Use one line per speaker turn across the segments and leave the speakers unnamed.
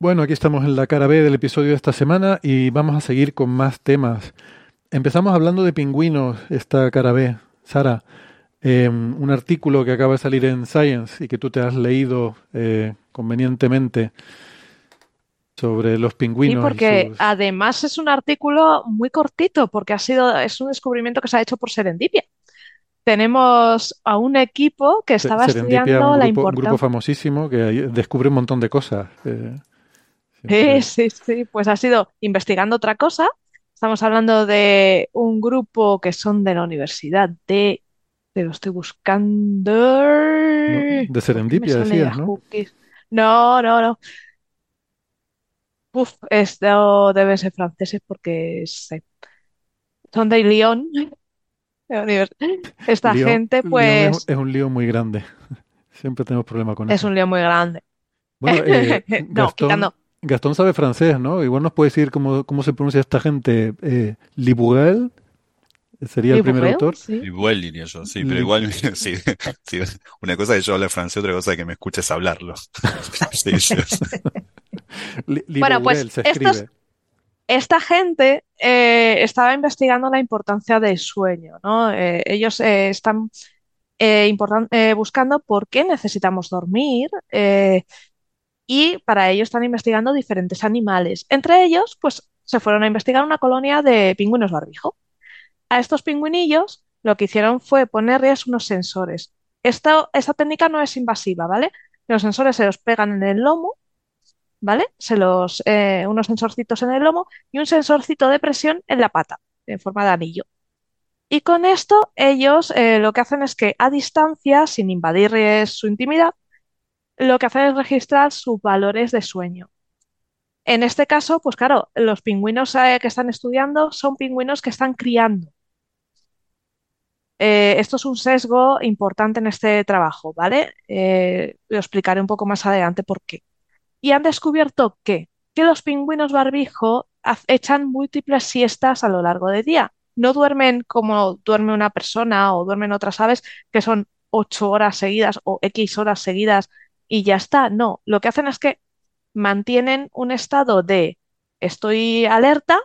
Bueno, aquí estamos en la cara B del episodio de esta semana y vamos a seguir con más temas. Empezamos hablando de pingüinos, esta cara B. Sara, eh, un artículo que acaba de salir en Science y que tú te has leído eh, convenientemente sobre los
Sí,
pingüinos. y
porque
sus-
además es un artículo muy cortito, porque ha sido, es un descubrimiento que se ha hecho por serendipia. Tenemos a un equipo que estaba
Serendipia,
estudiando
un
la
grupo, un grupo
importancia.
famosísimo que descubre un montón de cosas. eh,
Sí,
siempre.
sí, sí, pues ha sido investigando otra cosa. Estamos hablando de un grupo que son de la Universidad de, te lo estoy buscando.
No, de
¿Por qué me
Serendipia decías, ¿no?
No, no, no. Uf, esto deben ser franceses porque sé. Son de Lyon. Esta
Lyon,
gente,
es,
pues,
es un lío muy grande. Siempre tenemos problemas con
es
eso.
un lío muy grande.
Bueno, eh,
No,
Gastón,
quitando.
Gastón sabe francés, ¿no? Igual nos puede decir cómo, cómo se pronuncia esta gente. Eh, Libourel sería el primer autor.
sí.
Igual diría yo, sí, pero igual, sí, sí. Una cosa es que yo hablo francés, otra cosa es que me escuches hablarlo. Sí,
Bueno, pues
se
estos-. Esta gente eh, estaba investigando la importancia del sueño, ¿no? Eh, ellos eh, están eh, eh, buscando por qué necesitamos dormir eh, y para ello están investigando diferentes animales. Entre ellos, pues se fueron a investigar una colonia de pingüinos barbijo. A estos pingüinillos lo que hicieron fue ponerles unos sensores. Esta, técnica no es invasiva, ¿vale? Los sensores se los pegan en el lomo, ¿vale? Se los, eh, unos sensorcitos en el lomo y un sensorcito de presión en la pata, en forma de anillo. Y con esto ellos eh, lo que hacen es que a distancia, sin invadirles su intimidad, lo que hacen es registrar sus valores de sueño. En este caso, pues claro, los pingüinos eh, que están estudiando son pingüinos que están criando. Eh, esto es un sesgo importante en este trabajo, ¿vale? Eh, lo explicaré un poco más adelante por qué. Y han descubierto que, que los pingüinos barbijo echan múltiples siestas a lo largo del día. No duermen como duerme una persona o duermen otras aves, que son ocho horas seguidas o X horas seguidas y ya está. No, lo que hacen es que mantienen un estado de estoy alerta,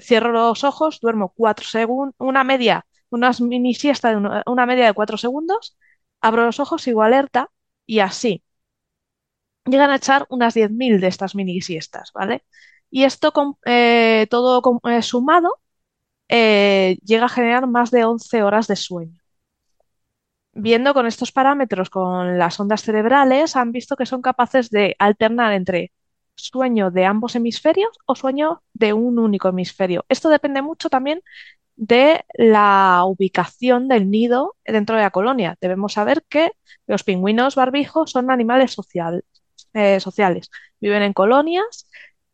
cierro los ojos, duermo cuatro segundos, una media, unas mini siesta de una, una media de cuatro segundos, abro los ojos, sigo alerta y así. Llegan a echar unas 10.000 de estas mini siestas, ¿vale? Y esto con- eh, todo eh, sumado eh, llega a generar más de 11 horas de sueño. Viendo con estos parámetros, con las ondas cerebrales, han visto que son capaces de alternar entre sueño de ambos hemisferios o sueño de un único hemisferio. Esto depende mucho también de la ubicación del nido dentro de la colonia. Debemos saber que los pingüinos barbijos son animales eh, sociales. Viven en colonias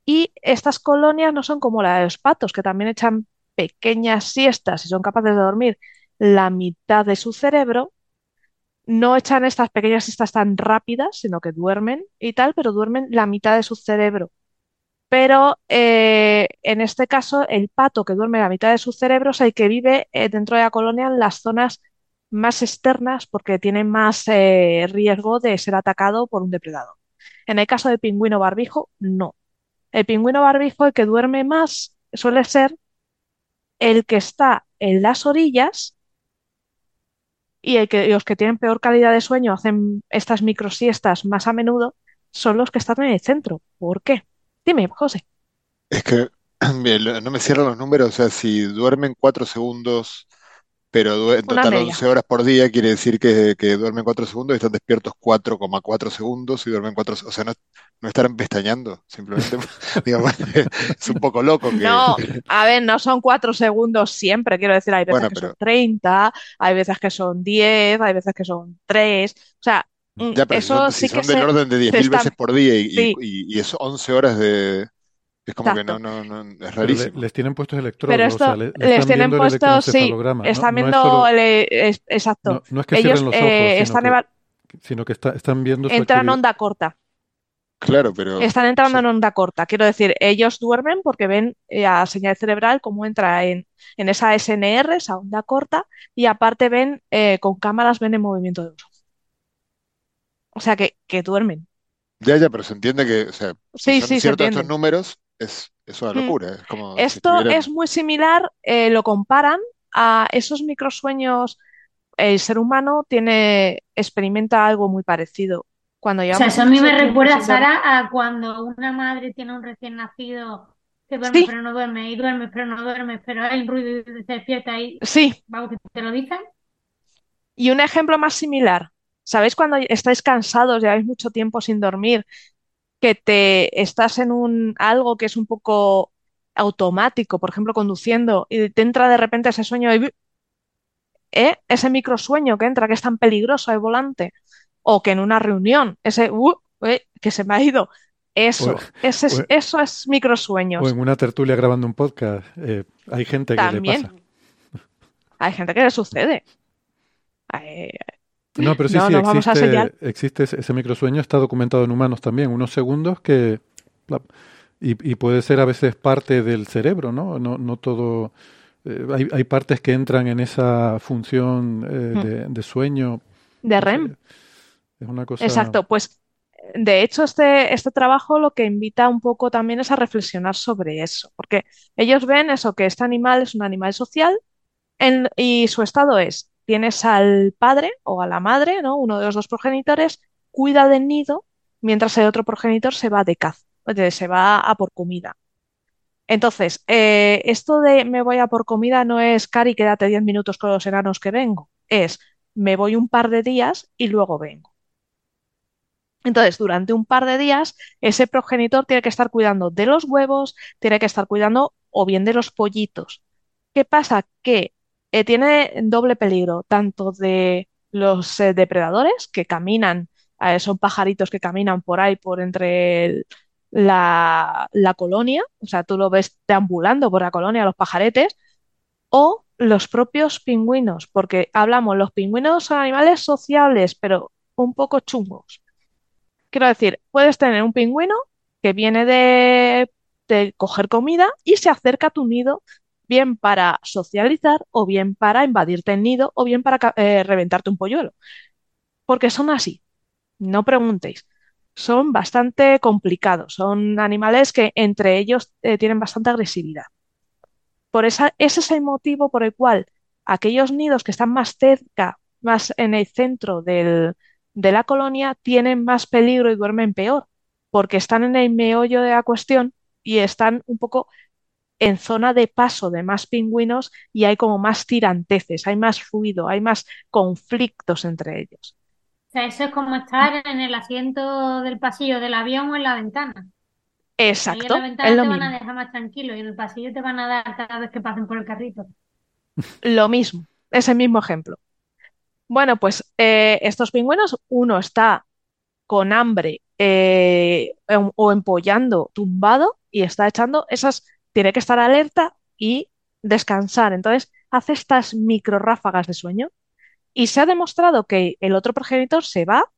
y estas colonias no son como la de los patos, que también echan pequeñas siestas y son capaces de dormir la mitad de su cerebro. No echan estas pequeñas siestas tan rápidas, sino que duermen y tal, pero duermen la mitad de su cerebro. Pero eh, en este caso, el pato que duerme la mitad de su cerebro es el que vive eh, dentro de la colonia en las zonas más externas porque tiene más eh, riesgo de ser atacado por un depredador. En el caso del pingüino barbijo, no. El pingüino barbijo, el que duerme más, suele ser el que está en las orillas y el que, los que tienen peor calidad de sueño hacen estas microsiestas más a menudo, son los que están en el centro. ¿Por qué? Dime, José.
Es que no me cierran los números, o sea, si duermen cuatro segundos, pero en total
media.
11 horas por día quiere decir que, que duermen 4 segundos y están despiertos 4,4 segundos y duermen 4, o sea, no, no estarán pestañeando, simplemente, digamos, es un poco loco que,
No, a ver, no son cuatro segundos siempre, quiero decir, hay veces
bueno,
que
pero
son 30, hay veces que son 10, hay veces que son 3, o sea, mm,
ya, pero si son,
eso
si
sí que
son del
se,
orden de
se
10.000
está,
veces por día y, y,
sí,
y, y es 11 horas de, es como que no, no, no, es
le-
rarísimo.
les tienen puestos
Pero
electrodos, o sea,
esto
le, le
les
están
tienen
viendo el
puesto, sí.
No,
están
no es
viendo
solo,
es- exacto.
no, no es que cierren
Ellos
los ojos,
eh,
sino
están
que,
eva-
sino que está- están viendo
entran en onda corta.
Claro, pero
Están entrando
sí,
en onda corta. Quiero decir, ellos duermen porque ven eh, a señal cerebral cómo entra en, en esa SNR, esa onda corta, y aparte ven eh, con cámaras, ven el movimiento de los ojos. O sea que, que duermen.
ya, ya, pero se entiende que, o sea,
Sí,
son
sí, se
ciertos estos números, es, es una
Mm.
locura, es como si
Esto es muy similar, eh, lo comparan a esos microsueños. El ser humano tiene, experimenta algo muy parecido. Cuando
O sea, eso a mí me recuerda. Sara, a cuando una madre tiene un recién nacido que duerme
Sí,
pero no duerme, y duerme pero no duerme, pero hay un ruido y se despierta y
sí.
vamos, que te lo dicen.
Y un ejemplo más similar. ¿Sabéis cuando estáis cansados, lleváis mucho tiempo sin dormir, que te estás en un algo que es un poco automático, por ejemplo, conduciendo, y te entra de repente ese sueño, de, ¿eh? Ese microsueño que entra, que es tan peligroso al volante, o que en una reunión, ese uh, eh, que se me ha ido.
O,
Eso, ese
o-
es, eso es
o
microsueños.
en una tertulia grabando un podcast. eh, hay gente que le
También.
pasa.
Hay gente que le sucede.
No, pero sí,
no
sí, existe, existe ese, ese microsueño, está documentado en humanos también, unos segundos que... Y, y puede ser a veces parte del cerebro, ¿no? No, no todo... eh, hay, hay partes que entran en esa función eh,
Mm.
de, de sueño.
De REM.
es una cosa...
Exacto, pues de hecho este, este trabajo lo que invita un poco también es a reflexionar sobre eso, porque ellos ven eso, que este animal es un animal social en- y su estado es, tienes al padre o a la madre, ¿no? Uno de los dos progenitores, cuida del nido, mientras el otro progenitor se va de caza, se va a por comida. Entonces, eh, esto de me voy a por comida no es, Cari, quédate 10 minutos con los enanos que vengo, es me voy un par de días y luego vengo. Entonces, durante un par de días, ese progenitor tiene que estar cuidando de los huevos, tiene que estar cuidando o bien de los pollitos. ¿Qué pasa? Que eh, tiene doble peligro, tanto de los eh, depredadores que caminan, eh, son pajaritos que caminan por ahí, por entre la colonia, o sea, tú lo ves deambulando por la colonia, los pajaretes, o los propios pingüinos, porque hablamos, los pingüinos son animales sociables, pero un poco chungos. Quiero decir, puedes tener un pingüino que viene de, de coger comida y se acerca a tu nido, bien para socializar, o bien para invadirte el nido, o bien para eh, reventarte un polluelo. Porque son así, no preguntéis. Son bastante complicados, son animales que entre ellos eh, tienen bastante agresividad. Por esa, ese es el motivo por el cual aquellos nidos que están más cerca, más en el centro del- de la colonia, tienen más peligro y duermen peor, porque están en el meollo de la cuestión y están un poco en zona de paso de más pingüinos y hay como más tiranteces, hay más ruido, hay más conflictos entre ellos.
O sea, eso es como estar en el asiento del pasillo del avión o en la ventana. Ahí en
Exacto,
la ventana
es lo
te van a dejar más tranquilo y en el pasillo te van a dar cada vez que pasen por el carrito.
Lo mismo, es el mismo ejemplo. Bueno, pues eh, estos pingüinos, uno está con hambre eh, em- o empollando tumbado y está echando esas, tiene que estar alerta y descansar. Entonces hace estas micro ráfagas de sueño y se ha demostrado que el otro progenitor se va,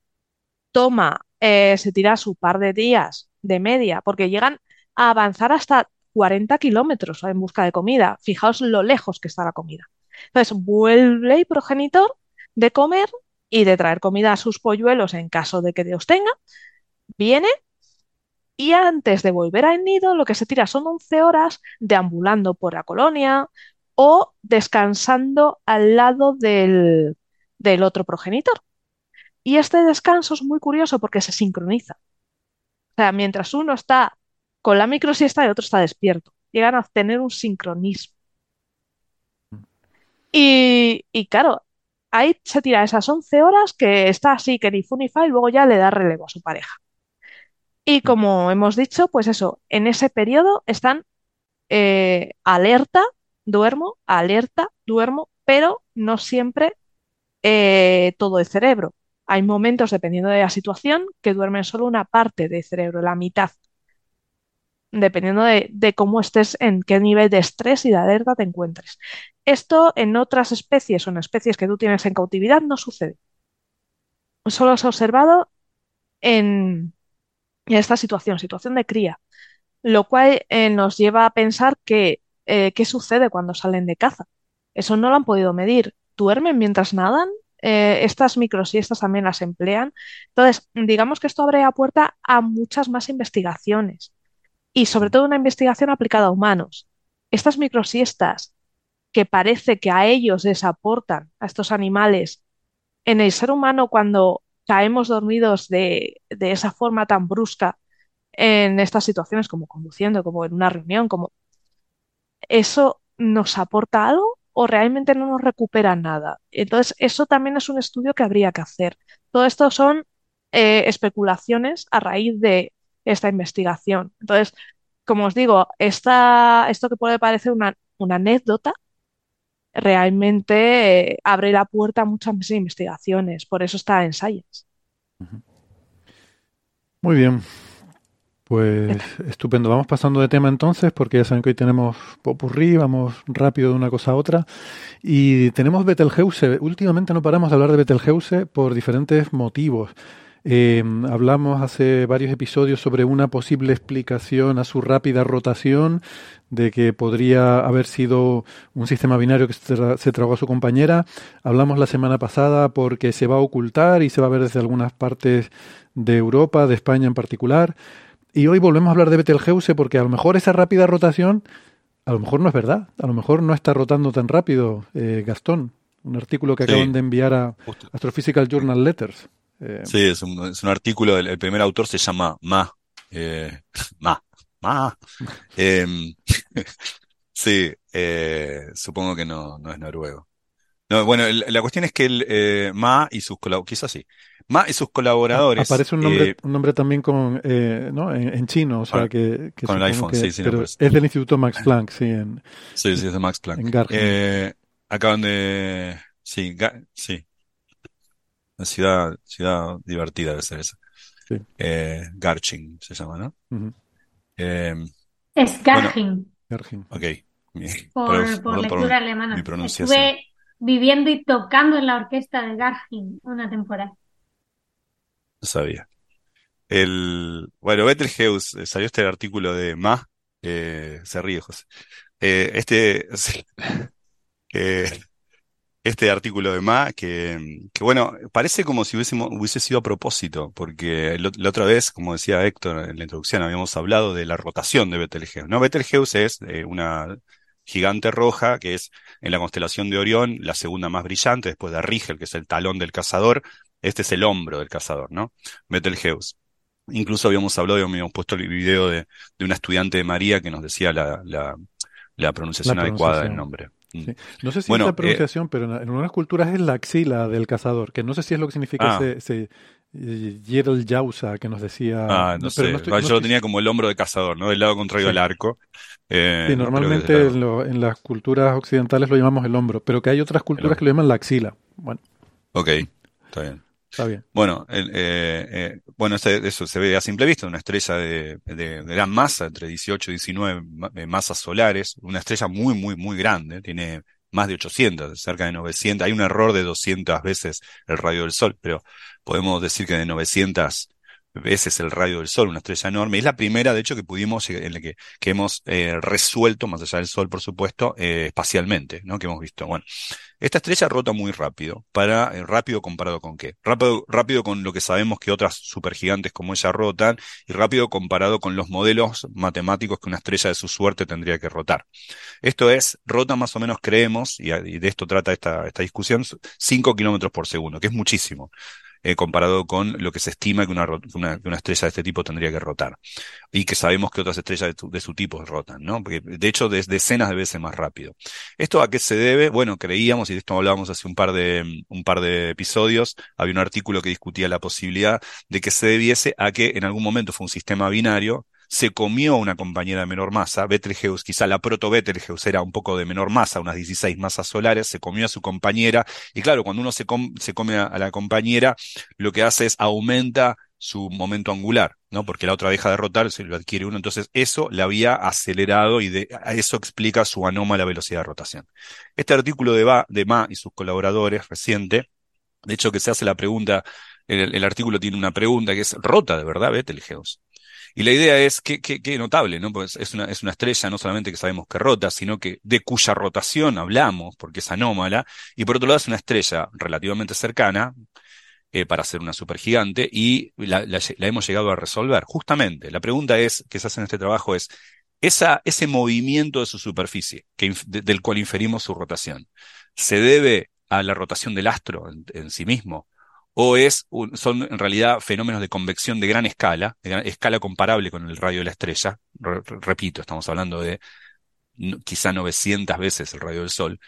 toma, eh, se tira su par de días de media, porque llegan a avanzar hasta 40 kilómetros en busca de comida. Fijaos lo lejos que está la comida. Entonces vuelve el progenitor de comer y de traer comida a sus polluelos en caso de que Dios tenga, viene y antes de volver al nido lo que se tira son 11 horas deambulando por la colonia o descansando al lado del, del otro progenitor. Y este descanso es muy curioso porque se sincroniza. O sea, mientras uno está con la microsiesta, el otro está despierto. Llegan a tener un sincronismo. Y, y claro, ahí se tira esas 11 horas que está así, que ni fu ni fa, y luego ya le da relevo a su pareja. Y como hemos dicho, pues eso, en ese periodo están eh, alerta, duermo, alerta, duermo, pero no siempre eh, todo el cerebro. Hay momentos, dependiendo de la situación, que duermen solo una parte del cerebro, la mitad, dependiendo de, de cómo estés, en qué nivel de estrés y de alerta te encuentres. Esto en otras especies o en especies que tú tienes en cautividad no sucede. Solo se ha observado en, esta situación, situación de cría, lo cual eh, nos lleva a pensar que eh, qué sucede cuando salen de caza. Eso no lo han podido medir. ¿Duermen mientras nadan? Eh, estas microsiestas también las emplean. Entonces, digamos que esto abre la puerta a muchas más investigaciones y sobre todo una investigación aplicada a humanos. Estas microsiestas que parece que a ellos les aportan, a estos animales, en el ser humano cuando caemos dormidos de, de esa forma tan brusca en estas situaciones, como conduciendo, como en una reunión, como eso nos aporta algo o realmente no nos recupera nada. Entonces, eso también es un estudio que habría que hacer. Todo esto son eh, especulaciones a raíz de esta investigación. Entonces, como os digo, esta, esto que puede parecer una, una anécdota, realmente eh, abre la puerta a muchas más investigaciones. Por eso está en Science.
Muy bien. Pues estupendo. Vamos pasando de tema entonces, porque ya saben que hoy tenemos popurrí, vamos rápido de una cosa a otra. Y tenemos Betelgeuse. Últimamente no paramos de hablar de Betelgeuse por diferentes motivos. Eh, hablamos hace varios episodios sobre una posible explicación a su rápida rotación, de que podría haber sido un sistema binario que se, tra se tragó a su compañera. Hablamos la semana pasada porque se va a ocultar y se va a ver desde algunas partes de Europa, de España en particular. Y hoy volvemos a hablar de Betelgeuse porque a lo mejor esa rápida rotación, a lo mejor no es verdad, a lo mejor no está rotando tan rápido, eh, Gastón. Un artículo que
Sí.
acaban de enviar a. Astrophysical Journal Letters. Eh,
Sí, es un, es un artículo, del, el primer autor se llama Ma. eh, Ma. Ma. Em, sí, eh, supongo que no, no es noruego. No, bueno, el- la cuestión es que el, eh, Ma y sus colaboradores, quizás sí, Ma y sus colaboradores,
aparece un nombre,
eh,
un nombre también con, eh, ¿no? en, en chino, o sea
con,
que, que
con el iPhone,
que,
sí, sí,
pero es del Instituto Max Planck, sí, en,
sí, sí, es de Max Planck.
en.
Eh, acaban de, sí, sí, una ciudad, ciudad divertida debe ser esa.
Sí.
Eh, Garching se llama, ¿no?
Ujú,
Eh,
Es
bueno,
Garching,
Garching.
ok. Mi-
por, por lectura
mi
alemana.
pronunciación.
Estuve viviendo y tocando en la orquesta de Garching una temporada.
No sabía. El, bueno, Betelgeuse, eh, salió este artículo de Ma, eh, se ríe José. Eh, este, eh, este artículo de Ma, que, que bueno, parece como si hubiésemos, hubiese sido a propósito, porque la otra vez, como decía Héctor en la introducción, habíamos hablado de la rotación de Betelgeuse. No, Betelgeuse es eh, una gigante roja que es en la constelación de Orión la segunda más brillante, después de Rigel, que es el talón del cazador. Este es el hombro del cazador, ¿no? Betelgeuse. Incluso habíamos hablado, habíamos puesto el video de, de una estudiante de María que nos decía la, la, la
La
pronunciación adecuada del nombre. Mm.
Sí. No sé si es la
eh,
pronunciación, pero en, en algunas culturas es la axila del cazador, que no sé si es lo que significa
ah,
ese, ese eh, Yerel Yausa que nos decía.
ah, no sé.
estoy,
Va,
no
Yo lo
estoy.
tenía como el hombro de cazador, ¿no? Del lado contrario
Sí,
al arco. Eh,
sí, normalmente en, lo- en las culturas occidentales lo llamamos el hombro, pero que hay otras culturas que lo llaman la axila. Bueno,
Ok, está bien.
Está bien.
Bueno, eh, eh, bueno, ese- eso se ve a simple vista, una estrella de, gran masa, entre 18 y 19 ma- eh, masas solares, una estrella muy, muy, muy grande, tiene más de 800, cerca de 900, hay un error de 200 veces el radio del Sol, pero podemos decir que de 900 veces el radio del Sol, una estrella enorme, es la primera, de hecho, que pudimos, eh, en la que, que hemos eh, resuelto, más allá del Sol, por supuesto, eh, espacialmente, ¿no? Que hemos visto. Bueno, esta estrella rota muy rápido, para, eh, rápido comparado con qué? Rápido, rápido con lo que sabemos que otras supergigantes como ella rotan, y rápido comparado con los modelos matemáticos que una estrella de su suerte tendría que rotar. Esto es, rota más o menos, creemos, y, de esto trata esta, esta discusión, 5 kilómetros por segundo, que es muchísimo. Eh, comparado con lo que se estima que una, una, una, estrella de este tipo tendría que rotar. Y que sabemos que otras estrellas de, su tipo rotan, ¿no? Porque de hecho es decenas de veces más rápido. ¿Esto a qué se debe? Bueno, creíamos, y de esto hablábamos hace un par de, un par de episodios, había un artículo que discutía la posibilidad de que se debiese a que en algún momento fue un sistema binario se comió una compañera de menor masa, Betelgeuse, quizá la proto-Betelgeuse era un poco de menor masa, unas 16 masas solares, se comió a su compañera, y claro, cuando uno se, come a, la compañera, lo que hace es aumenta su momento angular, ¿no? Porque la otra deja de rotar, se lo adquiere uno, entonces eso le había acelerado y eso explica su anómala velocidad de rotación. Este artículo de, ba, de Ma y sus colaboradores reciente, de hecho que se hace la pregunta, el, el artículo tiene una pregunta que es, ¿rota de verdad Betelgeuse? Y la idea es que, que, notable, ¿no? Pues es una, es una estrella no solamente que sabemos que rota, sino que de cuya rotación hablamos, porque es anómala, y por otro lado es una estrella relativamente cercana, eh, para ser una supergigante, y la, la, hemos llegado a resolver. Justamente, la pregunta es, que se hace en este trabajo es, esa, ese movimiento de su superficie, que, del cual inferimos su rotación, ¿se debe a la rotación del astro en sí mismo? O es son en realidad fenómenos de convección de gran escala, de escala comparable con el radio de la estrella. repito, estamos hablando de quizá 900 veces el radio del Sol,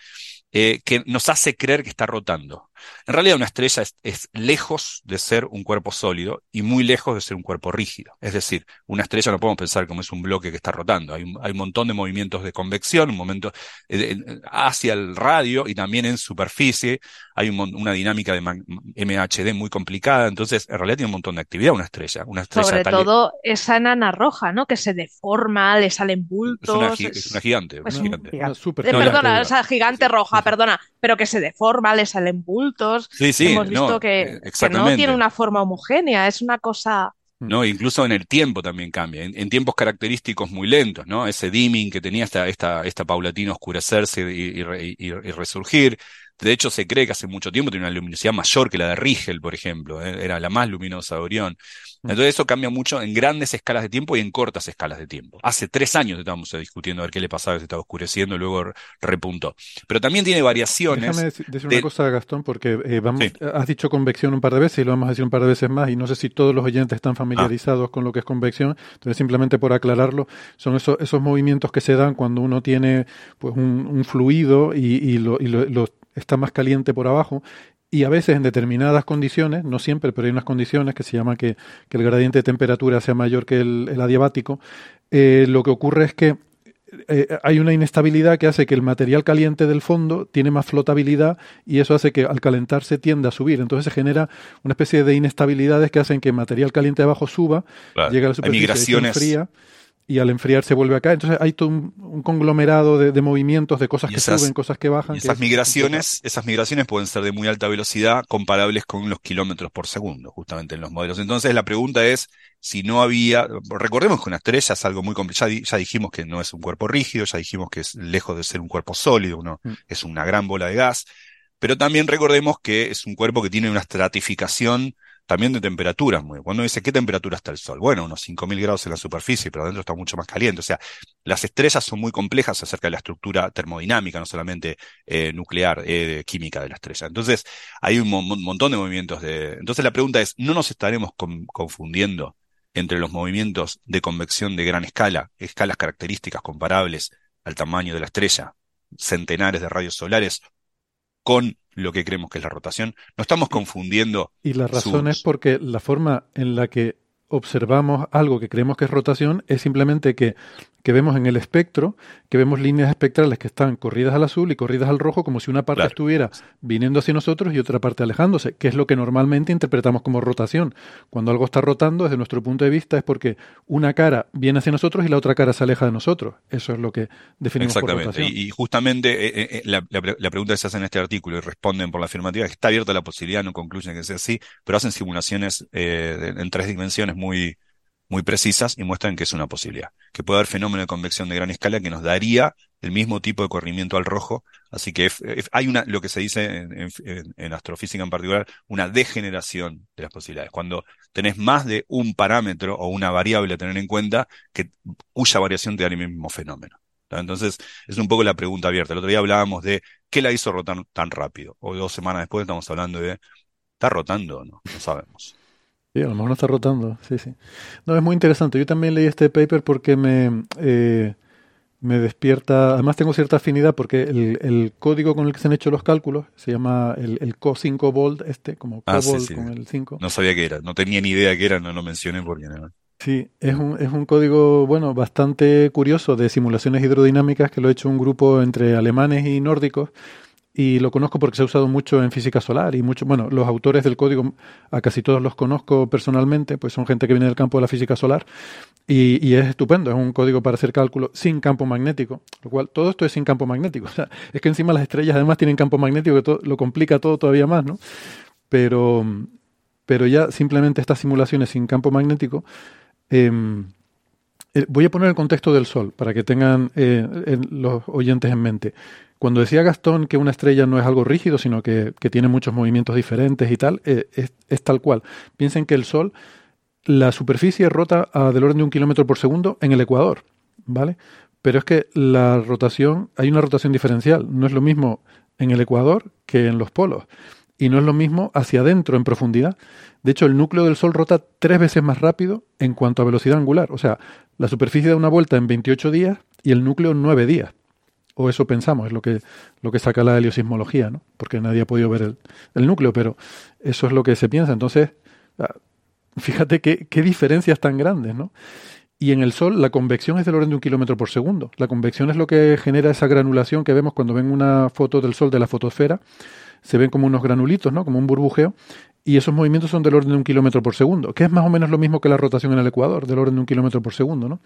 eh, que nos hace creer que está rotando. En realidad una estrella es, lejos de ser un cuerpo sólido y muy lejos de ser un cuerpo rígido. Es decir, una estrella no podemos pensar como es un bloque que está rotando. Hay un, hay un montón de movimientos de convección, un momento eh, hacia el radio y también en superficie. Hay una dinámica de MHD muy complicada. Entonces, en realidad tiene un montón de actividad una estrella. Una estrella
Sobre todo esa enana roja, ¿no? Que se deforma, le salen bultos.
Es una, gigante. Una gigante.
perdona, esa gigante roja, perdona, pero que se deforma, le salen bultos
Sí, sí,
Hemos visto que, no tiene una forma homogénea, es una cosa.
No, incluso en el tiempo también cambia, en, tiempos característicos muy lentos, ¿no? Ese dimming que tenía esta, esta, esta paulatina oscurecerse y, y resurgir, de hecho, se cree que hace mucho tiempo tenía una luminosidad mayor que la de Rigel, por ejemplo. ¿eh? Era la más luminosa de Orión. Mm. Entonces eso cambia mucho en grandes escalas de tiempo y en cortas escalas de tiempo. Hace tres años estábamos discutiendo a ver qué le pasaba, se estaba oscureciendo, y luego repuntó. Pero también tiene variaciones.
Déjame decir, una cosa, Gastón, porque eh, vamos, has dicho convección un par de veces y lo vamos a decir un par de veces más, y no sé si todos los oyentes están familiarizados ah. con lo que es convección. Entonces, simplemente por aclararlo, son esos, esos movimientos que se dan cuando uno tiene pues un, fluido y, y, lo, y lo está más caliente por abajo y a veces en determinadas condiciones, no siempre, pero hay unas condiciones que se llama que, el gradiente de temperatura sea mayor que el, adiabático, eh, lo que ocurre es que eh, hay una inestabilidad que hace que el material caliente del fondo tiene más flotabilidad y eso hace que al calentarse tienda a subir. Entonces se genera una especie de inestabilidades que hacen que el material caliente de abajo suba, llega a la superficie fría y al enfriarse vuelve acá. Entonces hay todo un, conglomerado de, movimientos, de cosas que suben, cosas que bajan.
esas migraciones, esas migraciones pueden ser de muy alta velocidad, comparables con los kilómetros por segundo, justamente en los modelos. Entonces la pregunta es si no había, recordemos que una estrella es algo muy complicado, ya, dijimos que no es un cuerpo rígido, ya dijimos que es lejos de ser un cuerpo sólido, uno mm. es una gran bola de gas, pero también recordemos que es un cuerpo que tiene una estratificación también de temperaturas. Cuando dice, ¿qué temperatura está el Sol? Bueno, unos 5.000 grados en la superficie, pero adentro está mucho más caliente. O sea, las estrellas son muy complejas acerca de la estructura termodinámica, no solamente eh, nuclear, eh, química de la estrella. Entonces, hay un, montón de movimientos de... Entonces, la pregunta es, ¿no nos estaremos confundiendo entre los movimientos de convección de gran escala, escalas características comparables al tamaño de la estrella, centenares de rayos solares, con lo que creemos que es la rotación. No estamos confundiendo.
Y la razón es porque la forma en la que observamos algo que creemos que es rotación es simplemente que que vemos en el espectro, que vemos líneas espectrales que están corridas al azul y corridas al rojo, como si una parte estuviera viniendo hacia nosotros y otra parte alejándose, que es lo que normalmente interpretamos como rotación. Cuando algo está rotando, desde nuestro punto de vista, es porque una cara viene hacia nosotros y la otra cara se aleja de nosotros. Eso es lo que definimos
Exactamente.
por rotación.
Y justamente eh, eh, eh, la, pregunta que se hace en este artículo y responden por la afirmativa está abierta la posibilidad, no concluyen que sea así, pero hacen simulaciones en tres dimensiones muy muy precisas y muestran que es una posibilidad, que puede haber fenómeno de convección de gran escala que nos daría el mismo tipo de corrimiento al rojo, así que hay una, lo que se dice en, astrofísica en particular, una degeneración de las posibilidades. Cuando tenés más de un parámetro o una variable a tener en cuenta, que, cuya variación te da el mismo fenómeno. Entonces, es un poco la pregunta abierta. El otro día hablábamos de qué la hizo rotar tan rápido, o dos semanas después estamos hablando de ¿Está rotando o no? No sabemos.
Sí, a lo mejor no está rotando, sí, sí. No, es muy interesante. Yo también leí este paper porque me, eh, me despierta, además tengo cierta afinidad porque el, el, código con el que se han hecho los cálculos se llama el, el Co5 Bold, este, como
Ah, sí,
COBOL
sí.
con el 5.
No sabía qué era, no tenía ni idea qué era, no lo mencioné porque no.
Sí, es un, es un código, bueno, bastante curioso de simulaciones hidrodinámicas que lo ha hecho un grupo entre alemanes y nórdicos y lo conozco porque se ha usado mucho en física solar y mucho, bueno, los autores del código a casi todos los conozco personalmente, pues son gente que viene del campo de la física solar y, y es estupendo, es un código para hacer cálculos sin campo magnético, lo cual todo esto es sin campo magnético, o sea, es que encima las estrellas además tienen campo magnético que to- lo complica todo todavía más, ¿no? Pero, pero ya simplemente estas simulaciones sin campo magnético Em, eh, voy a poner el contexto del Sol para que tengan eh, los oyentes en mente. Cuando decía Gastón que una estrella no es algo rígido, sino que, tiene muchos movimientos diferentes y tal, eh, es, es tal cual. Piensen que el Sol, la superficie rota a del orden de un kilómetro por segundo en el ecuador, ¿vale? Pero es que la rotación, hay una rotación diferencial. No es lo mismo en el ecuador que en los polos. Y no es lo mismo hacia adentro, en profundidad. De hecho, el núcleo del Sol rota tres veces más rápido en cuanto a velocidad angular. O sea, la superficie da una vuelta en 28 días y el núcleo en 9 días. O eso pensamos, es lo que, lo que saca la heliosismología, ¿no? Porque nadie ha podido ver el, núcleo, pero eso es lo que se piensa. Entonces, ah, fíjate qué, qué diferencias tan grandes, ¿no? Y en el Sol la convección es del orden de un kilómetro por segundo. La convección es lo que genera esa granulación que vemos cuando ven una foto del Sol de la fotosfera. Se ven como unos granulitos, ¿no? Como un burbujeo. Y esos movimientos son del orden de un kilómetro por segundo, que es más o menos lo mismo que la rotación en el Ecuador, del orden de un kilómetro por segundo, ¿no?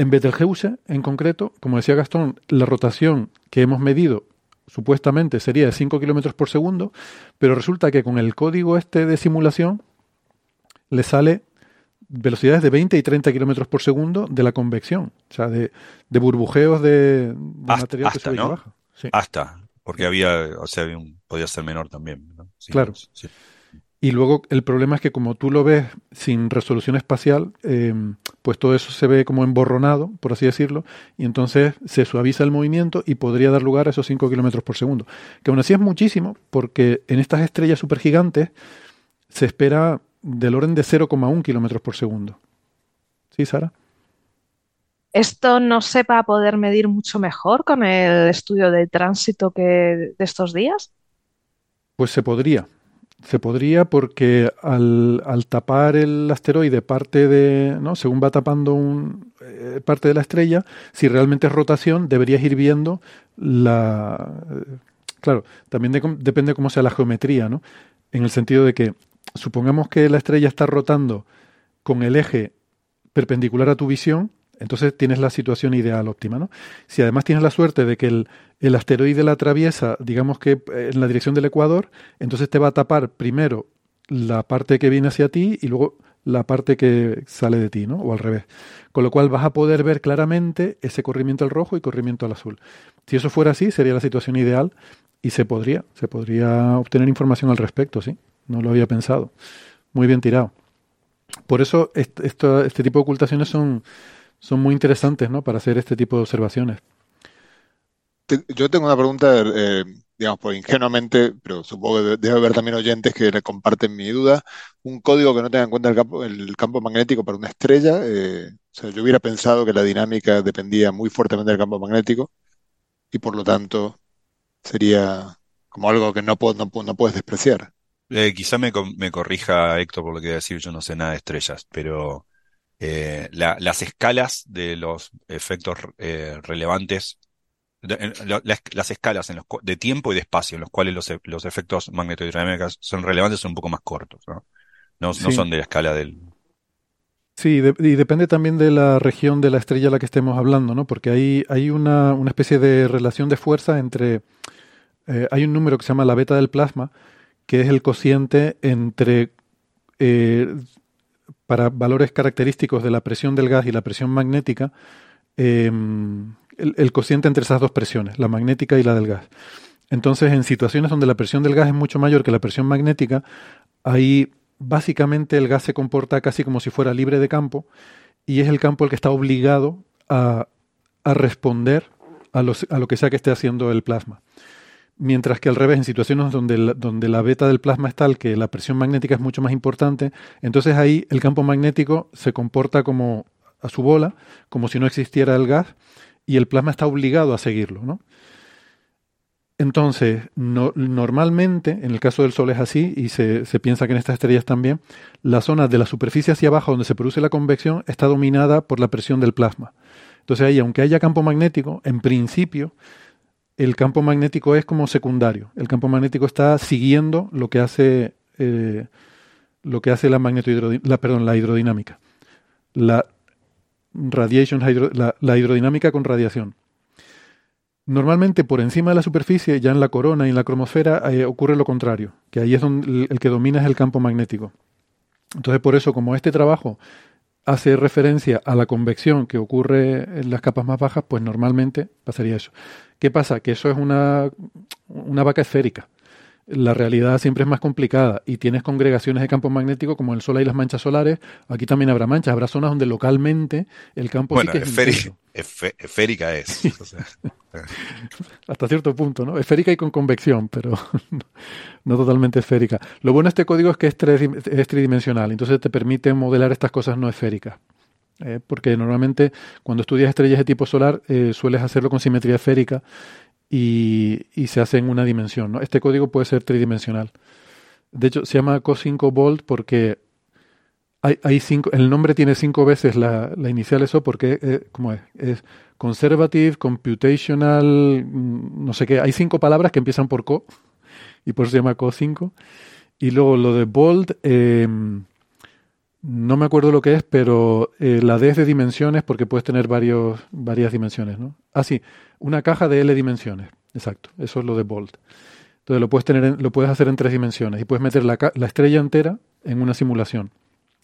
En Betelgeuse, en concreto, como decía Gastón, la rotación que hemos medido supuestamente sería de 5 kilómetros por segundo, pero resulta que con el código este de simulación le sale velocidades de 20 y 30 kilómetros por segundo de la convección, o sea, de, de burbujeos de, de
Hasta-
material que sube y que
¿no?
baja. Sí.
Hasta, porque había, o sea, había un- podía ser menor también, ¿no? Sí,
Claro.
sí.
Y luego el problema es que como tú lo ves sin resolución espacial, eh, pues todo eso se ve como emborronado, por así decirlo, y entonces se suaviza el movimiento y podría dar lugar a esos 5 kilómetros por segundo. Que aún así es muchísimo, porque en estas estrellas supergigantes se espera del orden de 0,1 kilómetros por segundo. ¿Sí, Sara?
¿Esto no se va a poder medir mucho mejor con el estudio de tránsito que de estos días?
Pues se podría. Se podría porque al, al tapar el asteroide parte de, ¿no? Según va tapando un, eh, parte de la estrella, si realmente es rotación, deberías ir viendo la... eh, Claro, también de depende cómo sea la geometría, ¿no? En el sentido de que supongamos que la estrella está rotando con el eje perpendicular a tu visión, entonces tienes la situación ideal óptima, ¿no? Si además tienes la suerte de que el, asteroide la atraviesa, digamos que eh, en la dirección del ecuador, entonces te va a tapar primero la parte que viene hacia ti y luego la parte que sale de ti, ¿no? O al revés. Con lo cual vas a poder ver claramente ese corrimiento al rojo y corrimiento al azul. Si eso fuera así, sería la situación ideal y se podría, se podría obtener información al respecto, sí. No lo había pensado. Muy bien tirado. Por eso est- esto- este tipo de ocultaciones son, son muy interesantes, ¿no? Para hacer este tipo de observaciones.
Yo tengo una pregunta, eh, digamos, por ingenuamente, pero supongo que de- debe haber también oyentes que le comparten mi duda. Un código que no tenga en cuenta el campo, el campo magnético para una estrella. eh, o sea, yo hubiera pensado que la dinámica dependía muy fuertemente del campo magnético y por lo tanto sería como algo que no, puedo- no, no puedes despreciar.
Eh, quizá me, co- me corrija Héctor por lo que voy a decir, yo no sé nada de estrellas, pero eh, la- las escalas de los efectos eh, relevantes, de- en- la- las, las escalas en los, de tiempo y de espacio en los cuales los, e- los efectos magnetodinámicos son relevantes son un poco más cortos, ¿no? No, son de la escala del...
Sí, de- y depende también de la región de la estrella a la que estemos hablando, ¿no? Porque hay, hay una, una especie de relación de fuerza entre... eh, hay un número que se llama la beta del plasma, que es el cociente entre... eh, para valores característicos de la presión del gas y la presión magnética, el, el cociente entre esas dos presiones, la magnética y la del gas. Entonces, en situaciones donde la presión del gas es mucho mayor que la presión magnética, ahí básicamente el gas se comporta casi como si fuera libre de campo y es el campo el que está obligado a, a responder a, los- a lo que sea que esté haciendo el plasma. Mientras que al revés, en situaciones donde la, donde la beta del plasma es tal que la presión magnética es mucho más importante, entonces ahí el campo magnético se comporta como a su bola, como si no existiera el gas, y el plasma está obligado a seguirlo, ¿no? Entonces, no, normalmente, en el caso del Sol es así, y se, se, piensa que en estas estrellas también, la zona de la superficie hacia abajo donde se produce la convección está dominada por la presión del plasma. Entonces ahí, aunque haya campo magnético, en principio el campo magnético es como secundario. El campo magnético está siguiendo lo que hace, eh, lo que hace la, la, perdón, la hidrodinámica. La, radiation la, la, hidrodinámica con radiación. Normalmente por encima de la superficie, ya en la corona y en la cromosfera, ocurre lo contrario, que ahí es donde el que domina es el campo magnético. Entonces por eso, como este trabajo hace referencia a la convección que ocurre en las capas más bajas, pues normalmente pasaría eso. ¿Qué pasa? Que eso es una, una vaca esférica. La realidad siempre es más complicada y tienes congregaciones de campos magnéticos como el Sol y las manchas solares. Aquí también habrá manchas, habrá zonas donde localmente el campo
bueno,
sí que es
esférica, esférica es. O sea.
Hasta cierto punto, ¿no? Esférica y con convección, pero no totalmente esférica. Lo bueno de este código es que es, tres, es tridimensional, entonces te permite modelar estas cosas no esféricas. Eh, porque normalmente cuando estudias estrellas de tipo solar eh, sueles hacerlo con simetría esférica y, se hace en una dimensión. ¿no? Este código puede ser tridimensional. De hecho, se llama Co5 Bolt porque hay, cinco, el nombre tiene cinco veces la, la inicial eso porque, eh, ¿cómo es? Es conservative, computational, mm, no sé qué. Hay cinco palabras que empiezan por co y por eso se llama Co5. Y luego lo de Bolt, eh, no me acuerdo lo que es, pero eh, la D es de dimensiones porque puedes tener varios, varias dimensiones, ¿no? Ah, sí, una caja de L dimensiones, exacto, eso es lo de Bolt. Entonces lo puedes, tener en, lo puedes hacer en tres dimensiones y puedes meter la, la, estrella entera en una simulación,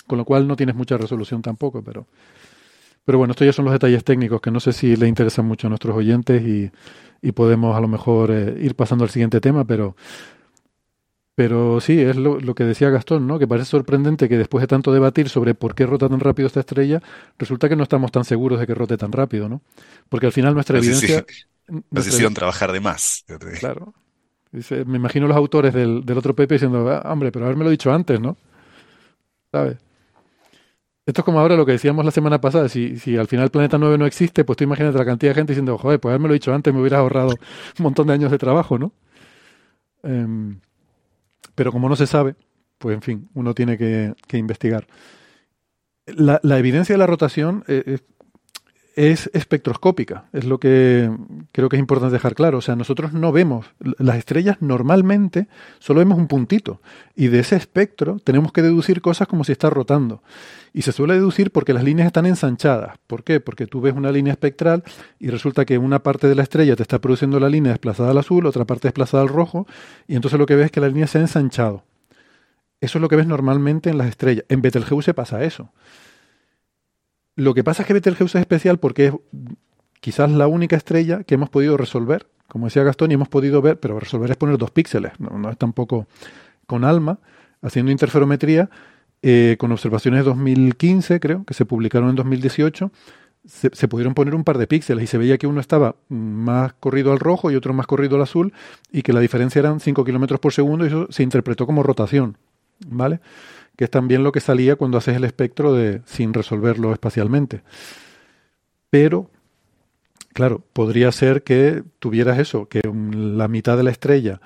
con lo cual no tienes mucha resolución tampoco, pero, pero bueno, estos ya son los detalles técnicos que no sé si le interesan mucho a nuestros oyentes y, y podemos a lo mejor eh, ir pasando al siguiente tema, pero pero sí, es lo, lo, que decía Gastón, ¿no? Que parece sorprendente que después de tanto debatir sobre por qué rota tan rápido esta estrella, resulta que no estamos tan seguros de que rote tan rápido, ¿no? Porque al final nuestra
Nos
evidencia...
hicieron, nos hicieron trabajar de más.
Claro. Dice, me imagino los autores del, del otro Pepe diciendo, ah, hombre, pero haberme lo dicho antes, ¿no? ¿Sabes? Esto es como ahora lo que decíamos la semana pasada, si, si al final el planeta 9 no existe, pues tú imagínate la cantidad de gente diciendo, joder, pues haberme lo dicho antes, me hubieras ahorrado un montón de años de trabajo, ¿no? Eh, pero como no se sabe, pues en fin, uno tiene que, investigar. La, la, evidencia de la rotación eh, es espectroscópica, es lo que creo que es importante dejar claro. O sea, nosotros no vemos, las estrellas normalmente solo vemos un puntito y de ese espectro tenemos que deducir cosas como si está rotando. Y se suele deducir porque las líneas están ensanchadas. ¿Por qué? Porque tú ves una línea espectral y resulta que una parte de la estrella te está produciendo la línea desplazada al azul, otra parte desplazada al rojo, y entonces lo que ves es que la línea se ha ensanchado. Eso es lo que ves normalmente en las estrellas. En Betelgeuse pasa eso. Lo que pasa es que Betelgeuse es especial porque es quizás la única estrella que hemos podido resolver. Como decía Gastón, y hemos podido ver, pero resolver es poner dos píxeles, no, es tampoco con alma, haciendo interferometría eh, con observaciones de 2015, creo, que se publicaron en 2018, se, se, pudieron poner un par de píxeles y se veía que uno estaba más corrido al rojo y otro más corrido al azul y que la diferencia eran 5 kilómetros por segundo y eso se interpretó como rotación, ¿vale? Que es también lo que salía cuando haces el espectro de sin resolverlo espacialmente. Pero, claro, podría ser que tuvieras eso, que la mitad de la estrella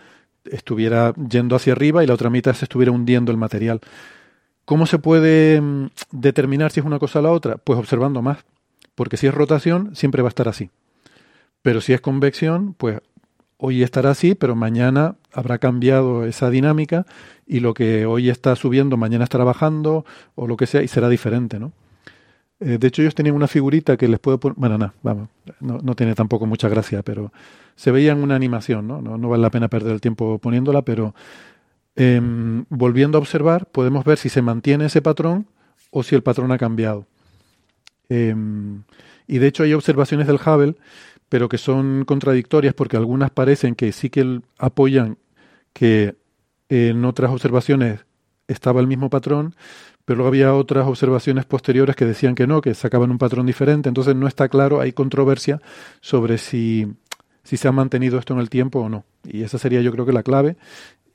estuviera yendo hacia arriba y la otra mitad se estuviera hundiendo el material. ¿Cómo se puede mm, determinar si es una cosa o la otra? Pues observando más. Porque si es rotación, siempre va a estar así. Pero si es convección, pues hoy estará así, pero mañana habrá cambiado esa dinámica y lo que hoy está subiendo, mañana estará bajando o lo que sea y será diferente, ¿no? Eh, de hecho, ellos tenían una figurita que les puedo poner. Bueno, no, vamos, no, no, tiene tampoco mucha gracia, pero se veía en una animación, ¿no? ¿no? No vale la pena perder el tiempo poniéndola, pero eh, volviendo a observar, podemos ver si se mantiene ese patrón o si el patrón ha cambiado. Eh, y de hecho hay observaciones del Hubble, pero que son contradictorias porque algunas parecen que sí que apoyan que en otras observaciones estaba el mismo patrón, pero luego había otras observaciones posteriores que decían que no, que sacaban un patrón diferente, entonces no está claro, hay controversia sobre si si se ha mantenido esto en el tiempo o no. Y esa sería yo creo que la clave.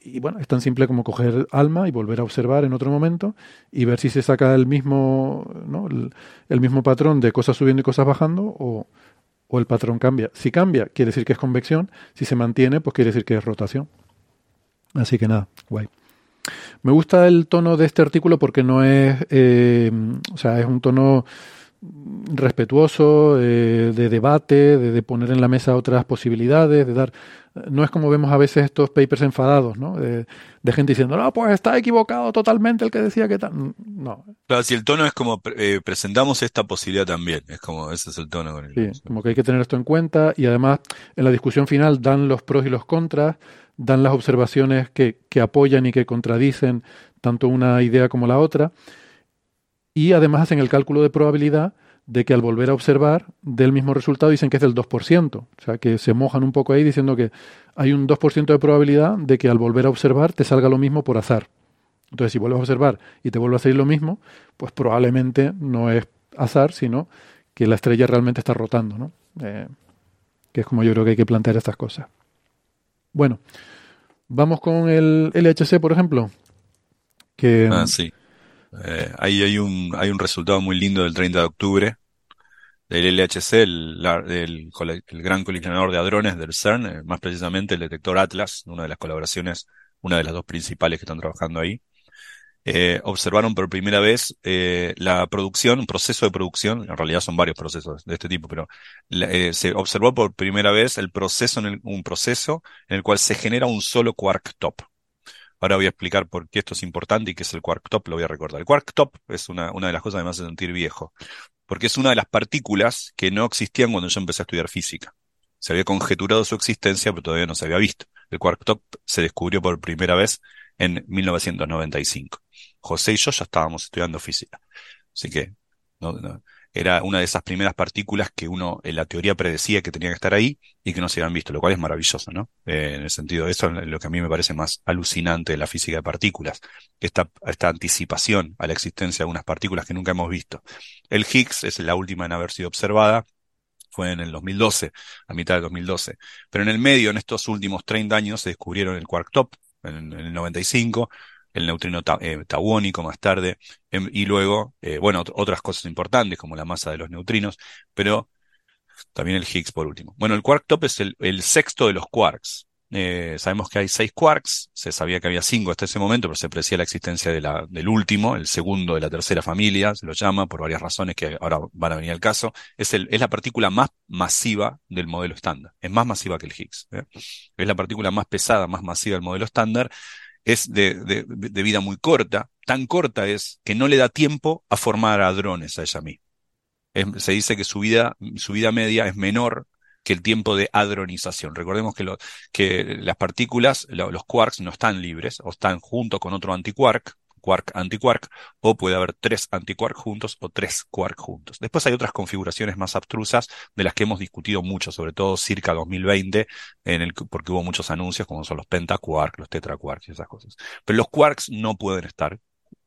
Y bueno, es tan simple como coger alma y volver a observar en otro momento y ver si se saca el mismo, ¿no? el, mismo patrón de cosas subiendo y cosas bajando o, o el patrón cambia. Si cambia, quiere decir que es convección. Si se mantiene, pues quiere decir que es rotación. Así que nada, guay. Me gusta el tono de este artículo porque no es, eh, o sea, es un tono respetuoso, eh, de debate, de, poner en la mesa otras posibilidades, de dar... No es como vemos a veces estos papers enfadados, ¿no? De, gente diciendo, no, pues está equivocado totalmente el que decía que tal. No.
Claro, si el tono es como eh, presentamos esta posibilidad también, es como ese es el tono con
el... Sí, como que hay que tener esto en cuenta y además en la discusión final dan los pros y los contras, dan las observaciones que, que apoyan y que contradicen tanto una idea como la otra y además hacen el cálculo de probabilidad de que al volver a observar del mismo resultado dicen que es del 2%. O sea, que se mojan un poco ahí diciendo que hay un 2% de probabilidad de que al volver a observar te salga lo mismo por azar. Entonces, si vuelves a observar y te vuelve a salir lo mismo, pues probablemente no es azar, sino que la estrella realmente está rotando, ¿no? Eh, que es como yo creo que hay que plantear estas cosas. Bueno, vamos con el LHC, por ejemplo. Que,
ah, sí. Eh, ahí hay un, hay un resultado muy lindo del 30 de octubre del LHC, el, el, gran colisionador de hadrones del CERN, eh, más precisamente el detector Atlas, una de las colaboraciones, una de las dos principales que están trabajando ahí. Eh, observaron por primera vez la producción, un proceso de producción, en realidad son varios procesos de este tipo, pero se observó por primera vez el proceso en un proceso en el cual se genera un solo quark top. Ahora voy a explicar por qué esto es importante y qué es el quark top, lo voy a recordar. El quark top es una, una de las cosas que me hace sentir viejo, porque es una de las partículas que no existían cuando yo empecé a estudiar física. Se había conjeturado su existencia, pero todavía no se había visto. El quark top se descubrió por primera vez en 1995. José y yo ya estábamos estudiando física. Así que era una de esas primeras partículas que uno en la teoría predecía que tenían que estar ahí y que no se habían visto, lo cual es maravilloso, ¿no? Eh, en el sentido de eso, lo que a mí me parece más alucinante de la física de partículas, esta, esta anticipación a la existencia de unas partículas que nunca hemos visto. El Higgs es la última en haber sido observada, fue en el 2012, a mitad del 2012. Pero en el medio, en estos últimos 30 años, se descubrieron el quark top, en, en el 95, el neutrino eh, tauónico más tarde, em, y luego, eh, bueno, otras cosas importantes como la masa de los neutrinos, pero también el Higgs por último. Bueno, el quark top es el, sexto de los quarks. Eh, sabemos que hay seis quarks, se sabía que había cinco hasta ese momento, pero se aprecia la existencia de la, del último, el segundo de la tercera familia, se lo llama por varias razones que ahora van a venir al caso. Es, el, es la partícula más masiva del modelo estándar, es más masiva que el Higgs. Es la partícula más pesada, más masiva del modelo estándar es de, de, de, vida muy corta, tan corta es que no le da tiempo a formar hadrones a ella se dice que su vida, su vida media es menor que el tiempo de hadronización. Recordemos que, lo, que las partículas, los quarks, no están libres o están junto con otro antiquark, quark antiquark, o puede haber tres antiquark juntos o tres quark juntos. Después hay otras configuraciones más abstrusas de las que hemos discutido mucho, sobre todo circa 2020, en el, porque hubo muchos anuncios como son los pentaquark, los tetraquarks y esas cosas. Pero los quarks no pueden estar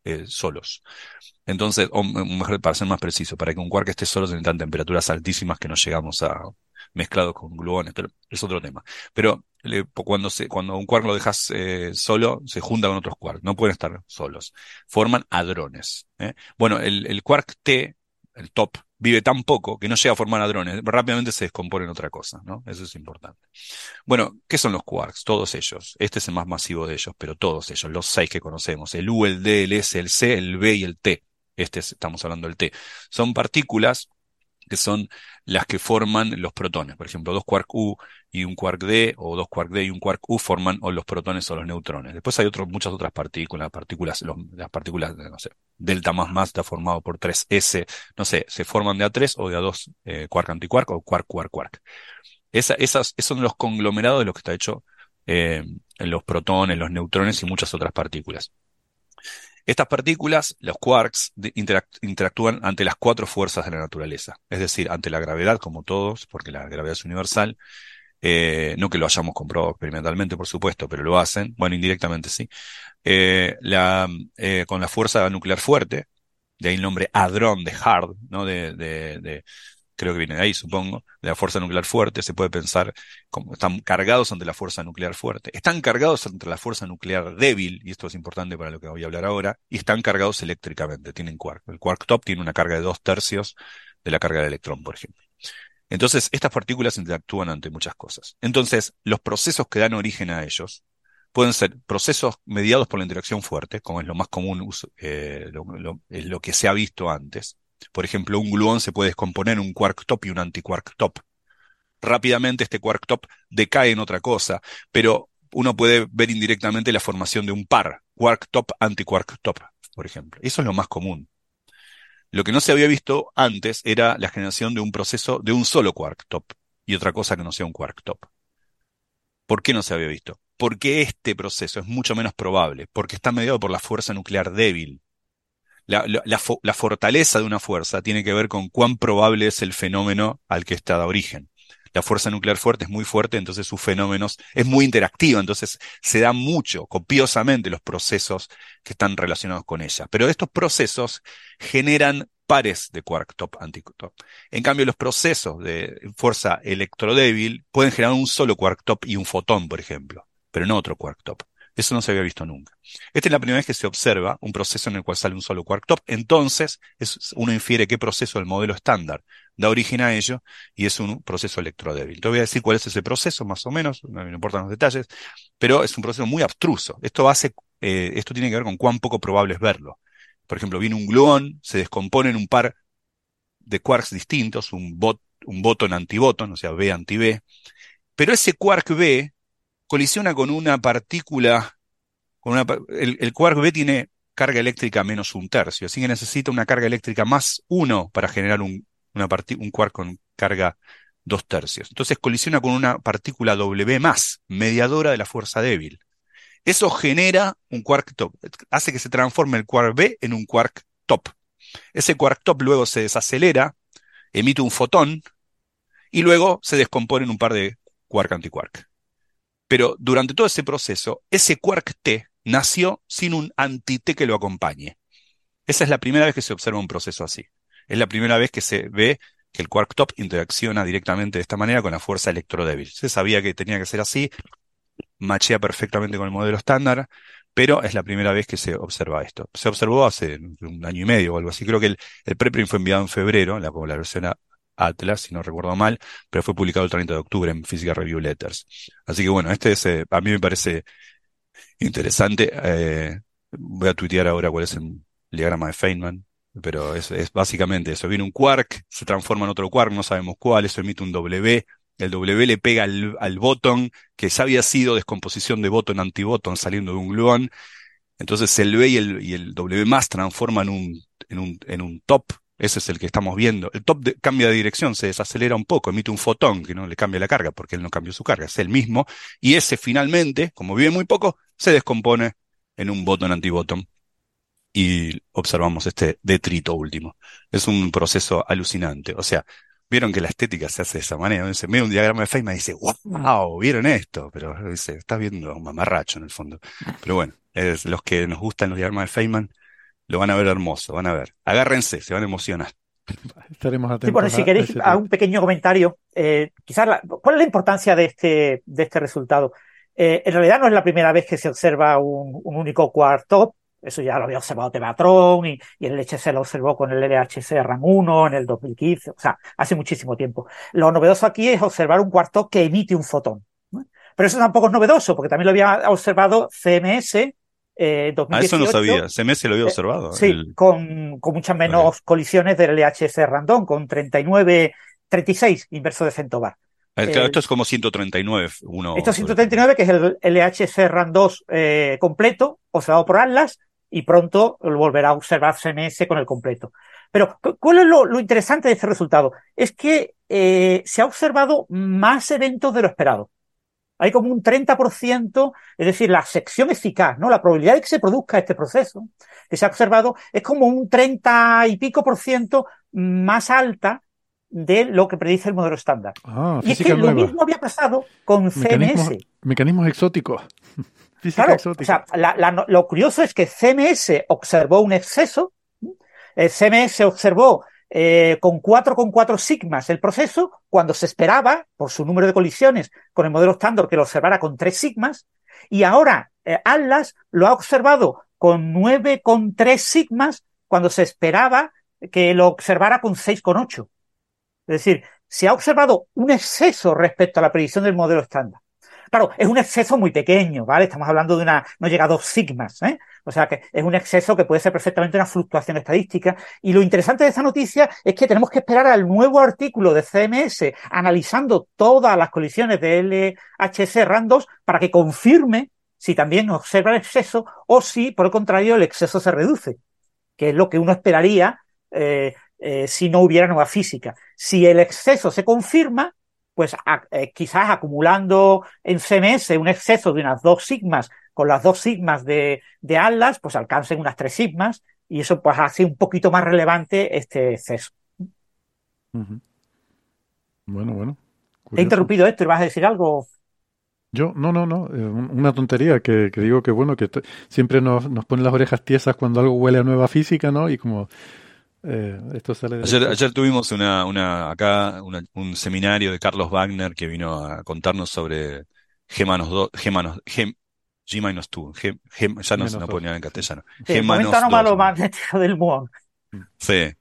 eh, solos. Entonces, o mejor para ser más preciso, para que un quark esté solo se necesitan temperaturas altísimas que no llegamos a, mezclados con gluones, pero es otro tema. Pero cuando, se, cuando un quark lo dejas eh, solo, se junta con otros quarks, no pueden estar solos. Forman hadrones. ¿eh? Bueno, el, el quark T, el top, vive tan poco que no llega a formar hadrones, rápidamente se descompone en otra cosa, ¿no? Eso es importante. Bueno, ¿qué son los quarks? Todos ellos. Este es el más masivo de ellos, pero todos ellos, los seis que conocemos, el U, el D, el S, el C, el B y el T. Este estamos hablando del T. Son partículas que son las que forman los protones. Por ejemplo, dos quark U y un quark D, o dos quark D y un quark U forman o los protones o los neutrones. Después hay otros, muchas otras partículas, partículas, las partículas, no sé, delta más más está formado por 3S, no sé, se forman de A3 o de A2 eh, quark antiquark o quark quark quark. Esa, esas, esos son los conglomerados de lo que está hecho eh, los protones, los neutrones y muchas otras partículas. Estas partículas, los quarks, interactúan ante las cuatro fuerzas de la naturaleza, es decir, ante la gravedad, como todos, porque la gravedad es universal, eh, no que lo hayamos comprobado experimentalmente, por supuesto, pero lo hacen, bueno, indirectamente sí, eh, la, eh, con la fuerza nuclear fuerte, de ahí el nombre hadrón de hard, ¿no? De, de, creo que viene de ahí, supongo, de la fuerza nuclear fuerte, se puede pensar como están cargados ante la fuerza nuclear fuerte. Están cargados ante la fuerza nuclear débil, y esto es importante para lo que voy a hablar ahora, y están cargados eléctricamente, tienen quark. El quark top tiene una carga de dos tercios de la carga del electrón, por ejemplo. Entonces, estas partículas interactúan ante muchas cosas. Entonces, los procesos que dan origen a ellos pueden ser procesos mediados por la interacción fuerte, como es lo más común, eh, lo que se ha visto antes, por ejemplo, un gluón se puede descomponer en un quark top y un antiquark top. Rápidamente este quark top decae en otra cosa, pero uno puede ver indirectamente la formación de un par, quark top, antiquark top, por ejemplo. Eso es lo más común. Lo que no se había visto antes era la generación de un proceso de un solo quark top y otra cosa que no sea un quark top. ¿Por qué no se había visto? Porque este proceso es mucho menos probable, porque está mediado por la fuerza nuclear débil, la, fortaleza de una fuerza tiene que ver con cuán probable es el fenómeno al que está de origen. La fuerza nuclear fuerte es muy fuerte, entonces sus fenómenos es muy interactiva, entonces se dan mucho, copiosamente los procesos que están relacionados con ella. Pero estos procesos generan pares de quark top anticop. En cambio, los procesos de fuerza electrodébil pueden generar un solo quark top y un fotón, por ejemplo, pero no otro quark top. Eso no se había visto nunca. Esta es la primera vez que se observa un proceso en el cual sale un solo quark top. Entonces, uno infiere qué proceso del modelo estándar da origen a ello y es un proceso electrodébil. Te voy a decir cuál es ese proceso, más o menos, no me importan los detalles, pero es un proceso muy abstruso. Esto hace, eh, esto tiene que ver con cuán poco probable es verlo. Por ejemplo, viene un gluón, se descompone en un par de quarks distintos, un, bot, un botón antibotón, o sea, B anti-B, pero ese quark B colisiona con una partícula, con una, el, quark B tiene carga eléctrica menos un tercio, así que necesita una carga eléctrica más uno para generar un, una un quark con carga dos tercios. Entonces colisiona con una partícula W más, mediadora de la fuerza débil. Eso genera un quark top, hace que se transforme el quark B en un quark top. Ese quark top luego se desacelera, emite un fotón y luego se descompone en un par de quark antiquark. Pero durante todo ese proceso, ese quark T nació sin un anti-T que lo acompañe. Esa es la primera vez que se observa un proceso así. Es la primera vez que se ve que el quark top interacciona directamente de esta manera con la fuerza electrodébil. Se sabía que tenía que ser así, machea perfectamente con el modelo estándar, pero es la primera vez que se observa esto. Se observó hace un año y medio o algo así. Creo que el, preprint fue enviado en febrero, la, la versión Atlas, si no recuerdo mal, pero fue publicado el 30 de octubre en Physical Review Letters. Así que bueno, este es, eh, a mí me parece interesante. Eh, voy a tuitear ahora cuál es el diagrama de Feynman, pero es, es, básicamente eso. Viene un quark, se transforma en otro quark, no sabemos cuál, eso emite un W. El W le pega al, al botón, que ya había sido descomposición de botón antibotón saliendo de un gluón. Entonces el B y el, y el W más transforman un, en un, en un top, ese es el que estamos viendo. El top cambia de dirección, se desacelera un poco, emite un fotón que no le cambia la carga porque él no cambió su carga, es el mismo. Y ese finalmente, como vive muy poco, se descompone en un botón antibotón. Y observamos este detrito último. Es un proceso alucinante. O sea, vieron que la estética se hace de esa manera. Se ve un diagrama de Feynman y dice, wow, vieron esto. Pero dice, estás viendo un mamarracho en el fondo. Pero bueno, es, los que nos gustan los diagramas de Feynman, lo van a ver hermoso, van a ver. Agárrense, se van a emocionar.
Estaremos atentos.
Sí, bueno, si queréis, a, un pequeño comentario. Eh, quizás, ¿cuál es la importancia de este, de este resultado? Eh, en realidad no es la primera vez que se observa un, único quark top. Eso ya lo había observado Tevatron y, y el LHC lo observó con el LHC RAM 1 en el 2015. O sea, hace muchísimo tiempo. Lo novedoso aquí es observar un quark top que emite un fotón. Pero eso tampoco es novedoso, porque también lo había observado CMS eh,
ah, eso no sabía, CMS lo había eh, observado.
sí, con, con, muchas menos colisiones del LHC random, con 39, 36 inverso de Centobar.
Ah, esto es como 139. Uno
esto es 139, que es el LHC RAN 2 eh, completo, observado por Atlas, y pronto volverá a observar CMS con el completo. Pero, ¿cuál es lo, lo interesante de este resultado? Es que eh, se ha observado más eventos de lo esperado hay como un 30%, es decir, la sección eficaz, ¿no? La probabilidad de que se produzca este proceso que se ha observado es como un 30 y pico por ciento más alta de lo que predice el modelo estándar.
Ah,
y es que lo mismo había pasado con CMS.
Mecanismos exóticos.
claro, O sea, lo curioso es que CMS observó un exceso, el CMS observó eh, con 4,4 sigmas el proceso, cuando se esperaba, por su número de colisiones con el modelo estándar, que lo observara con 3 sigmas, y ahora eh, Atlas lo ha observado con 9,3 sigmas, cuando se esperaba que lo observara con 6,8. Es decir, se ha observado un exceso respecto a la predicción del modelo estándar. Claro, es un exceso muy pequeño, ¿vale? Estamos hablando de una, no llega a dos sigmas, ¿eh? O sea que es un exceso que puede ser perfectamente una fluctuación estadística. Y lo interesante de esta noticia es que tenemos que esperar al nuevo artículo de CMS analizando todas las colisiones de LHC RANDOS para que confirme si también observa el exceso o si, por el contrario, el exceso se reduce, que es lo que uno esperaría eh, eh, si no hubiera nueva física. Si el exceso se confirma, pues eh, quizás acumulando en CMS un exceso de unas dos sigmas con las dos sigmas de, de Atlas, pues alcancen unas tres sigmas y eso pues hace un poquito más relevante este exceso.
Bueno, bueno.
He interrumpido esto y vas a decir algo.
Yo, no, no, no, una tontería que, digo que bueno, que siempre nos, nos ponen las orejas tiesas cuando algo huele a nueva física, ¿no? Y como eh, esto sale
ayer, tuvimos una, una acá un seminario de Carlos Wagner que vino a contarnos sobre G-2, G, G-2, G, ya no se nos ponía en castellano.
Sí, G-2. magnético del mundo.
Sí.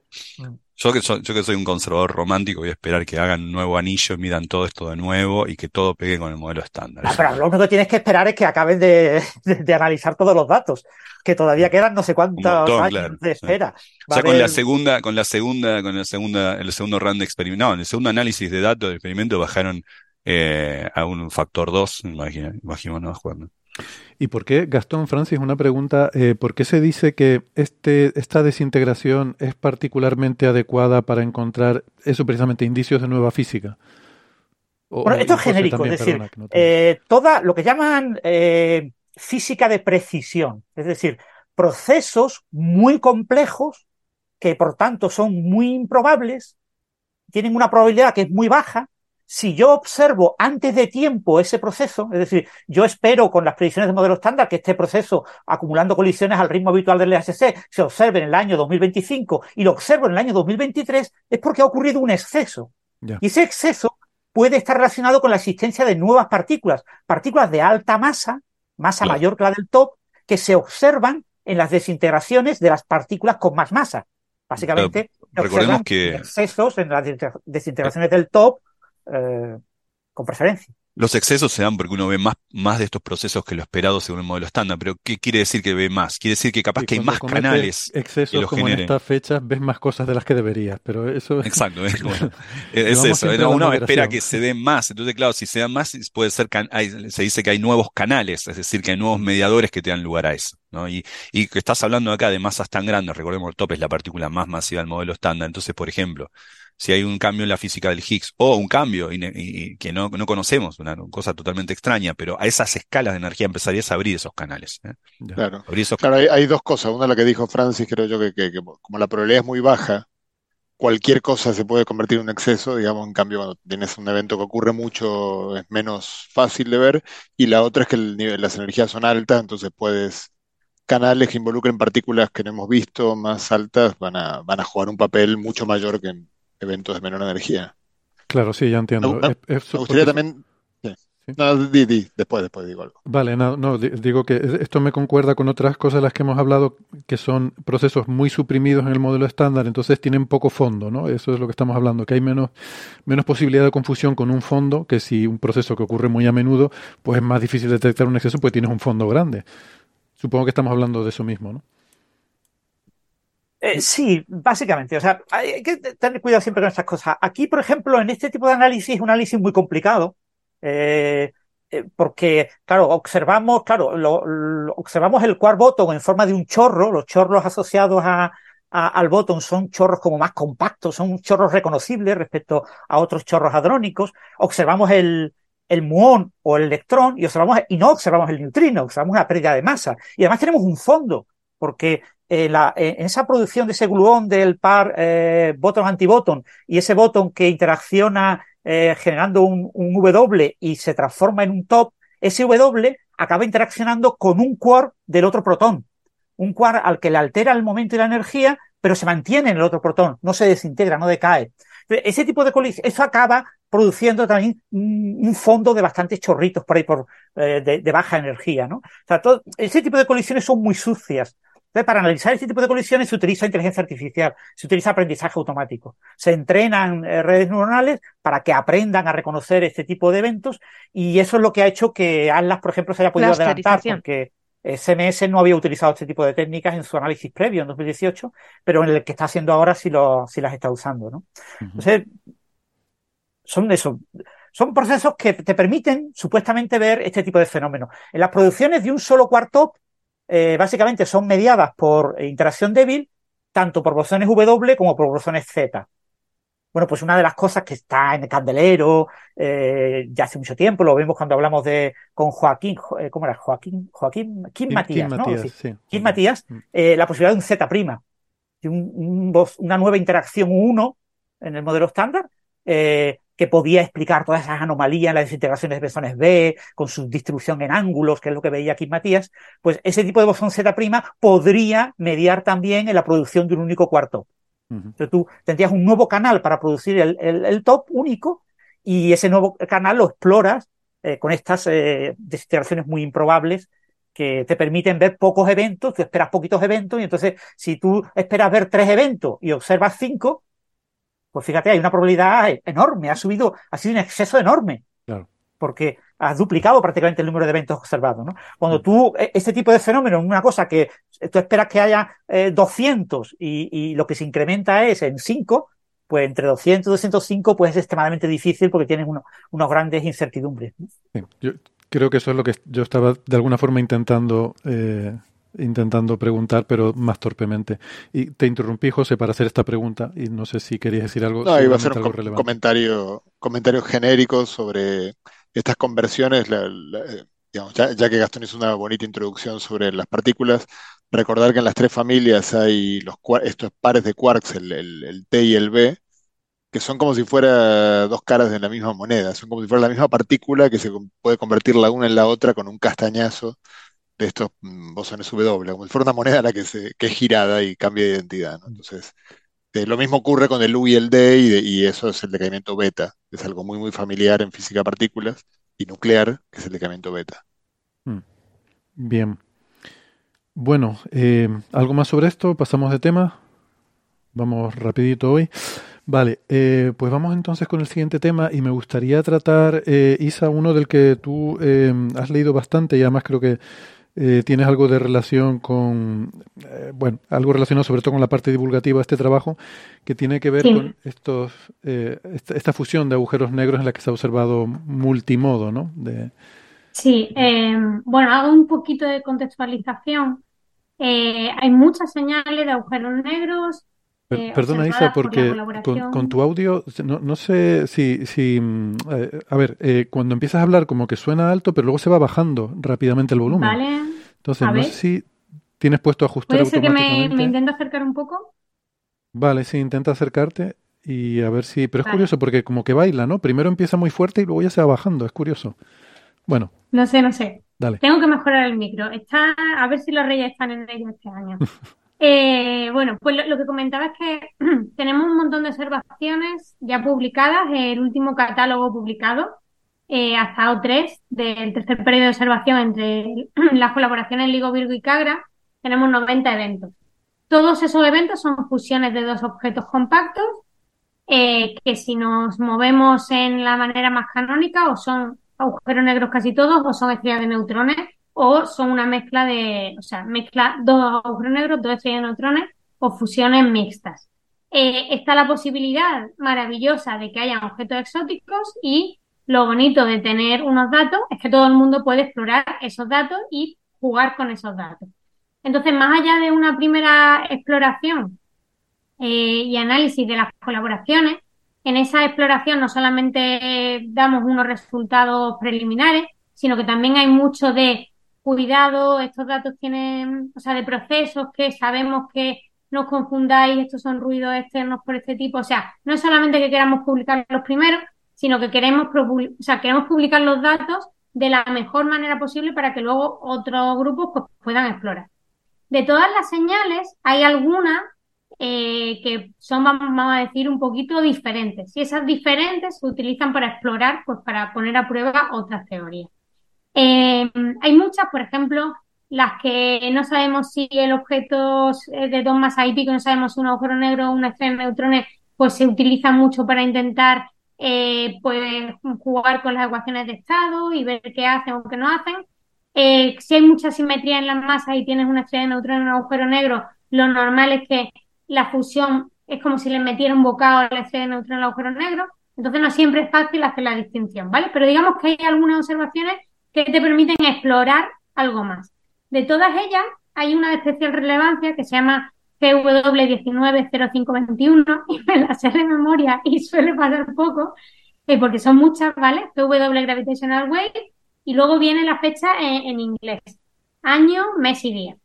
Yo que, soy, yo que soy un conservador romántico voy a esperar que hagan un nuevo anillo, midan todo esto de nuevo y que todo pegue con el modelo estándar.
Ah, pero lo único que tienes que esperar es que acaben de, de, analizar todos los datos, que todavía quedan no sé cuántos años de espera.
O sea, con la segunda, con la segunda, con la segunda, el segundo round de experimento, no, en el segundo análisis de datos del experimento bajaron eh, a un factor 2, imaginémonos cuando.
¿Y por qué, Gastón Francis, una pregunta, eh, ¿por qué se dice que este, esta desintegración es particularmente adecuada para encontrar eso precisamente, indicios de nueva física?
bueno, esto es genérico, es decir, eh, toda lo que llaman eh, física de precisión, es decir, procesos muy complejos que por tanto son muy improbables, tienen una probabilidad que es muy baja, si yo observo antes de tiempo ese proceso, es decir, yo espero con las predicciones de modelo estándar que este proceso acumulando colisiones al ritmo habitual del LHC se observe en el año 2025 y lo observo en el año 2023, es porque ha ocurrido un exceso. Y ese exceso puede estar relacionado con la existencia de nuevas partículas, partículas de alta masa, masa mayor que la del top, que se observan en las desintegraciones de las partículas con más masa. Básicamente,
recordemos que
excesos en las desintegraciones del top eh, con preferencia.
Los excesos se dan porque uno ve más, más de estos procesos que lo esperado según el modelo estándar. Pero ¿qué quiere decir que ve más? Quiere decir que capaz que hay más canales.
Excesos como en estas fechas ves más cosas de las que deberías. Pero eso
Exacto, es, es eso. Uno espera que se den más. Entonces, claro, si se dan más, puede ser se dice que hay nuevos canales, es decir, que hay nuevos mediadores que te dan lugar a eso. ¿no? Y, y que estás hablando acá de masas tan grandes, recordemos el top es la partícula más masiva del modelo estándar. Entonces, por ejemplo, si hay un cambio en la física del Higgs o un cambio y, que no, no, conocemos, una cosa totalmente extraña, pero a esas escalas de energía empezarías a abrir esos canales. ¿eh?
Claro, claro hay, dos cosas. Una, la que dijo Francis, creo yo, que, que, como la probabilidad es muy baja, cualquier cosa se puede convertir en un exceso, digamos, en cambio, cuando tienes un evento que ocurre mucho, es menos fácil de ver. Y la otra es que el nivel, las energías son altas, entonces puedes canales que involucren partículas que no hemos visto más altas van a, van a jugar un papel mucho mayor que en, eventos de menor energía.
Claro, sí, ya entiendo.
me gustaría también... No, di, di, después, después digo algo.
Vale, no, no, digo que esto me concuerda con otras cosas de las que hemos hablado, que son procesos muy suprimidos en el modelo estándar, entonces tienen poco fondo, ¿no? Eso es lo que estamos hablando, que hay menos, menos posibilidad de confusión con un fondo, que si un proceso que ocurre muy a menudo, pues es más difícil detectar un exceso, pues tienes un fondo grande. Supongo que estamos hablando de eso mismo, ¿no?
Eh, sí, básicamente. O sea, hay que tener cuidado siempre con estas cosas. Aquí, por ejemplo, en este tipo de análisis, es un análisis muy complicado. Eh, eh, porque, claro, observamos, claro, lo, observamos el quark botón en forma de un chorro. Los chorros asociados a, al botón son chorros como más compactos, son chorros reconocibles respecto a otros chorros hadrónicos. Observamos el, el muón o el electrón y observamos, y no observamos el neutrino, observamos una pérdida de masa. Y además tenemos un fondo, porque en esa producción de ese gluón del par eh, botón-antibotón y ese botón que interacciona eh, generando un, W y se transforma en un top, ese W acaba interaccionando con un quark del otro protón. Un quark al que le altera el momento y la energía, pero se mantiene en el otro protón, no se desintegra, no decae. Ese tipo de colisión, eso acaba produciendo también un fondo de bastantes chorritos por ahí por, eh, de, baja energía, ¿no? O sea, todo, ese tipo de colisiones son muy sucias. Entonces, para analizar ese tipo de colisiones se utiliza inteligencia artificial, se utiliza aprendizaje automático. Se entrenan eh, redes neuronales para que aprendan a reconocer este tipo de eventos y eso es lo que ha hecho que Atlas, por ejemplo, se haya podido adelantar porque SMS no había utilizado este tipo de técnicas en su análisis previo en 2018, pero en el que está haciendo ahora sí, lo, sí las está usando, ¿no? Entonces, son eso. Son procesos que te permiten supuestamente ver este tipo de fenómenos. En las producciones de un solo cuarto, eh, básicamente son mediadas por interacción débil, tanto por bosones W como por bosones Z. Bueno, pues una de las cosas que está en el candelero eh, ya hace mucho tiempo, lo vemos cuando hablamos de con Joaquín, eh, ¿cómo era? Joaquín, Joaquín, Kim, Matías, ¿no?
Matías, sí.
Kim Matías, mm. eh, la posibilidad de un Z prima, de un, un, una nueva interacción 1 en el modelo estándar, eh, que podía explicar todas esas anomalías en las desintegraciones de bosones B, con su distribución en ángulos, que es lo que veía Kim Matías, pues ese tipo de bosón Z' podría mediar también en la producción de un único cuarto. Entonces tú tendrías un nuevo canal para producir el, el, top único y ese nuevo canal lo exploras eh, con estas eh, desintegraciones muy improbables que te permiten ver pocos eventos, tú esperas poquitos eventos y entonces si tú esperas ver tres eventos y observas cinco, pues fíjate, hay una probabilidad enorme, ha subido, ha sido un exceso enorme. Claro. Porque has duplicado prácticamente el número de eventos observados. ¿no? Cuando mm. tú, e, este tipo de fenómeno, una cosa que tú esperas que haya 200 eh, y, lo que se incrementa es en 5, pues entre 200 y 205 pues es extremadamente difícil porque tienes uno, unos grandes incertidumbres.
yo creo que eso es lo que yo estaba de alguna forma intentando eh, intentando preguntar, pero más torpemente. Y te interrumpí, José, para hacer esta pregunta y no sé si querías decir algo.
No, iba a hacer un comentario, comentario genérico sobre estas conversiones, eh, ya, que Gastón hizo una bonita introducción sobre las partículas, recordar que en las tres familias hay los, estos pares de quarks, el, T y el B, que son como si fuera dos caras de la misma moneda, son como si fuera la misma partícula que se puede convertir la una en la otra con un castañazo de estos mm, bosones W, como si fuera una moneda la que, se, que es girada y cambia de identidad. Entonces, eh, lo mismo ocurre con el U y el D, y, eso es el decaimiento beta. Es algo muy, muy familiar en física partículas y nuclear, que es el decaimiento beta.
Hmm. Bien. Bueno, eh, ¿algo más sobre esto? ¿Pasamos de tema? Vamos rapidito hoy. Vale, eh, pues vamos entonces con el siguiente tema y me gustaría tratar, Isa, uno del que tú has leído bastante y además creo que eh, tienes algo de relación con, eh, bueno, algo relacionado sobre todo con la parte divulgativa de este trabajo, que tiene que ver con estos, eh, esta, fusión de agujeros negros en la que se ha observado multimodo, ¿no? De...
Sí, bueno, hago un poquito de contextualización. hay muchas señales de agujeros negros
eh, perdona, Isa, porque con, tu audio, no, no sé si, si mm, eh, a ver, eh, cuando empiezas a hablar como que suena alto, pero luego se va bajando rápidamente el volumen.
Vale.
Entonces, no sé si tienes puesto a ajustar
¿Puede ser que me, me intento acercar un poco?
Vale, sí, intenta acercarte y a ver si... Pero es curioso porque como que baila, ¿no? Primero empieza muy fuerte y luego ya se va bajando, es curioso. Bueno.
No sé, no sé.
Dale.
Tengo que mejorar el micro. Está, a ver si los reyes están en ello este año. Eh, bueno, pues lo, que comentaba es que tenemos un montón de observaciones ya publicadas, el último catálogo publicado, eh, hasta O3, del tercer periodo de observación entre las colaboraciones LIGO, Virgo y Cagra, tenemos 90 eventos. Todos esos eventos son fusiones de dos objetos compactos, eh, que si nos movemos en la manera más canónica, o son agujeros negros casi todos, o son estrellas de neutrones, o son una mezcla de, o sea, mezcla dos agujeros negros, dos estrellas de neutrones o fusiones mixtas. Eh, está la posibilidad maravillosa de que haya objetos exóticos y lo bonito de tener unos datos es que todo el mundo puede explorar esos datos y jugar con esos datos. Entonces, más allá de una primera exploración eh, y análisis de las colaboraciones, en esa exploración no solamente damos unos resultados preliminares, sino que también hay mucho de cuidado, estos datos tienen, o sea, de procesos que sabemos que no os confundáis, estos son ruidos externos por este tipo. O sea, no es solamente que queramos publicar los primeros, sino que queremos, o sea, queremos publicar los datos de la mejor manera posible para que luego otros grupos pues, puedan explorar. De todas las señales, hay algunas eh, que son, vamos a decir, un poquito diferentes. Y esas diferentes se utilizan para explorar, pues para poner a prueba otras teorías. Eh, hay muchas, por ejemplo, las que no sabemos si el objeto de dos masas y pico, no sabemos si un agujero negro o una estrella de neutrones, pues se utilizan mucho para intentar eh, pues, jugar con las ecuaciones de estado y ver qué hacen o qué no hacen. Eh, si hay mucha simetría en las masas y tienes una estrella de neutrones en un agujero negro, lo normal es que la fusión es como si le metiera un bocado a la estrella de neutrones el agujero negro. Entonces no siempre es fácil hacer la distinción, ¿vale? Pero digamos que hay algunas observaciones que te permiten explorar algo más. De todas ellas, hay una de especial relevancia que se llama GW190521 y me la sé de memoria y suele pasar poco, eh, porque son muchas, ¿vale? GW Gravitational Wave y luego viene la fecha en, inglés, año, mes y día.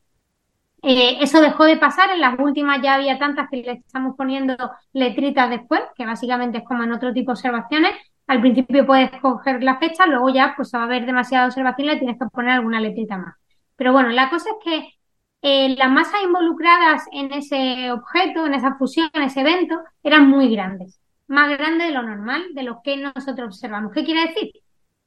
Eh, eso dejó de pasar, en las últimas ya había tantas que le estamos poniendo letritas después, que básicamente es como en otro tipo de observaciones. Al principio puedes coger la fecha, luego ya pues va a haber demasiada observación y le tienes que poner alguna letrita más. Pero bueno, la cosa es que eh, las masas involucradas en ese objeto, en esa fusión, en ese evento, eran muy grandes, más grandes de lo normal, de lo que nosotros observamos. ¿Qué quiere decir?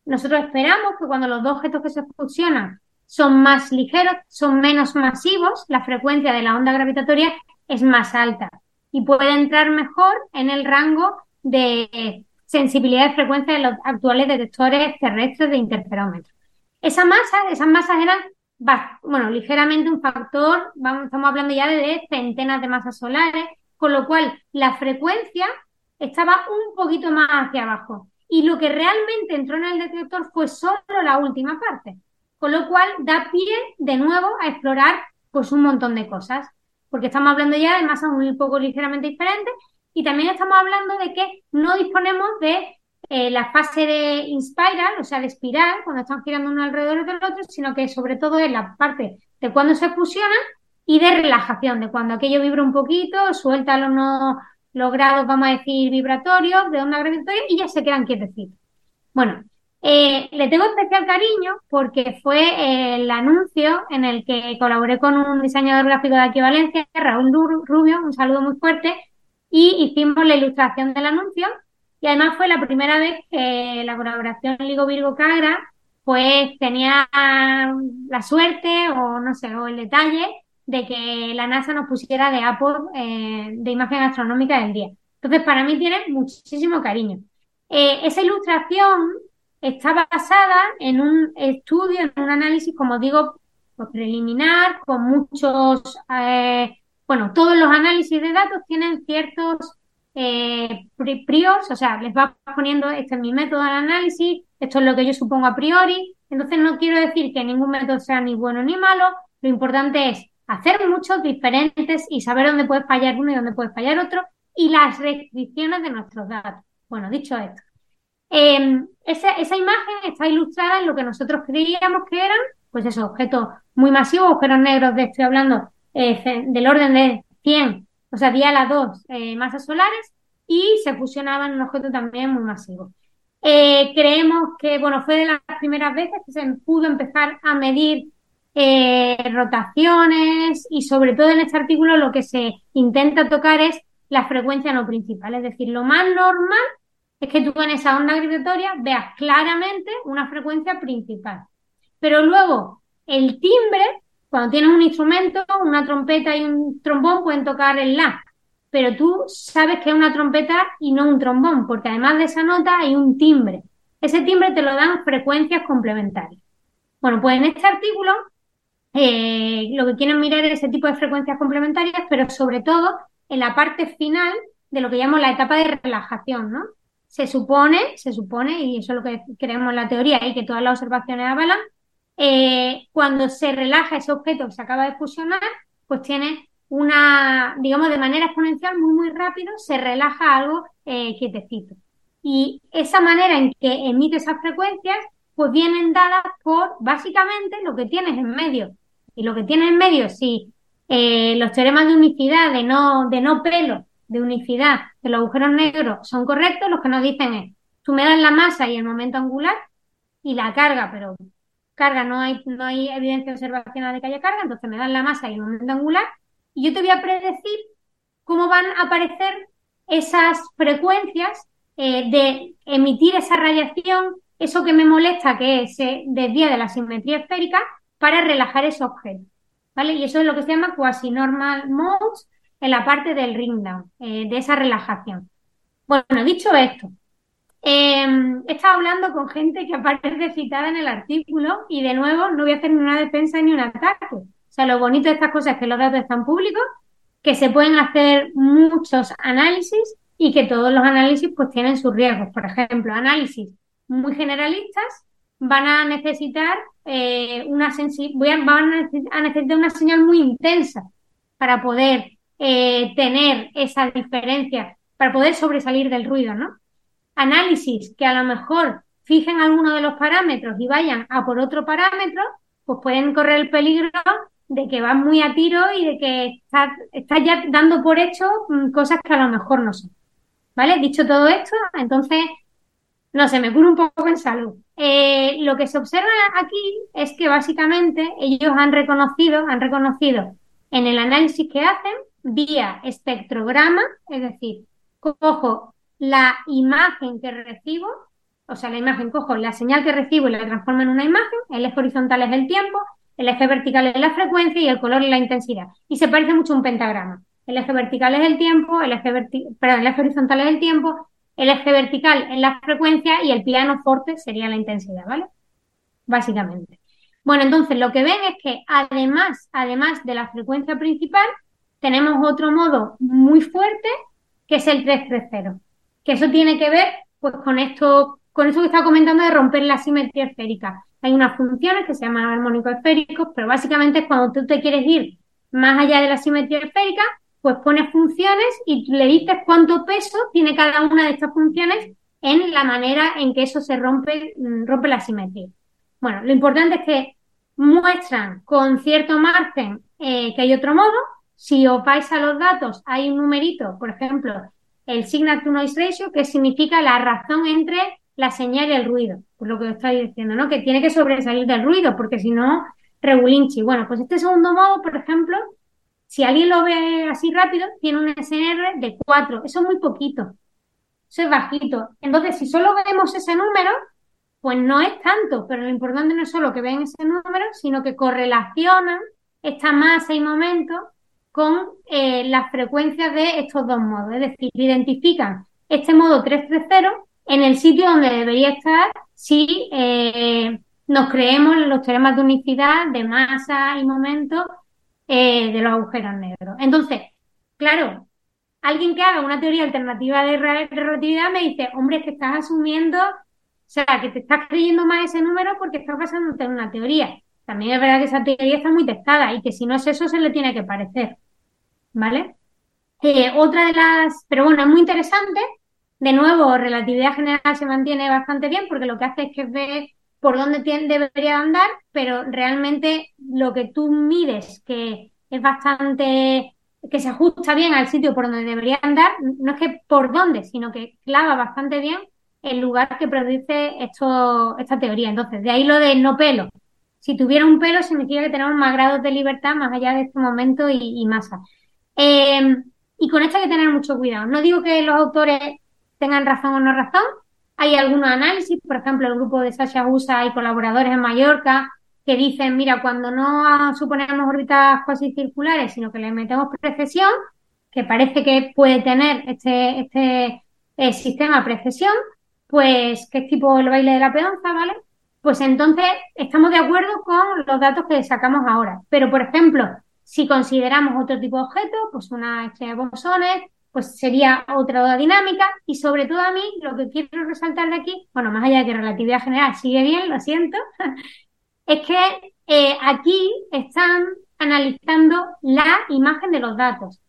Nosotros esperamos que cuando los dos objetos que se fusionan son más ligeros, son menos masivos, la frecuencia de la onda gravitatoria es más alta y puede entrar mejor en el rango de sensibilidad de frecuencia de los actuales detectores terrestres de interferómetro. Esa masa, esas masas eran bueno, ligeramente un factor, vamos, estamos hablando ya de centenas de masas solares, con lo cual la frecuencia estaba un poquito más hacia abajo. Y lo que realmente entró en el detector fue solo la última parte. Con lo cual da pie de nuevo a explorar pues un montón de cosas. Porque estamos hablando ya de masas un poco ligeramente diferentes y también estamos hablando de que no disponemos de eh, la fase de inspiral, o sea, de espiral, cuando están girando uno alrededor del otro, sino que sobre todo es la parte de cuando se fusionan y de relajación, de cuando aquello vibra un poquito, suelta los, los grados, vamos a decir, vibratorios de onda gravitatoria y ya se quedan quietecitos. Bueno, eh, le tengo especial cariño porque fue eh, el anuncio en el que colaboré con un diseñador gráfico de aquí Valencia, Raúl Rubio, un saludo muy fuerte, y hicimos la ilustración del anuncio y además fue la primera vez que la colaboración Ligo Virgo Cagra pues tenía la suerte o no sé, o el detalle de que la NASA nos pusiera de Apple eh, de imagen astronómica del día. Entonces, para mí tiene muchísimo cariño. Eh, esa ilustración está basada en un estudio, en un análisis, como digo, pues, preliminar, con muchos, eh, bueno, todos los análisis de datos tienen ciertos eh, prios, o sea, les va poniendo, este es mi método de análisis, esto es lo que yo supongo a priori, entonces no quiero decir que ningún método sea ni bueno ni malo, lo importante es hacer muchos diferentes y saber dónde puede fallar uno y dónde puede fallar otro y las restricciones de nuestros datos. Bueno, dicho esto, em, esa, esa, imagen está ilustrada en lo que nosotros creíamos que eran, pues esos objetos muy masivos, agujeros negros, de estoy hablando eh, del orden de 100 o sea, día las dos eh, masas solares y se fusionaban en un objeto también muy masivo. Eh, creemos que, bueno, fue de las primeras veces que se pudo empezar a medir rotaciones y sobre todo en este artículo lo que se intenta tocar es la frecuencia no principal. Es decir, lo más normal es que tú en esa onda gravitatoria veas claramente una frecuencia principal. Pero luego el timbre cuando tienes un instrumento, una trompeta y un trombón pueden tocar el la, pero tú sabes que es una trompeta y no un trombón, porque además de esa nota hay un timbre. Ese timbre te lo dan frecuencias complementarias. Bueno, pues en este artículo eh, lo que quieren mirar es ese tipo de frecuencias complementarias, pero sobre todo en la parte final de lo que llamamos la etapa de relajación, ¿no? Se supone, se supone, y eso es lo que creemos en la teoría y que todas las observaciones avalan, eh, cuando se relaja ese objeto que se acaba de fusionar, pues tiene una, digamos, de manera exponencial muy, muy rápido, se relaja algo eh, quietecito. Y esa manera en que emite esas frecuencias, pues vienen dadas por básicamente lo que tienes en medio. Y lo que tienes en medio, si eh, los teoremas de unicidad, de no, de no pelo, de unicidad de los agujeros negros son correctos, lo que nos dicen es, tú me das la masa y el momento angular y la carga, pero carga, no hay, no hay evidencia observacional de que haya carga, entonces me dan la masa y el momento angular, y yo te voy a predecir cómo van a aparecer esas frecuencias eh, de emitir esa radiación, eso que me molesta que se desvía de la simetría esférica, para relajar ese objeto. ¿Vale? Y eso es lo que se llama quasi-normal modes en la parte del ring down, eh, de esa relajación. Bueno, dicho esto, eh, he estado hablando con gente que aparece citada en el artículo y de nuevo no voy a hacer ni una defensa ni un ataque. O sea, lo bonito de estas cosas es que los datos están públicos, que se pueden hacer muchos análisis y que todos los análisis pues tienen sus riesgos. Por ejemplo, análisis muy generalistas van a necesitar eh, una voy van a necesitar una señal muy intensa para poder eh, tener esa diferencia, para poder sobresalir del ruido, ¿no? Análisis que a lo mejor fijen alguno de los parámetros y vayan a por otro parámetro, pues pueden correr el peligro de que van muy a tiro y de que estás está ya dando por hecho mm, cosas que a lo mejor no son. ¿Vale? Dicho todo esto, entonces, no sé, me curo un poco en salud. Eh, lo que se observa aquí es que básicamente ellos han reconocido, han reconocido en el análisis que hacen vía espectrograma, es decir, cojo la imagen que recibo, o sea, la imagen, cojo la señal que recibo y la transformo en una imagen, el eje horizontal es el tiempo, el eje vertical es la frecuencia y el color es la intensidad. Y se parece mucho a un pentagrama. El eje vertical es el tiempo, el eje, perdón, el eje horizontal es el tiempo, el eje vertical es la frecuencia y el piano forte sería la intensidad, ¿vale? Básicamente. Bueno, entonces lo que ven es que además, además de la frecuencia principal, tenemos otro modo muy fuerte que es el 330, que eso tiene que ver pues con esto, con eso que estaba comentando de romper la simetría esférica. Hay unas funciones que se llaman armónicos esféricos, pero básicamente es cuando tú te quieres ir más allá de la simetría esférica, pues pones funciones y le dices cuánto peso tiene cada una de estas funciones en la manera en que eso se rompe, mm, rompe la simetría. Bueno, lo importante es que muestran con cierto margen eh, que hay otro modo, si os vais a los datos, hay un numerito, por ejemplo, el signal to noise ratio, que significa la razón entre la señal y el ruido, por lo que estoy diciendo, ¿no? Que tiene que sobresalir del ruido, porque si no, regulinchi. Bueno, pues este segundo modo, por ejemplo, si alguien lo ve así rápido, tiene un SNR de 4. Eso es muy poquito. Eso es bajito. Entonces, si solo vemos ese número, pues no es tanto, pero lo importante no es solo que vean ese número, sino que correlacionan esta masa y momento con eh, las frecuencias de estos dos modos. Es decir, identifican este modo 330 en el sitio donde debería estar si eh, nos creemos los teoremas de unicidad, de masa y momento eh, de los agujeros negros. Entonces, claro, alguien que haga una teoría alternativa de relatividad me dice, hombre, es que estás asumiendo, o sea, que te estás creyendo más ese número porque estás basándote en una teoría. También es verdad que esa teoría está muy testada y que si no es eso se le tiene que parecer. ¿Vale? Eh, otra de las, pero bueno, es muy interesante. De nuevo, relatividad general se mantiene bastante bien porque lo que hace es que ve por dónde debería andar, pero realmente lo que tú mides, que es bastante, que se ajusta bien al sitio por donde debería andar, no es que por dónde, sino que clava bastante bien el lugar que produce esto, esta teoría. Entonces, de ahí lo de no pelo. Si tuviera un pelo, significa que tenemos más grados de libertad más allá de este momento y masa. Eh, y con esto hay que tener mucho cuidado. No digo que los autores tengan razón o no razón. Hay algunos análisis, por ejemplo, el grupo de Sasha Usa y colaboradores en Mallorca que dicen, mira, cuando no suponemos órbitas cuasi circulares, sino que le metemos precesión, que parece que puede tener este, este eh, sistema precesión, pues que es tipo el baile de la peonza, ¿vale? Pues entonces estamos de acuerdo con los datos que sacamos ahora. Pero, por ejemplo, si consideramos otro tipo de objeto, pues una estrella de bosones, pues sería otra dinámica. Y sobre todo a mí, lo que quiero resaltar de aquí, bueno, más allá de que relatividad general sigue bien, lo siento, es que eh, aquí están analizando la imagen de los datos.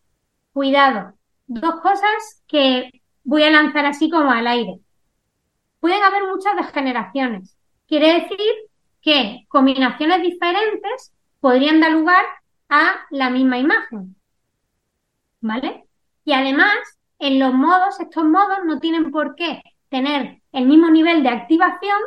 Cuidado, dos cosas que voy a lanzar así como al aire. Pueden haber muchas degeneraciones. Quiere decir que combinaciones diferentes podrían dar lugar a la misma imagen. ¿Vale? Y además, en los modos, estos modos no tienen por qué tener el mismo nivel de activación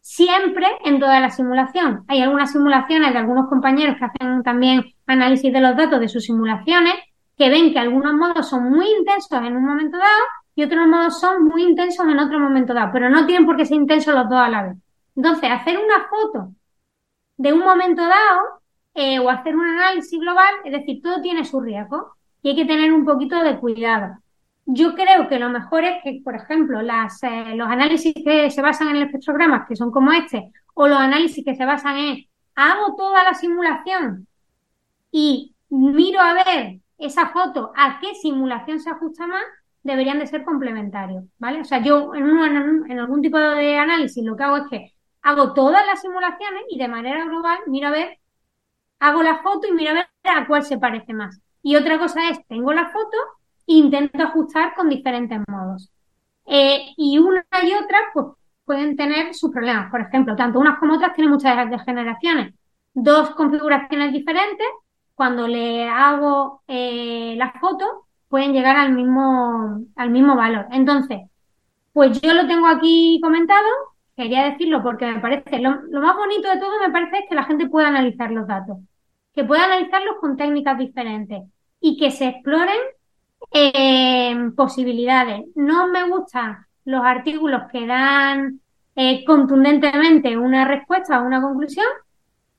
siempre en toda la simulación. Hay algunas simulaciones de algunos compañeros que hacen también análisis de los datos de sus simulaciones que ven que algunos modos son muy intensos en un momento dado y otros modos son muy intensos en otro momento dado, pero no tienen por qué ser intensos los dos a la vez. Entonces, hacer una foto de un momento dado eh, o hacer un análisis global, es decir, todo tiene su riesgo y hay que tener un poquito de cuidado. Yo creo que lo mejor es que, por ejemplo, las, eh, los análisis que se basan en el espectrograma, que son como este, o los análisis que se basan en hago toda la simulación y miro a ver esa foto a qué simulación se ajusta más, deberían de ser complementarios, ¿vale? O sea, yo en, en algún tipo de análisis lo que hago es que hago todas las simulaciones y de manera global miro a ver, hago la foto y miro a ver a cuál se parece más. Y otra cosa es, tengo la foto intento ajustar con diferentes modos. Eh, y una y otra, pues pueden tener sus problemas. Por ejemplo, tanto unas como otras tienen muchas degeneraciones. Dos configuraciones diferentes, cuando le hago eh, la foto, pueden llegar al mismo, al mismo valor. Entonces, pues yo lo tengo aquí comentado, quería decirlo porque me parece, lo, más bonito de todo me parece que la gente pueda analizar los datos, que pueda analizarlos con técnicas diferentes y que se exploren eh, posibilidades. No me gustan los artículos que dan eh, contundentemente una respuesta o una conclusión,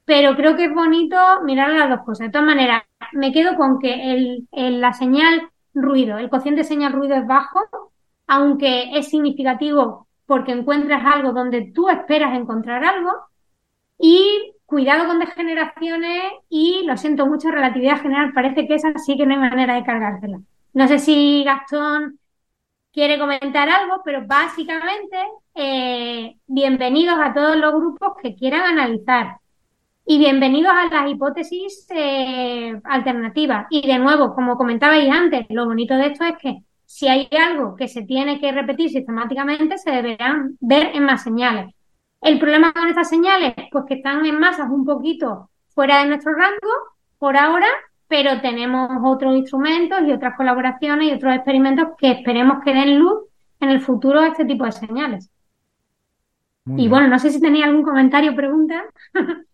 pero creo que es bonito mirar las dos cosas. De todas maneras, me quedo con que el, la señal ruido, el cociente señal ruido es bajo, aunque es significativo porque encuentras algo donde tú esperas encontrar algo y cuidado con degeneraciones y lo siento mucho, relatividad general parece que esa sí que no hay manera de cargársela. No sé si Gastón quiere comentar algo, pero básicamente eh, bienvenidos a todos los grupos que quieran analizar y bienvenidos a las hipótesis eh, alternativas. Y de nuevo, como comentabais antes, lo bonito de esto es que si hay algo que se tiene que repetir sistemáticamente, se deberán ver en más señales. El problema con estas señales, pues que están en masas un poquito fuera de nuestro rango por ahora, pero tenemos otros instrumentos y otras colaboraciones y otros experimentos que esperemos que den luz en el futuro a este tipo de señales. y bueno, no sé si tenéis algún comentario o pregunta.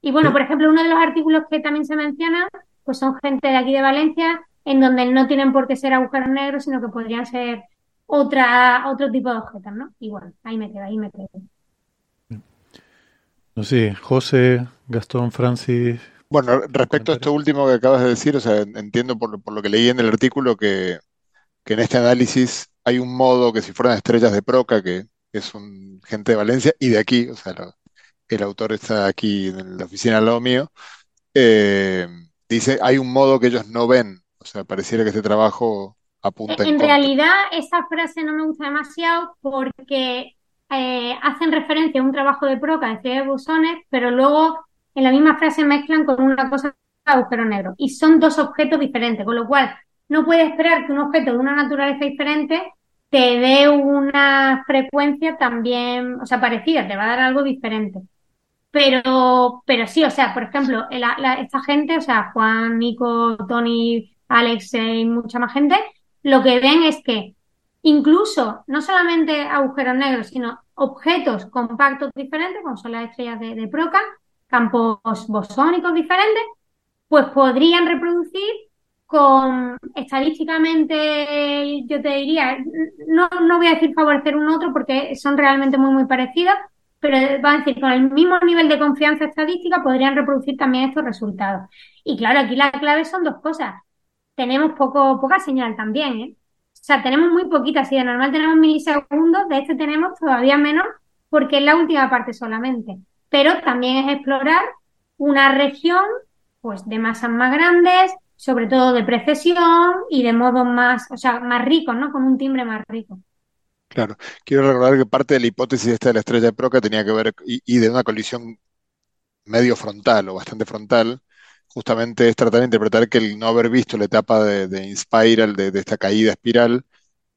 y bueno, por ejemplo, uno de los artículos que también se menciona, pues son gente de aquí de Valencia, en donde no tienen por qué ser agujeros negros, sino que podrían ser otra, otro tipo de objetos, ¿no? Y bueno, ahí me quedo, ahí me quedo.
No sé, José, Gastón, Francis.
Bueno, respecto a esto último que acabas de decir, o sea, entiendo por, por lo que leí en el artículo que, que, en este análisis hay un modo que si fueran estrellas de Proca, que, es un gente de Valencia y de aquí, o sea, el autor está aquí en la oficina al lado mío, eh, dice, hay un modo que ellos no ven, o sea, pareciera que este trabajo apunta
en, en realidad, esa frase no me gusta demasiado porque eh, hacen referencia a un trabajo de Proca de estrellas de bosones, pero luego en la misma frase mezclan con una cosa de agujero negro. Y son dos objetos diferentes, con lo cual no puedes esperar que un objeto de una naturaleza diferente te dé una frecuencia también, o sea, parecida, te va a dar algo diferente. Pero, pero sí, o sea, por ejemplo, esta gente, o sea, Juan, Nico, Tony, Alex y mucha más gente, lo que ven es que incluso no solamente agujeros negros, sino objetos compactos diferentes, como son las estrellas de, Proca, campos bosónicos diferentes, pues podrían reproducir con estadísticamente, yo te diría, no, no voy a decir favorecer un otro porque son realmente muy, muy parecidos, pero va a decir, con el mismo nivel de confianza estadística podrían reproducir también estos resultados. Y claro, aquí la clave son dos cosas. Tenemos poco, poca señal también, ¿eh? O sea, tenemos muy poquita, si de normal tenemos milisegundos, de este tenemos todavía menos porque es la última parte solamente. Pero también es explorar una región pues de masas más grandes, sobre todo de precesión y de modos más, o sea, más ricos, ¿no? Con un timbre más rico.
Claro, quiero recordar que parte de la hipótesis esta de la estrella de Proca tenía que ver, y, de una colisión medio frontal o bastante frontal, justamente es tratar de interpretar que el no haber visto la etapa de, de Inspiral, de, esta caída espiral,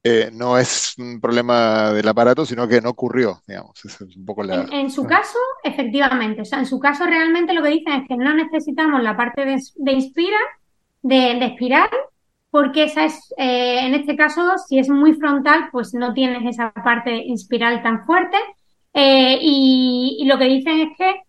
eh, no es un problema del aparato, sino que no ocurrió, digamos. es un poco la...
en, su caso, efectivamente. O sea, en su caso realmente lo que dicen es que no necesitamos la parte de, de Inspiral, de, espiral, porque esa es, eh, en este caso, si es muy frontal, pues no tienes esa parte espiral tan fuerte. Eh, y, lo que dicen es que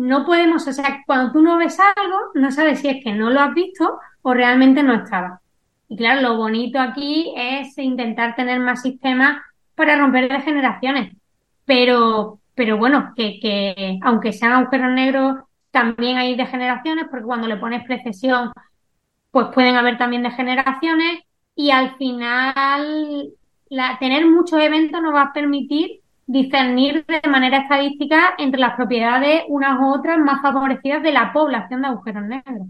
no podemos, o sea, cuando tú no ves algo, no sabes si es que no lo has visto o realmente no estaba. Y claro, lo bonito aquí es intentar tener más sistemas para romper degeneraciones. Pero, pero bueno, que, que aunque sean agujeros negros, también hay degeneraciones, porque cuando le pones precesión, pues pueden haber también degeneraciones y al final la, tener muchos eventos nos va a permitir discernir de manera estadística entre las propiedades unas u otras más favorecidas de la población de agujeros negros.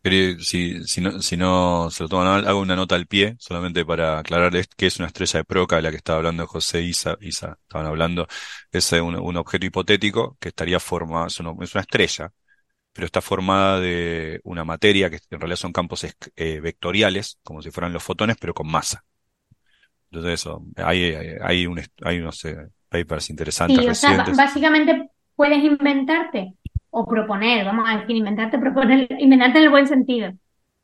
Pero si, si, no, si no se lo toman mal, hago una nota al pie, solamente para aclarar que es una estrella de Proca de la que estaba hablando José Isa, Isa, estaban hablando, es un, un objeto hipotético que estaría formado, es una, es una estrella, pero está formada de una materia que en realidad son campos eh, vectoriales, como si fueran los fotones, pero con masa. Entonces eso, hay, hay, un, hay unos papers interesantes
sí,
recientes.
O sea, básicamente puedes inventarte o proponer, vamos a decir, inventarte, proponer, inventarte en el buen sentido.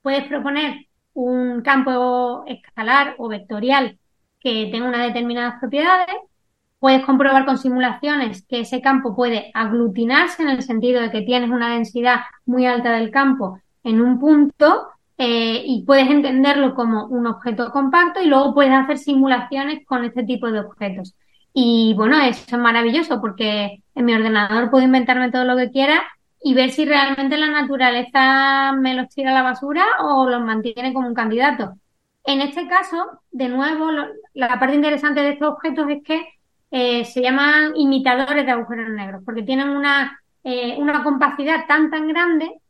Puedes proponer un campo escalar o vectorial que tenga unas determinadas propiedades. Puedes comprobar con simulaciones que ese campo puede aglutinarse en el sentido de que tienes una densidad muy alta del campo en un punto eh, y puedes entenderlo como un objeto compacto y luego puedes hacer simulaciones con este tipo de objetos. Y bueno, eso es maravilloso porque en mi ordenador puedo inventarme todo lo que quiera y ver si realmente la naturaleza me los tira a la basura o los mantiene como un candidato. En este caso, de nuevo, la parte interesante de estos objetos es que eh, se llaman imitadores de agujeros negros, porque tienen una, eh, una compacidad tan tan grande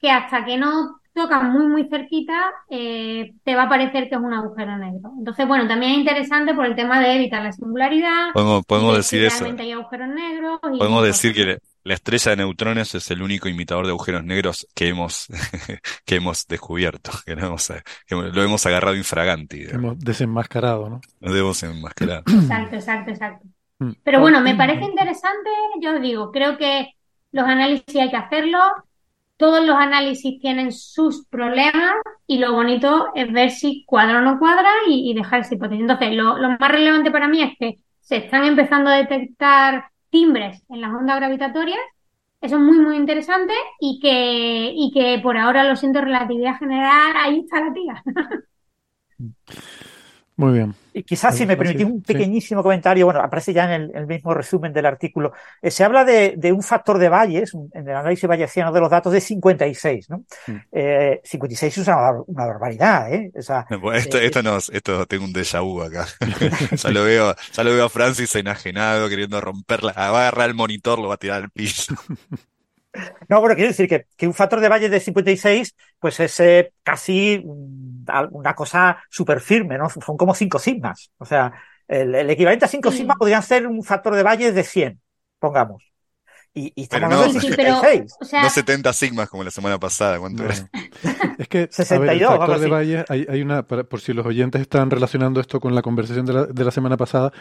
que hasta que no tocan muy muy cerquita, eh, te va a parecer que es un agujero negro. Entonces, bueno, también es interesante por el tema de evitar la singularidad.
Podemos, podemos decir eso.
Hay agujeros negros
podemos decir que la estrella de neutrones es el único imitador de agujeros negros que hemos, que hemos descubierto, que, no hemos, que lo hemos agarrado infraganti.
Hemos desenmascarado, ¿no?
Lo hemos desenmascarado.
Exacto, exacto, exacto. Pero bueno, me parece interesante, yo digo, creo que los análisis hay que hacerlos, todos los análisis tienen sus problemas y lo bonito es ver si cuadra o no cuadra y, dejar esa hipótesis. Entonces, lo, más relevante para mí es que se están empezando a detectar timbres en las ondas gravitatorias. Eso es muy, muy interesante y que, y que por ahora lo siento relatividad general, ahí está la tía.
Muy bien.
Y quizás si me permitís un pequeñísimo comentario, bueno, aparece ya en el, mismo resumen del artículo. Eh, se habla de, un factor de valles, en el análisis bayesiano de los datos, de 56, ¿no? 56 mm. eh, es una, barbaridad, ¿eh?
esto,
eh,
esto, no, esto tengo un déjà vu acá. ya, lo veo, ya lo veo a Francis enajenado, queriendo romperla, va a agarrar el monitor, lo va a tirar al piso.
No, pero quiero decir que, que, un factor de valle de 56, pues es casi mm, una cosa súper firme, ¿no? Son como 5 sigmas. O sea, el, equivalente a 5 sigmas podrían ser un factor de valle de 100, pongamos. Y, y estamos
pero no,
de 56.
o sea... No 70 sigmas como la semana pasada, ¿cuánto era?
Es que 62, ver, el factor de valle, hay, hay, una, por si los oyentes están relacionando esto con la conversación de la, de la semana pasada,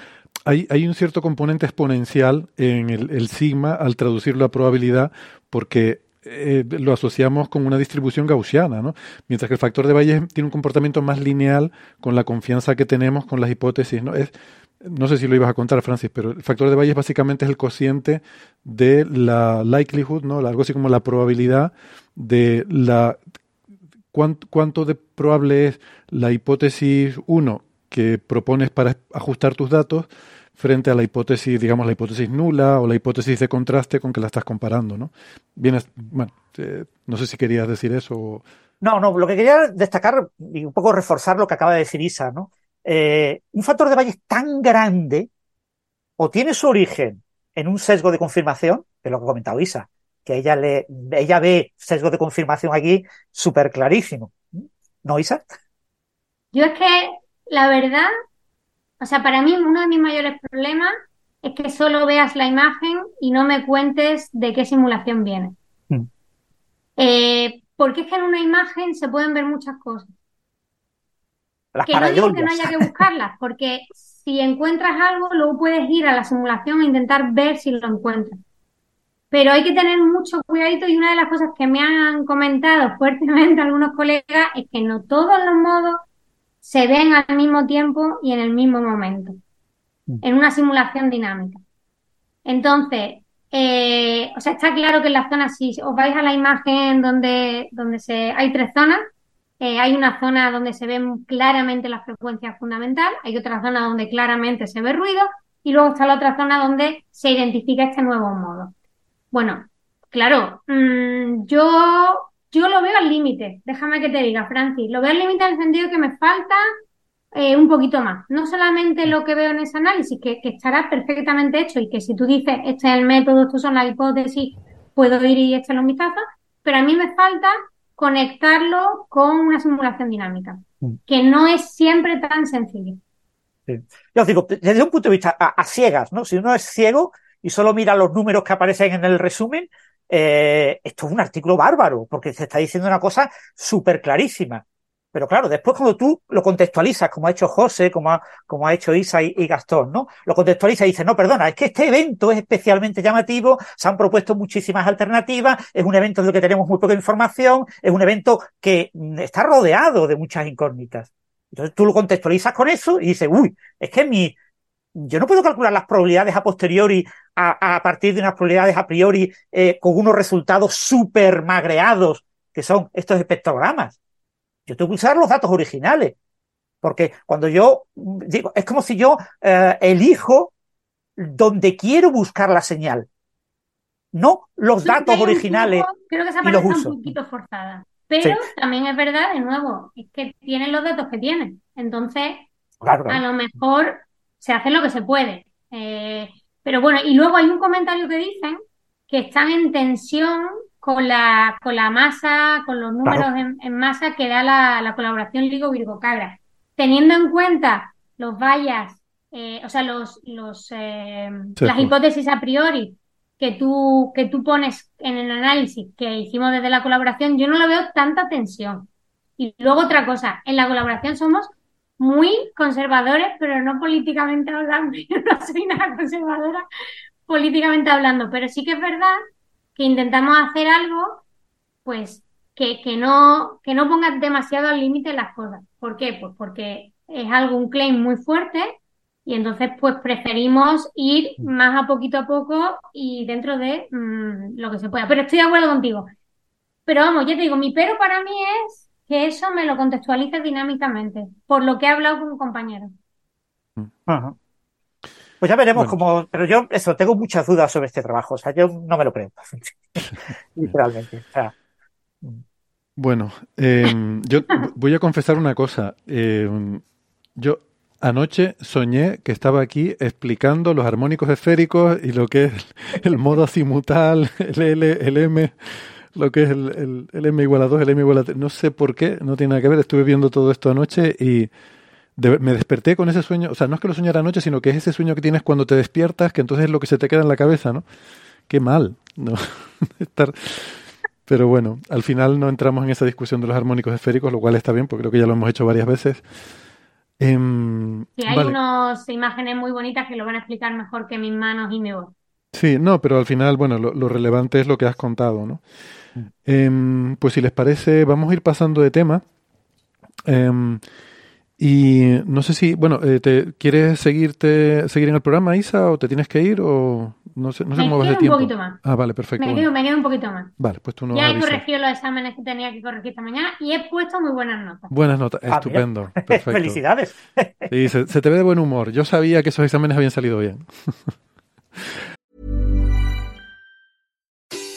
hay, hay, un cierto componente exponencial en el, el sigma al traducirlo a probabilidad, porque eh, lo asociamos con una distribución gaussiana, ¿no? Mientras que el factor de Bayes tiene un comportamiento más lineal con la confianza que tenemos con las hipótesis, ¿no? Es, no sé si lo ibas a contar, Francis, pero el factor de Bayes básicamente es el cociente de la likelihood, ¿no? Algo así como la probabilidad de la cuánto, cuánto de probable es la hipótesis 1 que propones para ajustar tus datos frente a la hipótesis, digamos, la hipótesis nula o la hipótesis de contraste con que la estás comparando, ¿no? Bien, bueno, eh, no sé si querías decir eso.
No, no, lo que quería destacar y un poco reforzar lo que acaba de decir Isa, ¿no? Eh, un factor de Bayes tan grande o tiene su origen en un sesgo de confirmación, que es lo que ha comentado Isa, que ella, le, ella ve sesgo de confirmación aquí súper clarísimo. ¿No, Isa?
Yo es que, la verdad, o sea, para mí uno de mis mayores problemas es que solo veas la imagen y no me cuentes de qué simulación viene. Mm. Eh, porque es que en una imagen se pueden ver muchas cosas que no digo que no haya que buscarlas, porque si encuentras algo, luego puedes ir a la simulación e intentar ver si lo encuentras. Pero hay que tener mucho cuidadito y una de las cosas que me han comentado fuertemente algunos colegas es que no todos los modos se ven al mismo tiempo y en el mismo momento, mm. en una simulación dinámica. Entonces, Eh, o sea, está claro que en la zona, si os vais a la imagen donde, donde se, hay tres zonas, eh, hay una zona donde se ven claramente la frecuencia fundamental, hay otra zona donde claramente se ve ruido y luego está la otra zona donde se identifica este nuevo modo. Bueno, claro, mmm, yo, yo lo veo al límite, déjame que te diga, Francis, lo veo al límite en el sentido que me falta eh, un poquito más. No solamente lo que veo en ese análisis, que, que, estará perfectamente hecho y que si tú dices, este es el método, estos son las hipótesis, puedo ir y echarle un vistazo, pero a mí me falta conectarlo con una simulación dinámica, mm. que no es siempre tan sencillo.
Sí. Os digo, desde un punto de vista a, a, ciegas, ¿no? Si uno es ciego y solo mira los números que aparecen en el resumen, eh, esto es un artículo bárbaro, porque se está diciendo una cosa súper clarísima. Pero claro, después cuando tú lo contextualizas, como ha hecho José, como ha, como ha hecho Isa y, Gastón, ¿no? Lo contextualizas y dices, no, perdona, es que este evento es especialmente llamativo, se han propuesto muchísimas alternativas, es un evento del que tenemos muy poca información, es un evento que está rodeado de muchas incógnitas. Entonces tú lo contextualizas con eso y dices, uy, es que mi, yo no puedo calcular las probabilidades a posteriori a, a partir de unas probabilidades a priori eh, con unos resultados súper magreados que son estos espectrogramas. Yo tengo que usar los datos originales. Porque cuando yo digo, es como si yo eh, elijo donde quiero buscar la señal. No los datos originales.
Poco, creo que esa parte está un poquito forzada. Pero sí. también es verdad, de nuevo, es que tienen los datos que tienen. Entonces, claro, claro. a lo mejor se hace lo que se puede. Eh, pero bueno, y luego hay un comentario que dicen que están en tensión con la, con la masa, con los números claro. en, en, masa que da la, la colaboración Ligo-Virgo-Cabra. Teniendo en cuenta los vallas, eh, o sea, los, los, eh, sí, las hipótesis a priori que tú, que tú pones en el análisis que hicimos desde la colaboración, yo no lo veo tanta tensión. Y luego otra cosa, en la colaboración somos muy conservadores, pero no políticamente hablando. Yo no soy nada conservadora políticamente hablando, pero sí que es verdad que intentamos hacer algo, pues, que, que no, que no ponga demasiado al límite las cosas. ¿Por qué? Pues porque es algo, un claim muy fuerte, y entonces, pues preferimos ir más a poquito a poco y dentro de mmm, lo que se pueda. Pero estoy de acuerdo contigo. Pero vamos, ya te digo, mi pero para mí es que eso me lo contextualice dinámicamente, por lo que he hablado con un compañero.
Ajá. Pues ya veremos bueno. cómo, pero yo eso, tengo muchas dudas sobre este trabajo, o sea, yo no me lo creo, literalmente. O sea,
bueno, eh, yo voy a confesar una cosa. Eh, yo anoche soñé que estaba aquí explicando los armónicos esféricos y lo que es el modo azimutal, el L, el M, lo que es el, el, el, M igual a 2, el M igual a 3. No sé por qué, no tiene nada que ver. Estuve viendo todo esto anoche y de, me desperté con ese sueño. O sea, no es que lo soñara anoche, sino que es ese sueño que tienes cuando te despiertas, que entonces es lo que se te queda en la cabeza, ¿no? Qué mal, ¿no? Estar... Pero bueno, al final no entramos en esa discusión de los armónicos esféricos, lo cual está bien, porque creo que ya lo hemos hecho varias veces. Eh,
sí, hay vale. unas imágenes muy bonitas que lo van a explicar mejor que mis manos y mi voz.
Sí, no, pero al final, bueno, lo, lo relevante es lo que has contado, ¿no? Eh, pues si les parece, vamos a ir pasando de tema. Eh, y no sé si, bueno, eh, te, ¿quieres seguirte, seguir en el programa, Isa, o te tienes que ir? o No sé, no sé
me
cómo vas de
un
tiempo.
poquito más.
Ah, vale, perfecto.
Me quedo, me quedo un poquito más.
Vale, pues tú no
Ya he corregido los exámenes que tenía que corregir esta mañana y he puesto muy buenas notas.
Buenas notas,
Ah,
estupendo. Perfecto.
Felicidades.
Sí, se, se te ve de buen humor. Yo sabía que esos exámenes habían salido bien.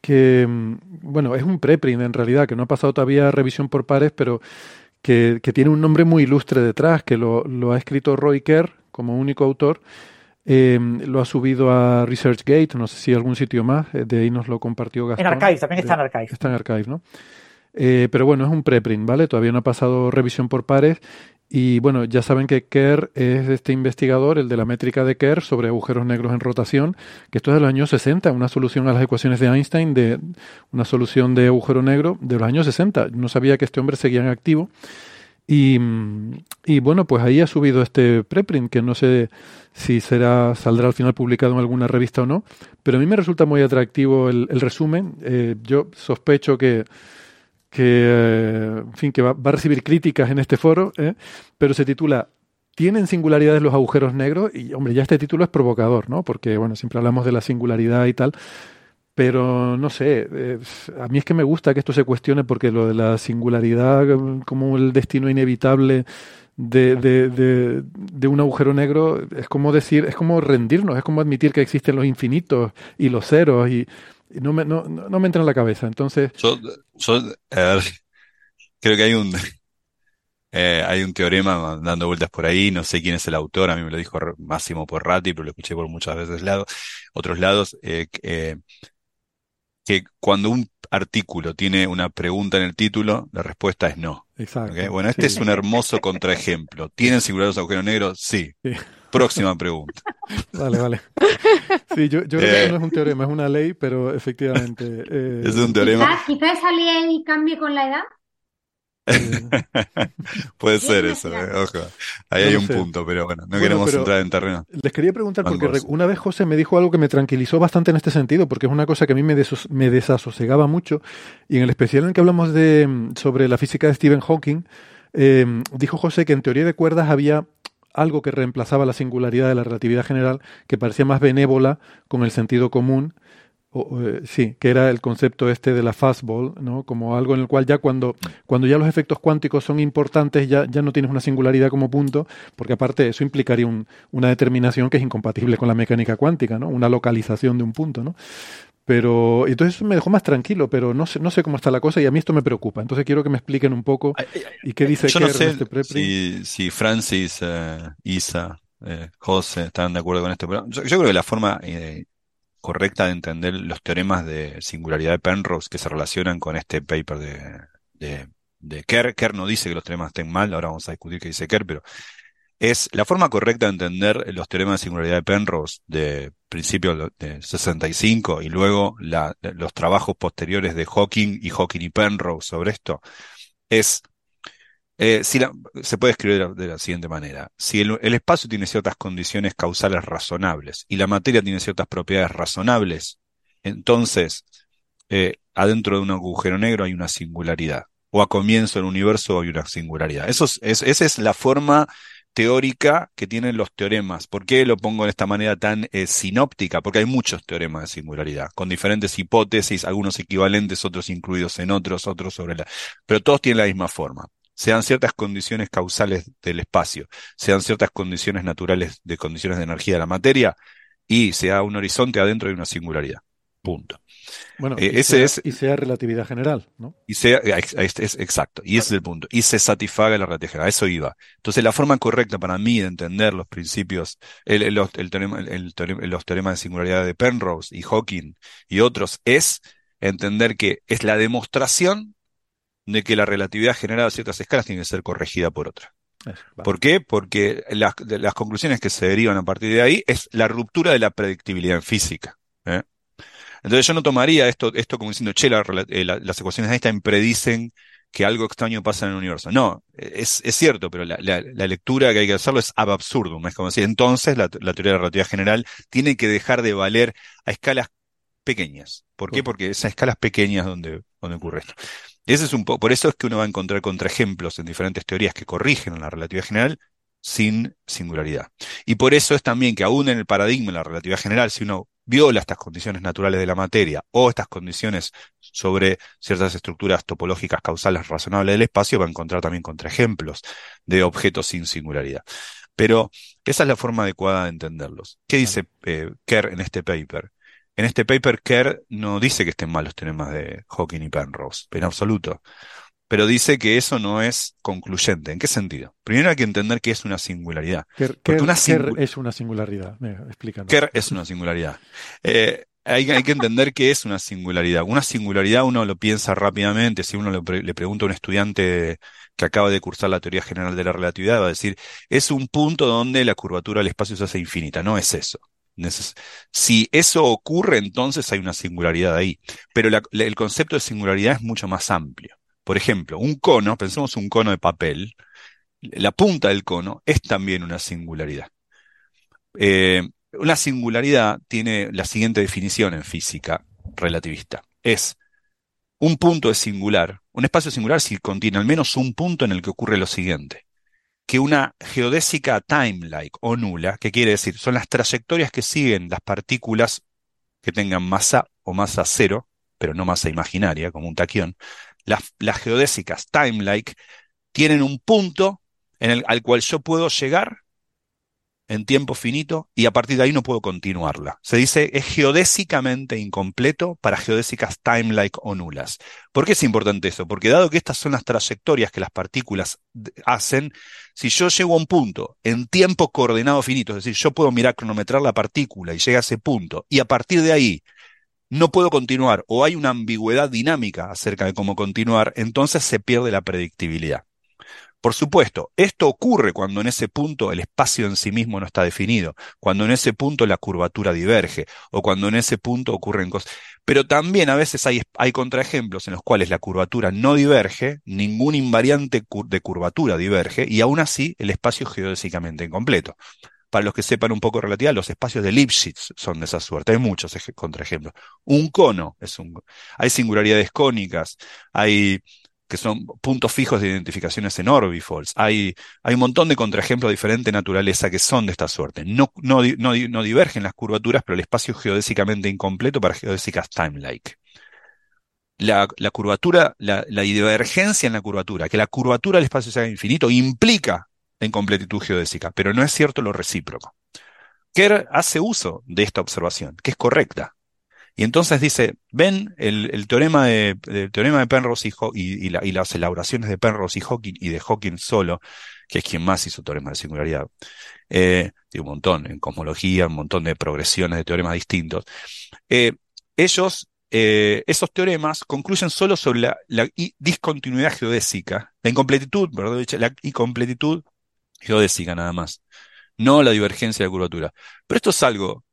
que, mm, bueno, es un preprint en realidad, que no ha pasado todavía revisión por pares, pero que, que tiene un nombre muy ilustre detrás, que lo, lo ha escrito Roy Kerr como único autor. Em, lo ha subido a ResearchGate, no sé si algún sitio más, eh, de ahí nos lo compartió Gastón.
En Archive, también está en Archive.
Está en Archive, ¿no? Eh, pero bueno, es un preprint, ¿vale? Todavía no ha pasado revisión por pares. Y bueno, ya saben que Kerr es este investigador, el de la métrica de Kerr sobre agujeros negros en rotación, que esto es de los años 60, una solución a las ecuaciones de Einstein, de una solución de agujero negro de los años 60. No sabía que este hombre seguía en activo. Y, y bueno, pues ahí ha subido este preprint, que no sé si será saldrá al final publicado en alguna revista o no, pero a mí me resulta muy atractivo el, resumen. Eh, yo sospecho que que, eh, en fin, que va, a recibir críticas en este foro, ¿eh? pero se titula ¿Tienen singularidades los agujeros negros? Y, hombre, ya este título es provocador, ¿no? Porque, bueno, siempre hablamos de la singularidad y tal, pero no sé, eh, a mí es que me gusta que esto se cuestione porque lo de la singularidad como el destino inevitable de, de, de, de, un agujero negro es como decir, es como rendirnos, es como admitir que existen los infinitos y los ceros y no me, no, no me entra en la cabeza. Entonces.
Yo, yo a ver, creo que hay un, eh, hay un teorema dando vueltas por ahí, no sé quién es el autor, a mí me lo dijo Máximo Porrati, pero lo escuché por muchas veces lado, otros lados, eh, eh, que cuando un artículo tiene una pregunta en el título, la respuesta es no.
Exacto.
¿Okay? Bueno, este
sí.
es un hermoso contraejemplo. ¿Tienen singulares agujeros negros? Sí.
Sí.
Próxima pregunta.
Vale, vale. Sí, yo, yo creo que no es un teorema, es una ley, pero efectivamente. Eh,
es un teorema.
Quizás quizá esa ley cambie con la edad.
Puede ser eso, eh, ojo. Ahí
No
hay un
sé.
punto, pero bueno, no
Bueno,
queremos entrar en terreno.
Les quería preguntar, porque una vez José me dijo algo que me tranquilizó bastante en este sentido, porque es una cosa que a mí me, desos- me desasosegaba mucho, y en el especial en el que hablamos de, mm, sobre la física de Stephen Hawking, eh, dijo José que en teoría de cuerdas había algo que reemplazaba la singularidad de la relatividad general, que parecía más benévola con el sentido común, o, eh, sí, que era el concepto este de la fastball, ¿no? Como algo en el cual ya cuando, cuando ya los efectos cuánticos son importantes, ya, ya no tienes una singularidad como punto, porque aparte eso implicaría un- una determinación que es incompatible con la mecánica cuántica, ¿no? Una localización de un punto, ¿no? Pero entonces eso me dejó más tranquilo, pero no sé, no sé cómo está la cosa y a mí esto me preocupa. Entonces quiero que me expliquen un poco y qué dice
Yo no sé
este
si, si Francis, eh, Isa, eh, José están de acuerdo con esto, pero yo, yo creo que la forma eh, correcta de entender los teoremas de singularidad de Penrose que se relacionan con este paper de, de, de Kerr, Kerr no dice que los teoremas estén mal, ahora vamos a discutir qué dice Kerr, pero es la forma correcta de entender los teoremas de singularidad de Penrose de principios de 65 y luego los trabajos posteriores de Hawking y Hawking y Penrose sobre esto es eh, si se puede escribir de la, siguiente manera. Si el, espacio tiene ciertas condiciones causales razonables y la materia tiene ciertas propiedades razonables, entonces eh, adentro de un agujero negro hay una singularidad. O a comienzo del universo hay una singularidad. Eso es, es- esa es la forma teórica que tienen los teoremas. ¿Por qué lo pongo de esta manera tan eh, sinóptica? Porque hay muchos teoremas de singularidad, con diferentes hipótesis, algunos equivalentes, otros incluidos en otros, otros sobre la... Pero todos tienen la misma forma. Sean ciertas condiciones causales del espacio, sean ciertas condiciones naturales de condiciones de energía de la materia, y sea un horizonte adentro de una singularidad. Punto.
Bueno,
Eh,
y
ese
sea-
es-
y sea relatividad general, ¿no?
Y sea, ex- es, exacto, y ese es el punto. Y se satisfaga la relatividad general. A eso iba. Entonces, la forma correcta para mí de entender los principios, el, el- el teorema- los teoremas de singularidad de Penrose y Hawking y otros, es entender que es la demostración de que la relatividad general a ciertas escalas tiene que ser corregida por otra.
Vale.
¿Por qué? Porque las, las conclusiones que se derivan a partir de ahí es la ruptura de la predictibilidad en física. ¿eh? Entonces yo no tomaría esto, esto como diciendo, che, la rela- eh, la- las ecuaciones de Einstein predicen que algo extraño pasa en el universo. No, es, es cierto, pero la, la- la lectura que hay que hacerlo es ab absurdum. Es como decir, entonces la, la teoría de la relatividad general tiene que dejar de valer a escalas pequeñas. ¿Por qué? Porque es a escalas pequeñas donde, donde ocurre esto. Ese es un po- por eso es que uno va a encontrar contraejemplos en diferentes teorías que corrigen la relatividad general sin singularidad. Y por eso es también que aún en el paradigma de la relatividad general, si uno viola estas condiciones naturales de la materia o estas condiciones sobre ciertas estructuras topológicas causales razonables del espacio, va a encontrar también contraejemplos de objetos sin singularidad. Pero esa es la forma adecuada de entenderlos. ¿Qué dice eh, Kerr en este paper? En este paper, Kerr no dice que estén mal los teoremas de Hawking y Penrose, en absoluto. Pero dice que eso no es concluyente. ¿En qué sentido? Primero hay que entender que es una singularidad.
Kerr,
una singu-
es una singularidad. Explícanos.
Kerr es una singularidad. Eh, hay, hay que entender qué es una singularidad. Una singularidad uno lo piensa rápidamente. Si uno le, pre- le pregunta a un estudiante que acaba de cursar la teoría general de la relatividad, va a decir, es un punto donde la curvatura del espacio se hace infinita. No es eso. Si eso ocurre, entonces hay una singularidad ahí. Pero la- la- el concepto de singularidad es mucho más amplio. Por ejemplo, un cono, pensemos un cono de papel, la punta del cono es también una singularidad. Eh, una singularidad tiene la siguiente definición en física relativista. Es un punto es singular. Un espacio singular si contiene al menos un punto en el que ocurre lo siguiente. Que una geodésica time-like o nula, que quiere decir, son las trayectorias que siguen las partículas que tengan masa o masa cero, pero no masa imaginaria, como un taquión. Las, geodésicas time-like tienen un punto en el, al cual yo puedo llegar en tiempo finito y a partir de ahí no puedo continuarla. Se dice es geodésicamente incompleto para geodésicas time-like o nulas. ¿Por qué es importante eso? Porque dado que estas son las trayectorias que las partículas hacen, si yo llego a un punto en tiempo coordenado finito, es decir, yo puedo mirar cronometrar la partícula y llega a ese punto y a partir de ahí no puedo continuar o hay una ambigüedad dinámica acerca de cómo continuar, entonces se pierde la predictibilidad. Por supuesto, esto ocurre cuando en ese punto el espacio en sí mismo no está definido, cuando en ese punto la curvatura diverge, o cuando en ese punto ocurren cosas. Pero también a veces hay, hay contraejemplos en los cuales la curvatura no diverge, ningún invariante de curvatura diverge, y aún así el espacio es geodésicamente incompleto. Para los que sepan un poco de relatividad, los espacios de Lipschitz son de esa suerte. Hay muchos eje- contraejemplos. Un cono es un, hay singularidades cónicas, hay que son puntos fijos de identificaciones en orbifolds. Hay, hay un montón de contraejemplos de diferente naturaleza que son de esta suerte. No, no, no divergen las curvaturas, pero el espacio es geodésicamente incompleto para geodésicas time-like. La, la curvatura, la, la divergencia en la curvatura, que la curvatura del espacio sea infinito, implica la incompletitud geodésica, pero no es cierto lo recíproco. Kerr hace uso de esta observación, que es correcta. Y entonces dice, ven el, teorema de, teorema de Penrose y, y, y la- y las elaboraciones de Penrose y Hawking y de Hawking solo, que es quien más hizo teoremas de singularidad. Eh, tiene un montón en cosmología, un montón de progresiones de teoremas distintos. Eh, ellos, eh, esos teoremas concluyen solo sobre la, discontinuidad geodésica, la incompletitud, perdón, la incompletitud geodésica nada más, no la divergencia de curvatura. Pero esto es algo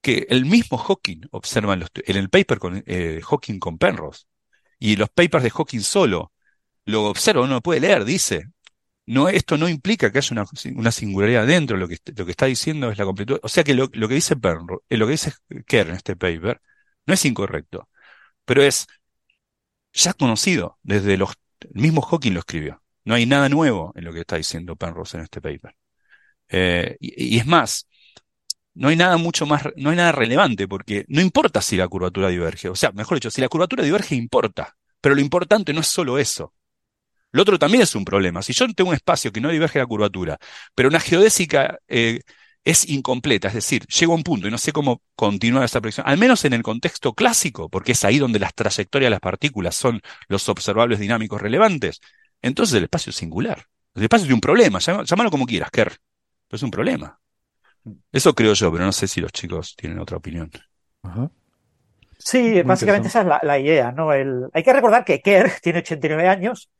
que el mismo Hawking observa en, los el paper con eh, Hawking con Penrose y los papers de Hawking solo lo observa, uno lo puede leer, dice, no, esto no implica que haya una, singularidad dentro, lo que, lo que está diciendo es la completitud. O sea que lo, lo que dice Penrose, eh, lo que dice Kerr en este paper, no es incorrecto, pero es ya conocido desde los, el mismo Hawking lo escribió. No hay nada nuevo en lo que está diciendo Penrose en este paper. Eh, y, es más, no hay nada mucho más, no hay nada relevante, porque no importa si la curvatura diverge. O sea, mejor dicho, si la curvatura diverge, importa. Pero lo importante no es solo eso. Lo otro también es un problema. Si yo tengo un espacio que no diverge la curvatura, pero una geodésica eh, es incompleta, es decir, llego a un punto y no sé cómo continuar esa predicción, al menos en el contexto clásico, porque es ahí donde las trayectorias de las partículas son los observables dinámicos relevantes, entonces el espacio es singular. El espacio tiene un problema, llámalo como quieras, Kerr, pero es un problema. Eso creo yo, pero no sé si los chicos tienen otra opinión.
Ajá.
Sí,
Muy
básicamente esa es la, la idea, ¿no? El, hay que recordar que Kerr tiene 89 años,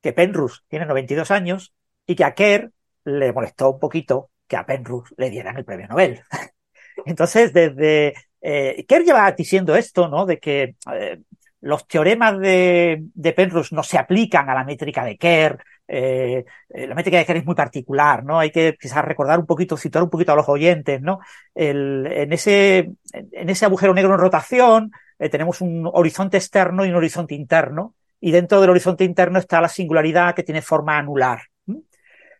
que Penrose tiene 92 años y que a Kerr le molestó un poquito que a Penrose le dieran el premio Nobel. Entonces, desde eh, Kerr lleva diciendo esto, ¿no? De que eh, los teoremas de, de Penrose no se aplican a la métrica de Kerr. eh, eh, la métrica de Kerr es muy particular, ¿no? Hay que quizás recordar un poquito, citar un poquito a los oyentes, ¿no? En, ese, en ese agujero negro en rotación eh, tenemos un horizonte externo y un horizonte interno. y dentro del horizonte interno está la singularidad que tiene forma anular.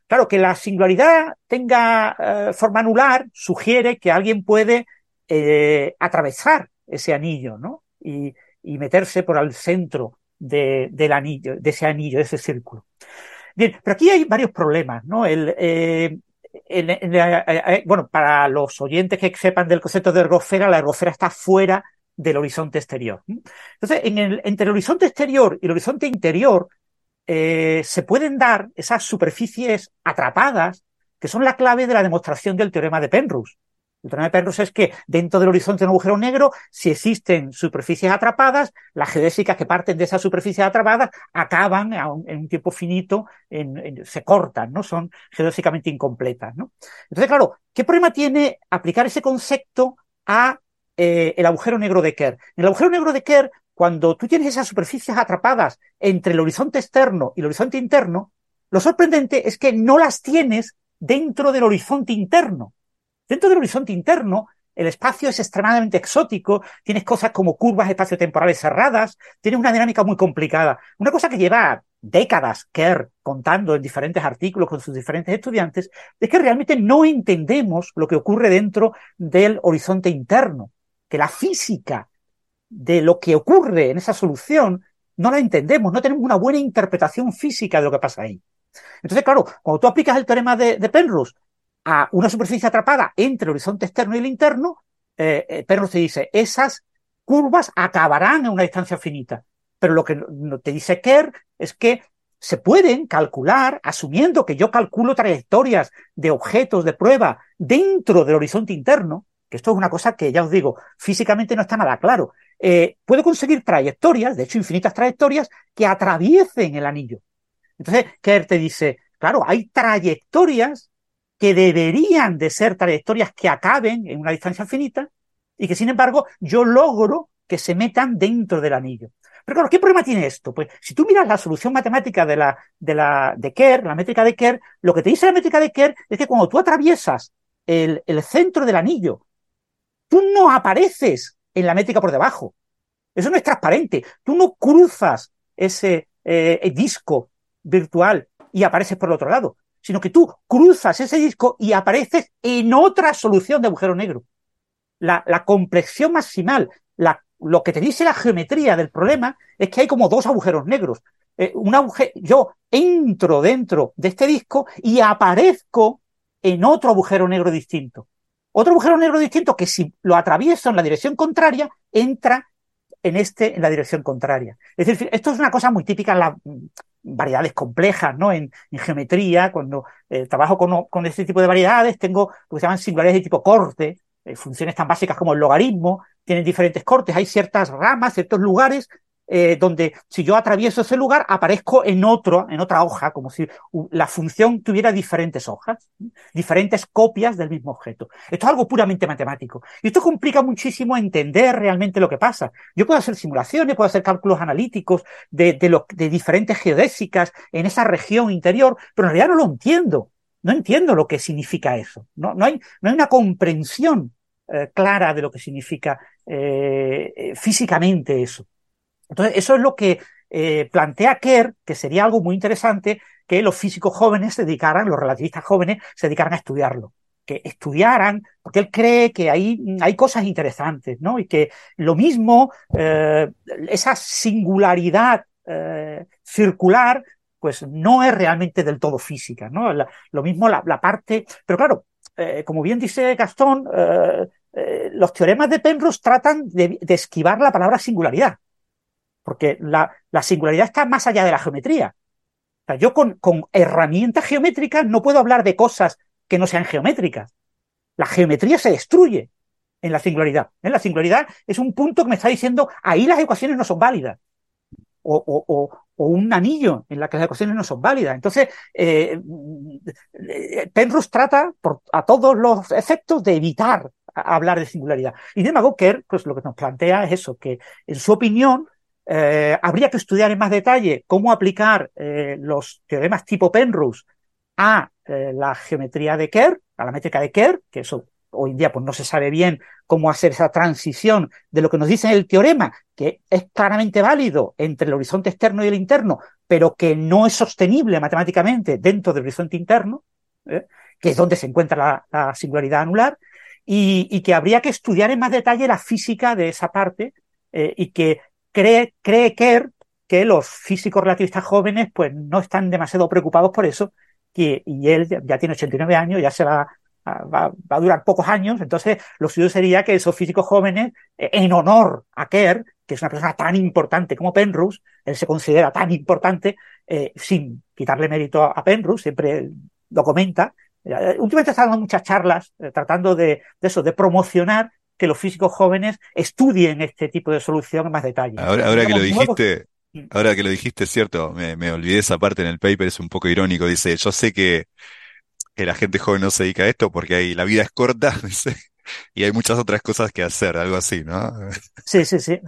Claro, que la singularidad tenga forma anular sugiere que alguien puede atravesar ese anillo, ¿no? Y meterse por el centro de, del anillo, de ese anillo, de ese círculo. Bien, pero aquí hay varios problemas, ¿no? El, eh, en, eh, bueno, para los oyentes que sepan del concepto de ergosfera, la ergosfera está fuera del horizonte exterior. Entonces, entre el horizonte exterior y el horizonte interior eh, se pueden dar esas superficies atrapadas que son la clave de la demostración del teorema de Penrose. El teorema de Penrose es que dentro del horizonte de un agujero negro, si existen superficies atrapadas, las geodésicas que parten de esas superficies atrapadas acaban en un tiempo finito, se cortan, ¿no? Son geodésicamente incompletas, ¿no? Entonces, claro, ¿qué problema tiene aplicar ese concepto a eh, el agujero negro de Kerr? En el agujero negro de Kerr, cuando tú tienes esas superficies atrapadas entre el horizonte externo y el horizonte interno, lo sorprendente es que no las tienes dentro del horizonte interno. Dentro del horizonte interno, el espacio es extremadamente exótico, tienes cosas como curvas espaciotemporales cerradas, tienes una dinámica muy complicada. Una cosa que lleva décadas Kerr contando en diferentes artículos con sus diferentes estudiantes, es que realmente no entendemos lo que ocurre dentro del horizonte interno, que la física de lo que ocurre en esa solución no la entendemos, no tenemos una buena interpretación física de lo que pasa ahí. Entonces, claro, cuando tú aplicas el teorema de, de Penrose a una superficie atrapada entre el horizonte externo y el interno, eh, eh, Penrose te dice, esas curvas acabarán en una distancia finita. Pero lo que te dice Kerr es que se pueden calcular, asumiendo que yo calculo trayectorias de objetos de prueba dentro del horizonte interno, que esto es una cosa que ya os digo, físicamente no está nada claro. Eh, puedo conseguir trayectorias, de hecho infinitas trayectorias, que atraviesen el anillo. Entonces, Kerr te dice, claro, hay trayectorias que deberían de ser trayectorias que acaben en una distancia finita y que sin embargo yo logro que se metan dentro del anillo. Pero claro, ¿qué problema tiene esto? Pues si tú miras la solución matemática de la, de la, de Kerr, la métrica de Kerr, lo que te dice la métrica de Kerr es que cuando tú atraviesas el, el centro del anillo, tú no apareces en la métrica por debajo. Eso no es transparente. Tú no cruzas ese eh, disco virtual y apareces por el otro lado sino que tú cruzas ese disco y apareces en otra solución de agujero negro. La, la complexión maximal, la, lo que te dice la geometría del problema es que hay como dos agujeros negros. Eh, un agujero, yo entro dentro de este disco y aparezco en otro agujero negro distinto. Otro agujero negro distinto que si lo atravieso en la dirección contraria, entra en este, en la dirección contraria. Es decir, esto es una cosa muy típica en la, variedades complejas, ¿no? En, en geometría, cuando eh, trabajo con, con, este tipo de variedades, tengo lo que se llaman singularidades de tipo corte, eh, funciones tan básicas como el logaritmo, tienen diferentes cortes, hay ciertas ramas, ciertos lugares eh, donde si yo atravieso ese lugar aparezco en otro, en otra hoja, como si la función tuviera diferentes hojas, diferentes copias del mismo objeto. Esto es algo puramente matemático. Y esto complica muchísimo entender realmente lo que pasa. Yo puedo hacer simulaciones, puedo hacer cálculos analíticos de, de, lo, de diferentes geodésicas en esa región interior, pero en realidad no lo entiendo. No entiendo lo que significa eso. No, no, hay, no hay una comprensión eh, clara de lo que significa eh, eh físicamente eso. Entonces, eso es lo que eh, plantea Kerr, que sería algo muy interesante que los físicos jóvenes se dedicaran, los relativistas jóvenes se dedicaran a estudiarlo, que estudiaran, porque él cree que hay, hay cosas interesantes, ¿no? Y que lo mismo, eh, esa singularidad eh, circular, pues no es realmente del todo física, ¿no? Lo mismo la, la, parte, pero claro, eh, como bien dice Gastón, eh, eh, los teoremas de Penrose tratan de, de esquivar la palabra singularidad porque la, la, singularidad está más allá de la geometría. Yo con, con, herramientas geométricas no puedo hablar de cosas que no sean geométricas. La geometría se destruye en la singularidad. ¿eh? La singularidad es un punto que me está diciendo ahí las ecuaciones no son válidas. O, o, o, un anillo en la que las ecuaciones no son válidas. Entonces, eh, Penrose trata por, a todos los efectos de evitar hablar de singularidad. Y de Kerr, pues lo que nos plantea es eso, que en su opinión, eh, habría que estudiar en más detalle cómo aplicar eh, los teoremas tipo Penrose a eh, la geometría de Kerr, a la métrica de Kerr, que eso hoy en día pues no se sabe bien cómo hacer esa transición de lo que nos dice el teorema, que es claramente válido entre el horizonte externo y el interno, pero que no es sostenible matemáticamente dentro del horizonte interno, que es donde se encuentra la, singularidad anular, y, que habría que estudiar en más detalle la física de esa parte, y que cree, cree Kerr que los físicos relativistas jóvenes pues no están demasiado preocupados por eso, y, y él ya tiene 89 años, ya se va va, a durar pocos años, entonces lo suyo sería que esos físicos jóvenes, eh, en honor a Kerr, que es una persona tan importante como Penrose, él se considera tan importante, eh, sin quitarle mérito a, Penrose, siempre lo comenta. Eh, últimamente está dando muchas charlas tratando de, eso, de promocionar que los físicos jóvenes estudien este tipo de solución en más detalle.
Ahora, ahora que lo dijiste, ahora que lo dijiste, es cierto, me, me olvidé esa parte en el paper, es un poco irónico, dice, yo sé que la gente joven no se dedica a esto porque hay, la vida es corta y hay muchas otras cosas que hacer, algo así, ¿no?
Sí, sí, sí.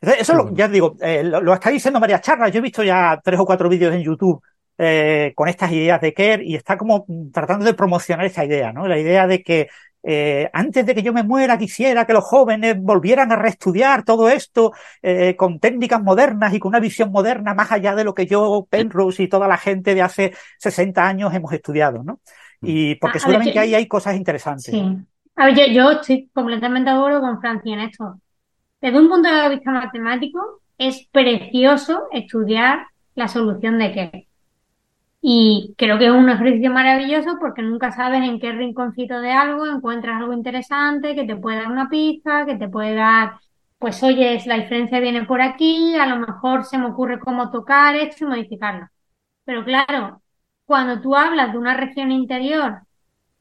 Eso lo, ya digo, eh, lo, está diciendo varias charlas. Yo he visto ya tres o cuatro vídeos en YouTube eh, con estas ideas de Kerr y está como tratando de promocionar esa idea, ¿no? La idea de que eh, antes de que yo me muera quisiera que los jóvenes volvieran a reestudiar todo esto eh, con técnicas modernas y con una visión moderna más allá de lo que yo, Penrose y toda la gente de hace 60 años hemos estudiado, ¿no? Mm. Y porque ah, seguramente ahí hay cosas interesantes.
Sí. A ver, yo, estoy completamente de acuerdo con Francia en esto. Desde un punto de vista matemático, es precioso estudiar la solución de qué. Y creo que es un ejercicio maravilloso porque nunca sabes en qué rinconcito de algo encuentras algo interesante que te puede dar una pista, que te puede dar, pues oye, la diferencia viene por aquí, a lo mejor se me ocurre cómo tocar esto y modificarlo. Pero claro, cuando tú hablas de una región interior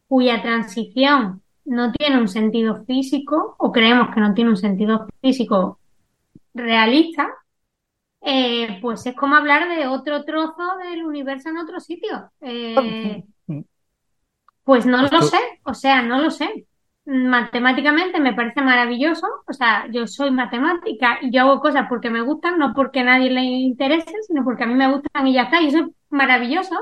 cuya transición no tiene un sentido físico, o creemos que no tiene un sentido físico realista, eh, pues es como hablar de otro trozo del universo en otro sitio. Eh, pues no lo sé, o sea, no lo sé. Matemáticamente me parece maravilloso, o sea, yo soy matemática y yo hago cosas porque me gustan, no porque a nadie le interese, sino porque a mí me gustan y ya está, y eso es maravilloso.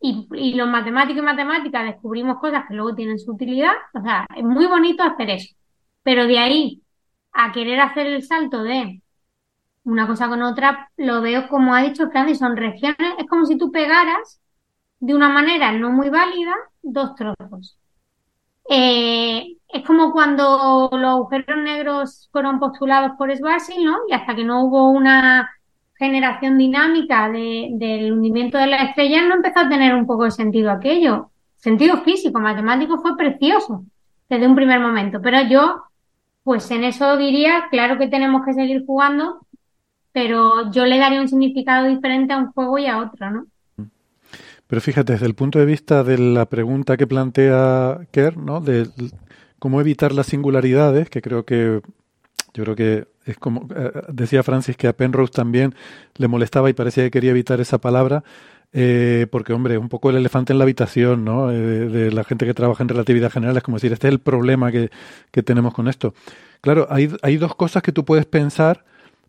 Y, y los matemáticos y matemáticas descubrimos cosas que luego tienen su utilidad, o sea, es muy bonito hacer eso. Pero de ahí a querer hacer el salto de una cosa con otra, lo veo como ha dicho Francis, son regiones, es como si tú pegaras de una manera no muy válida dos trozos. Eh, es como cuando los agujeros negros fueron postulados por Schwarzschild, ¿no? Y hasta que no hubo una generación dinámica del hundimiento de la estrella, no empezó a tener un poco de sentido aquello. Sentido físico, matemático fue precioso desde un primer momento. Pero yo, pues en eso diría, claro que tenemos que seguir jugando, pero yo le daría un significado diferente a un juego y a otro, ¿no?
Pero fíjate, desde el punto de vista de la pregunta que plantea Kerr, ¿no? De cómo evitar las singularidades, que creo que yo creo que es como eh, decía Francis que a Penrose también le molestaba y parecía que quería evitar esa palabra. Eh, porque, hombre, un poco el elefante en la habitación, ¿no? Eh, de, la gente que trabaja en relatividad general, es como decir, este es el problema que, que tenemos con esto. Claro, hay, hay dos cosas que tú puedes pensar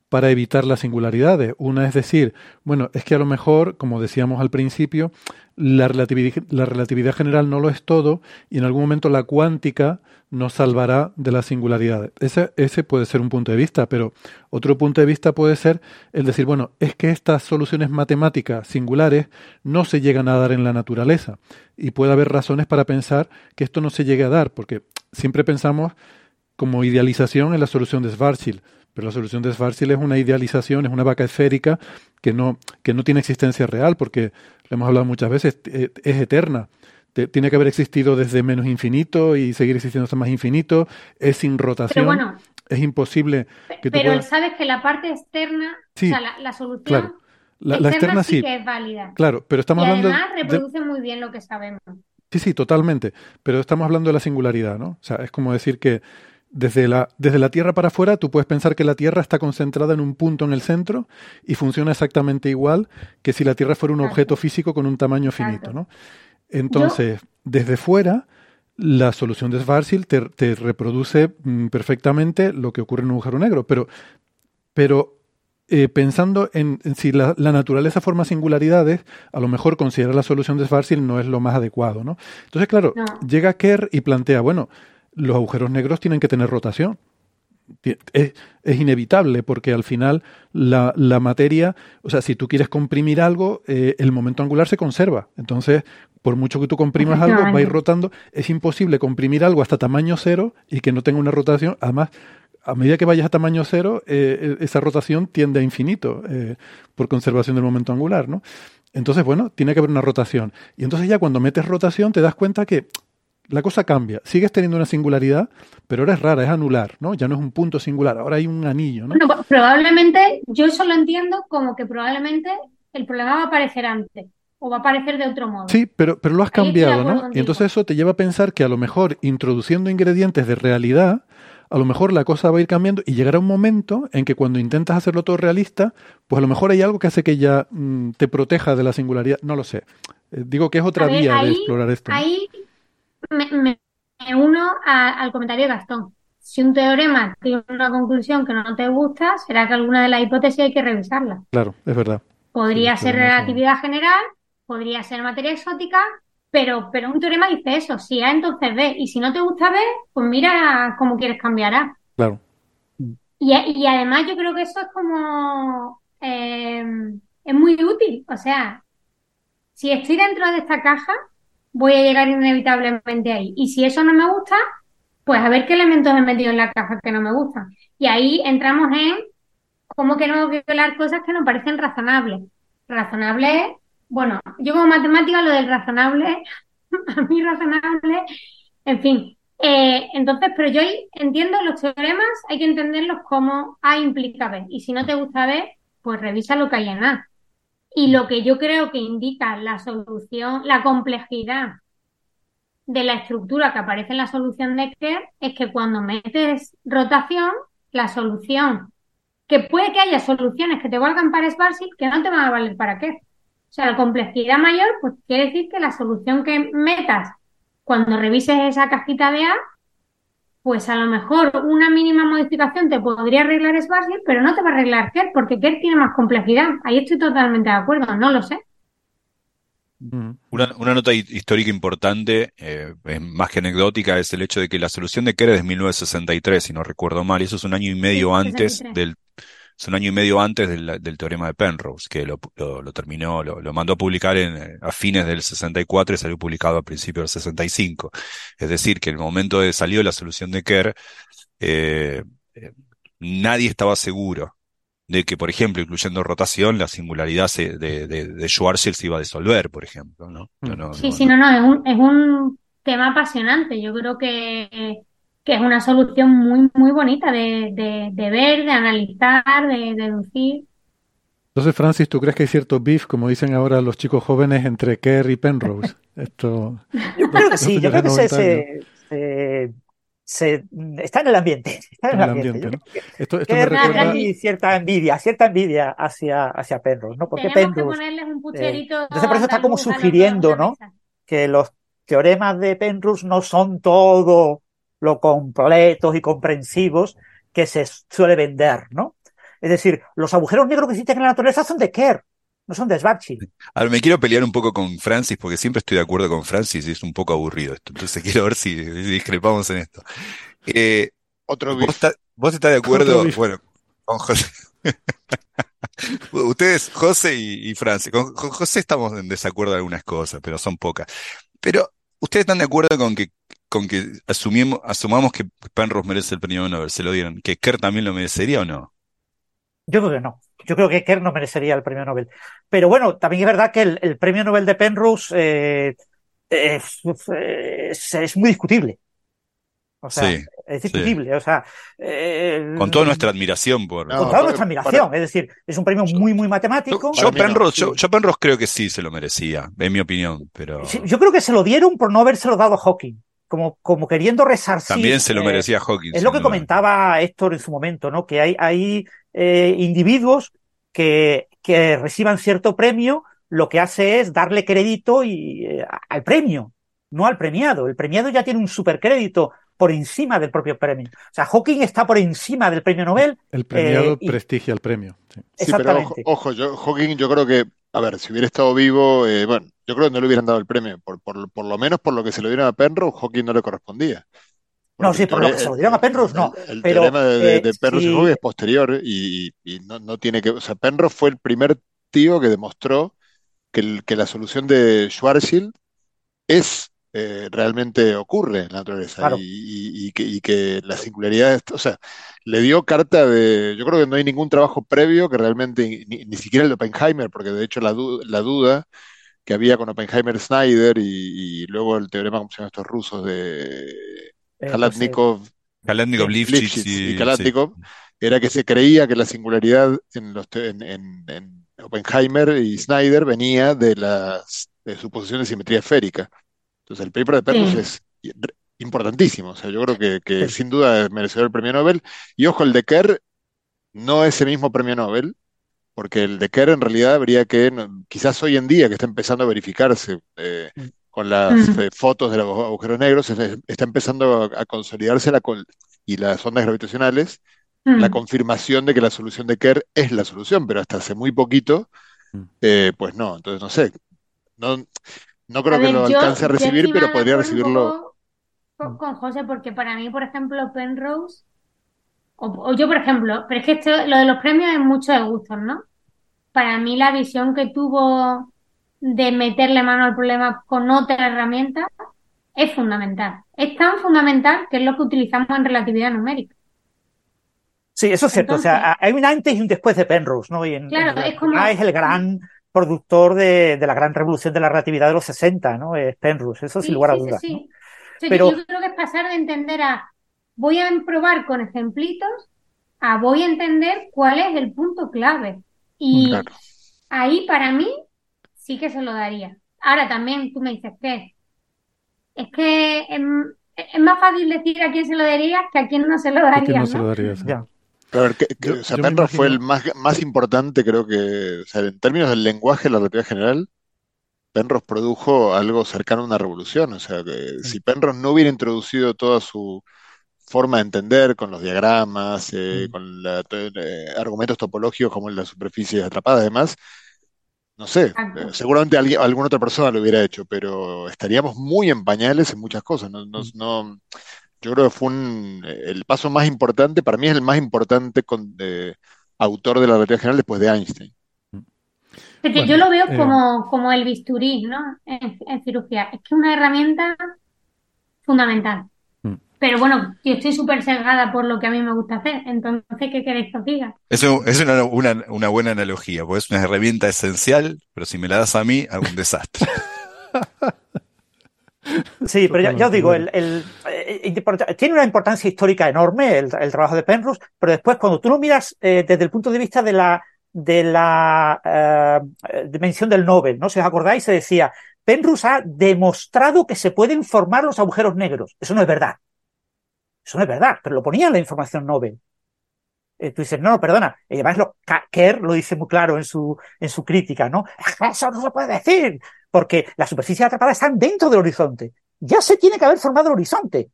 para evitar las singularidades. Una es decir, bueno, es que a lo mejor, como decíamos al principio, la relatividad, la relatividad general no lo es todo y en algún momento la cuántica nos salvará de las singularidades. Ese, ese puede ser un punto de vista, pero otro punto de vista puede ser el decir, bueno, es que estas soluciones matemáticas singulares no se llegan a dar en la naturaleza y puede haber razones para pensar que esto no se llegue a dar, porque siempre pensamos como idealización en la solución de Schwarzschild pero la solución de Schwarzschild es una idealización, es una vaca esférica que no, que no tiene existencia real, porque, lo hemos hablado muchas veces, es, eterna. tiene que haber existido desde menos infinito y seguir existiendo hasta más infinito, es sin rotación. Pero bueno, es imposible
que Pero sabes que la parte externa, o sea, la, solución
La, externa, sí,
que es válida.
Claro, pero estamos
y
hablando.
Además, reproduce muy bien lo que sabemos.
Sí, sí, totalmente. Pero estamos hablando de la singularidad, ¿no? O sea, es como decir que desde la, desde la Tierra para afuera, tú puedes pensar que la Tierra está concentrada en un punto en el centro y funciona exactamente igual que si la Tierra fuera un objeto físico con un tamaño finito. ¿no? Entonces, desde fuera, la solución de Schwarzschild te, reproduce mm, perfectamente lo que ocurre en un agujero negro, pero, pero eh, pensando en, en si la, la, naturaleza forma singularidades, a lo mejor considerar la solución de Schwarzschild no es lo más adecuado, ¿no? Entonces, claro,
No.
llega Kerr y plantea, bueno, los agujeros negros tienen que tener rotación. Es, es inevitable porque al final la, la materia, o sea, si tú quieres comprimir algo, eh, el momento angular se conserva. Entonces, por mucho que tú comprimas algo, va a ir rotando. Es imposible comprimir algo hasta tamaño cero y que no tenga una rotación. Además, a medida que vayas a tamaño cero, eh, esa rotación tiende a infinito eh, por conservación del momento angular, ¿no? Entonces, bueno, tiene que haber una rotación. Y entonces ya cuando metes rotación te das cuenta que la cosa cambia. Sigues teniendo una singularidad, pero ahora es rara, es anular, ¿no? Ya no es un punto singular, ahora hay un anillo, ¿no?
Bueno, probablemente, yo eso lo entiendo como que probablemente el problema va a aparecer antes o va a aparecer de otro modo.
Sí, pero, pero lo has cambiado, ¿no? Y entonces eso te lleva a pensar que a lo mejor introduciendo ingredientes de realidad, a lo mejor la cosa va a ir cambiando y llegará un momento en que cuando intentas hacerlo todo realista, pues a lo mejor hay algo que hace que ya mm, te proteja de la singularidad. No lo sé. Eh, digo que es otra
ver,
vía de explorar esto. ¿no?
Ahí me, me- me uno a- al comentario de Gastón. Si un teorema tiene una conclusión que no te gusta, será que alguna de las hipótesis hay que revisarla.
Claro, es verdad.
Podría
Sí,
ser relatividad general, podría ser materia exótica, pero, pero un teorema dice eso. Si A, entonces B. Y si no te gusta B, pues mira cómo quieres cambiar A.
Claro.
Y, y además yo creo que eso es como... eh, es muy útil. O sea, si estoy dentro de esta caja, voy a llegar inevitablemente ahí. Y si eso no me gusta, pues a ver qué elementos he metido en la caja que no me gustan. Y ahí entramos en cómo que no violar cosas que nos parecen razonables. Razonable bueno, yo como matemática lo del razonable, a mí razonable, en fin. Eh, entonces, pero yo entiendo los teoremas, hay que entenderlos como A implica B. Y si no te gusta B, pues revisa lo que hay en A. Y lo que yo creo que indica la solución, la complejidad de la estructura que aparece en la solución de Kerr es que cuando metes rotación, la solución, que puede que haya soluciones que te valgan para Schwarzschild que no te van a valer para Kerr. O sea, la complejidad mayor, pues quiere decir que la solución que metas cuando revises esa cajita de A, pues a lo mejor una mínima modificación te podría arreglar Schwarzschild, pero no te va a arreglar Kerr, porque Kerr tiene más complejidad. Ahí estoy totalmente de acuerdo, no lo sé.
Una, una nota hi- histórica importante, eh, es más que anecdótica, es el hecho de que la solución de Kerr es de 1963, si no recuerdo mal, y eso es un año y medio
Sí,
antes
63.
del, es un año y medio antes del, del teorema de Penrose, que lo, lo, lo terminó, lo, lo mandó a publicar en, eh, a fines del 64 y salió publicado a principios del 65. Es decir, que el momento de salió la solución de Kerr, eh, eh, nadie estaba seguro de que, por ejemplo, incluyendo rotación, la singularidad se- de, de, de Schwarzschild se iba a disolver, por ejemplo, ¿no? No, no,
Sí,
no,
sí, no, no, es un, es un tema apasionante. Yo creo que, que es una solución muy, muy bonita de, de, de ver, de analizar, de, deducir.
Entonces, Francis, ¿tú crees que hay cierto beef, como dicen ahora los chicos jóvenes, entre Kerr y Penrose? Esto.
Yo creo que sí, yo creo que se,
90 años.
se, se- se- está en el ambiente. Está en el ambiente.
¿no?
que
Esto, esto me recuerda.
ahí cierta envidia, cierta envidia hacia, hacia Penrose, ¿no? Porque
Tenemos que
Penrose,
ponerles un pucherito
entonces por eso está como sugiriendo, ¿no? que los teoremas de Penrose no son todo lo completos y comprensivos que se suele vender, ¿no? Es decir, los agujeros negros que existen en la naturaleza son de Kerr, no son de Schwarzschild.
Ahora me quiero pelear un poco con Francis porque siempre estoy de acuerdo con Francis y es un poco aburrido esto. Entonces quiero ver si, discrepamos en esto. Eh,
Otro
¿vos, está- vos estás de acuerdo? Bueno, con José. Ustedes, José y, y Francis. Con, con José estamos en desacuerdo en algunas cosas, pero son pocas. Pero, ¿ustedes están de acuerdo con que, con que asumimos, asumamos que Penrose merece el premio Nobel? ¿Se lo dieron? ¿Que Kerr también lo merecería o no?
Yo creo que no. Yo creo que Kerr no merecería el premio Nobel. Pero bueno, también es verdad que el, el premio Nobel de Penrose eh, es, es- es muy discutible. O sea,
Sí,
es
sí.
discutible. O sea, eh,
Con toda nuestra admiración por...
No,
con toda nuestra admiración. Es decir, es un premio muy, muy matemático.
Yo,
no,
Penrose,
sí.
yo, yo Penrose creo que sí se lo merecía, en mi opinión, pero
Sí, Yo creo que se lo dieron por no habérselo dado a Hawking. Como, como queriendo resarcir.
también se lo
eh,
merecía Hawking.
Es lo que
duda.
comentaba Héctor en su momento, ¿no? Que hay, hay eh, individuos que, que reciban cierto premio, lo que hace es darle crédito y, eh, al premio, no al premiado. El premiado ya tiene un supercrédito por encima del propio premio. O sea, Hawking está por encima del premio Nobel.
El premiado
eh, y-
prestigia el premio. sí.
Sí, pero ojo,
Exactamente.
ojo, yo, Hawking, yo creo que, a ver, si hubiera estado vivo, eh, bueno, yo creo que no le hubieran dado el premio, por, por, por lo menos por lo que se lo dieron a Penrose, Hawking no le correspondía.
No, sí, por lo que se lo dieron a Penrose, no.
El, el
Pero,
teorema de,
eh,
de Penrose y
sí.
Hawking es posterior y, y no, no tiene que, o sea, Penrose fue el primer tío que demostró que, el- que la solución de Schwarzschild es eh, realmente ocurre en la naturaleza
Claro.
y, y- y que, y que la singularidad, es- o sea, le dio carta de, yo creo que no hay ningún trabajo previo que realmente, ni, ni siquiera el de Oppenheimer, porque de hecho la, du- la duda que había con Oppenheimer Snyder y, y luego el teorema, ¿cómo se llaman estos rusos? de
Eh,
Kalatnikov,
Kalashnikov, Lifshitz
Lifshitz
y,
y Kalatnikov, era que se creía que la singularidad en, los te- en, en- en Oppenheimer y Snyder venía de las de suposición de simetría esférica. Entonces el paper de Penrose
Sí.
es importantísimo. O sea, yo creo que, que
Sí.
sin duda merecedor el premio Nobel. Y ojo, el de Kerr no es el mismo premio Nobel, porque el de Kerr en realidad habría que, quizás hoy en día que está empezando a verificarse eh,
Mm.
con las
Mm.
eh, fotos de los agujeros negros, es- está empezando a, a consolidarse la, col- y las ondas gravitacionales la
Mm.
confirmación de que la solución de Kerr es la solución, pero hasta hace muy poquito, eh, pues no, entonces no sé, no, no creo
A
que
ver,
lo
yo-
alcance a recibir, pero podría recibirlo.
con José, porque para mí, por ejemplo, Penrose, o, o yo, por ejemplo, pero es que esto, lo de los premios es mucho de gustos, ¿no? Para mí la visión que tuvo de meterle mano al problema con otra herramienta es fundamental. Es tan fundamental que es lo que utilizamos en relatividad numérica.
Sí, eso es cierto. O sea, hay un antes y un después de Penrose, ¿no? Y en,
Claro,
en
es como-
es el gran productor de, de la gran revolución de la relatividad de los 60, ¿no? Es Penrose, eso sin
Sí,
lugar a
sí, sí,
dudas.
sí.
¿no?
O sea,
Pero-
yo creo que es pasar de entender a voy a probar con ejemplitos a voy a entender cuál es el punto clave. Y
Claro.
ahí para mí sí que se lo daría. Ahora también tú me dices que es que es, es más fácil decir a quién se lo daría que a quién no se lo
¿Por qué
daría,
no se lo
¿no?
darías?
Ya.
Pero a ver, que- que-
Yo- yo
fue el más, más importante, creo que, o sea, en términos del lenguaje la relatividad general, Penrose produjo algo cercano a una revolución. O sea, que si Penrose no hubiera introducido toda su forma de entender con los diagramas, eh,
Mm.
con la- to- eh, argumentos topológicos como las superficies atrapadas, además, no sé,
Exacto.
eh, seguramente alguien, alguna otra persona lo hubiera hecho, pero estaríamos muy en pañales en muchas cosas. No, no- no- yo creo que fue un- el paso más importante, para mí es el más importante con- eh, autor de la relatividad general después de Einstein.
Bueno,
yo lo veo
eh,
como, como el bisturí, ¿no? En, en cirugía. Es que es una herramienta fundamental. Pero bueno, yo estoy súper sesgada por lo que a mí me gusta hacer. Entonces, ¿qué queréis que os diga?
Eso es una, una, una buena analogía, porque es una herramienta esencial, pero si me la das a mí, hago un desastre.
Sí, pero ya, ya os digo, el, el- eh, tiene una importancia histórica enorme el, el trabajo de Penrose, pero después cuando tú lo miras eh, desde el punto de vista de la, de la eh, dimensión del Nobel, ¿no? Si os acordáis, se decía, Penrose ha demostrado que se pueden formar los agujeros negros. Eso no es verdad. Eso no es verdad, pero lo ponía en la información Nobel. Eh, tú dices, no, no, perdona. Y además lo, Kerr lo dice muy claro en su, en su crítica, ¿no? Eso no se puede decir, porque las superficies atrapadas están dentro del horizonte. Ya se tiene que haber formado el horizonte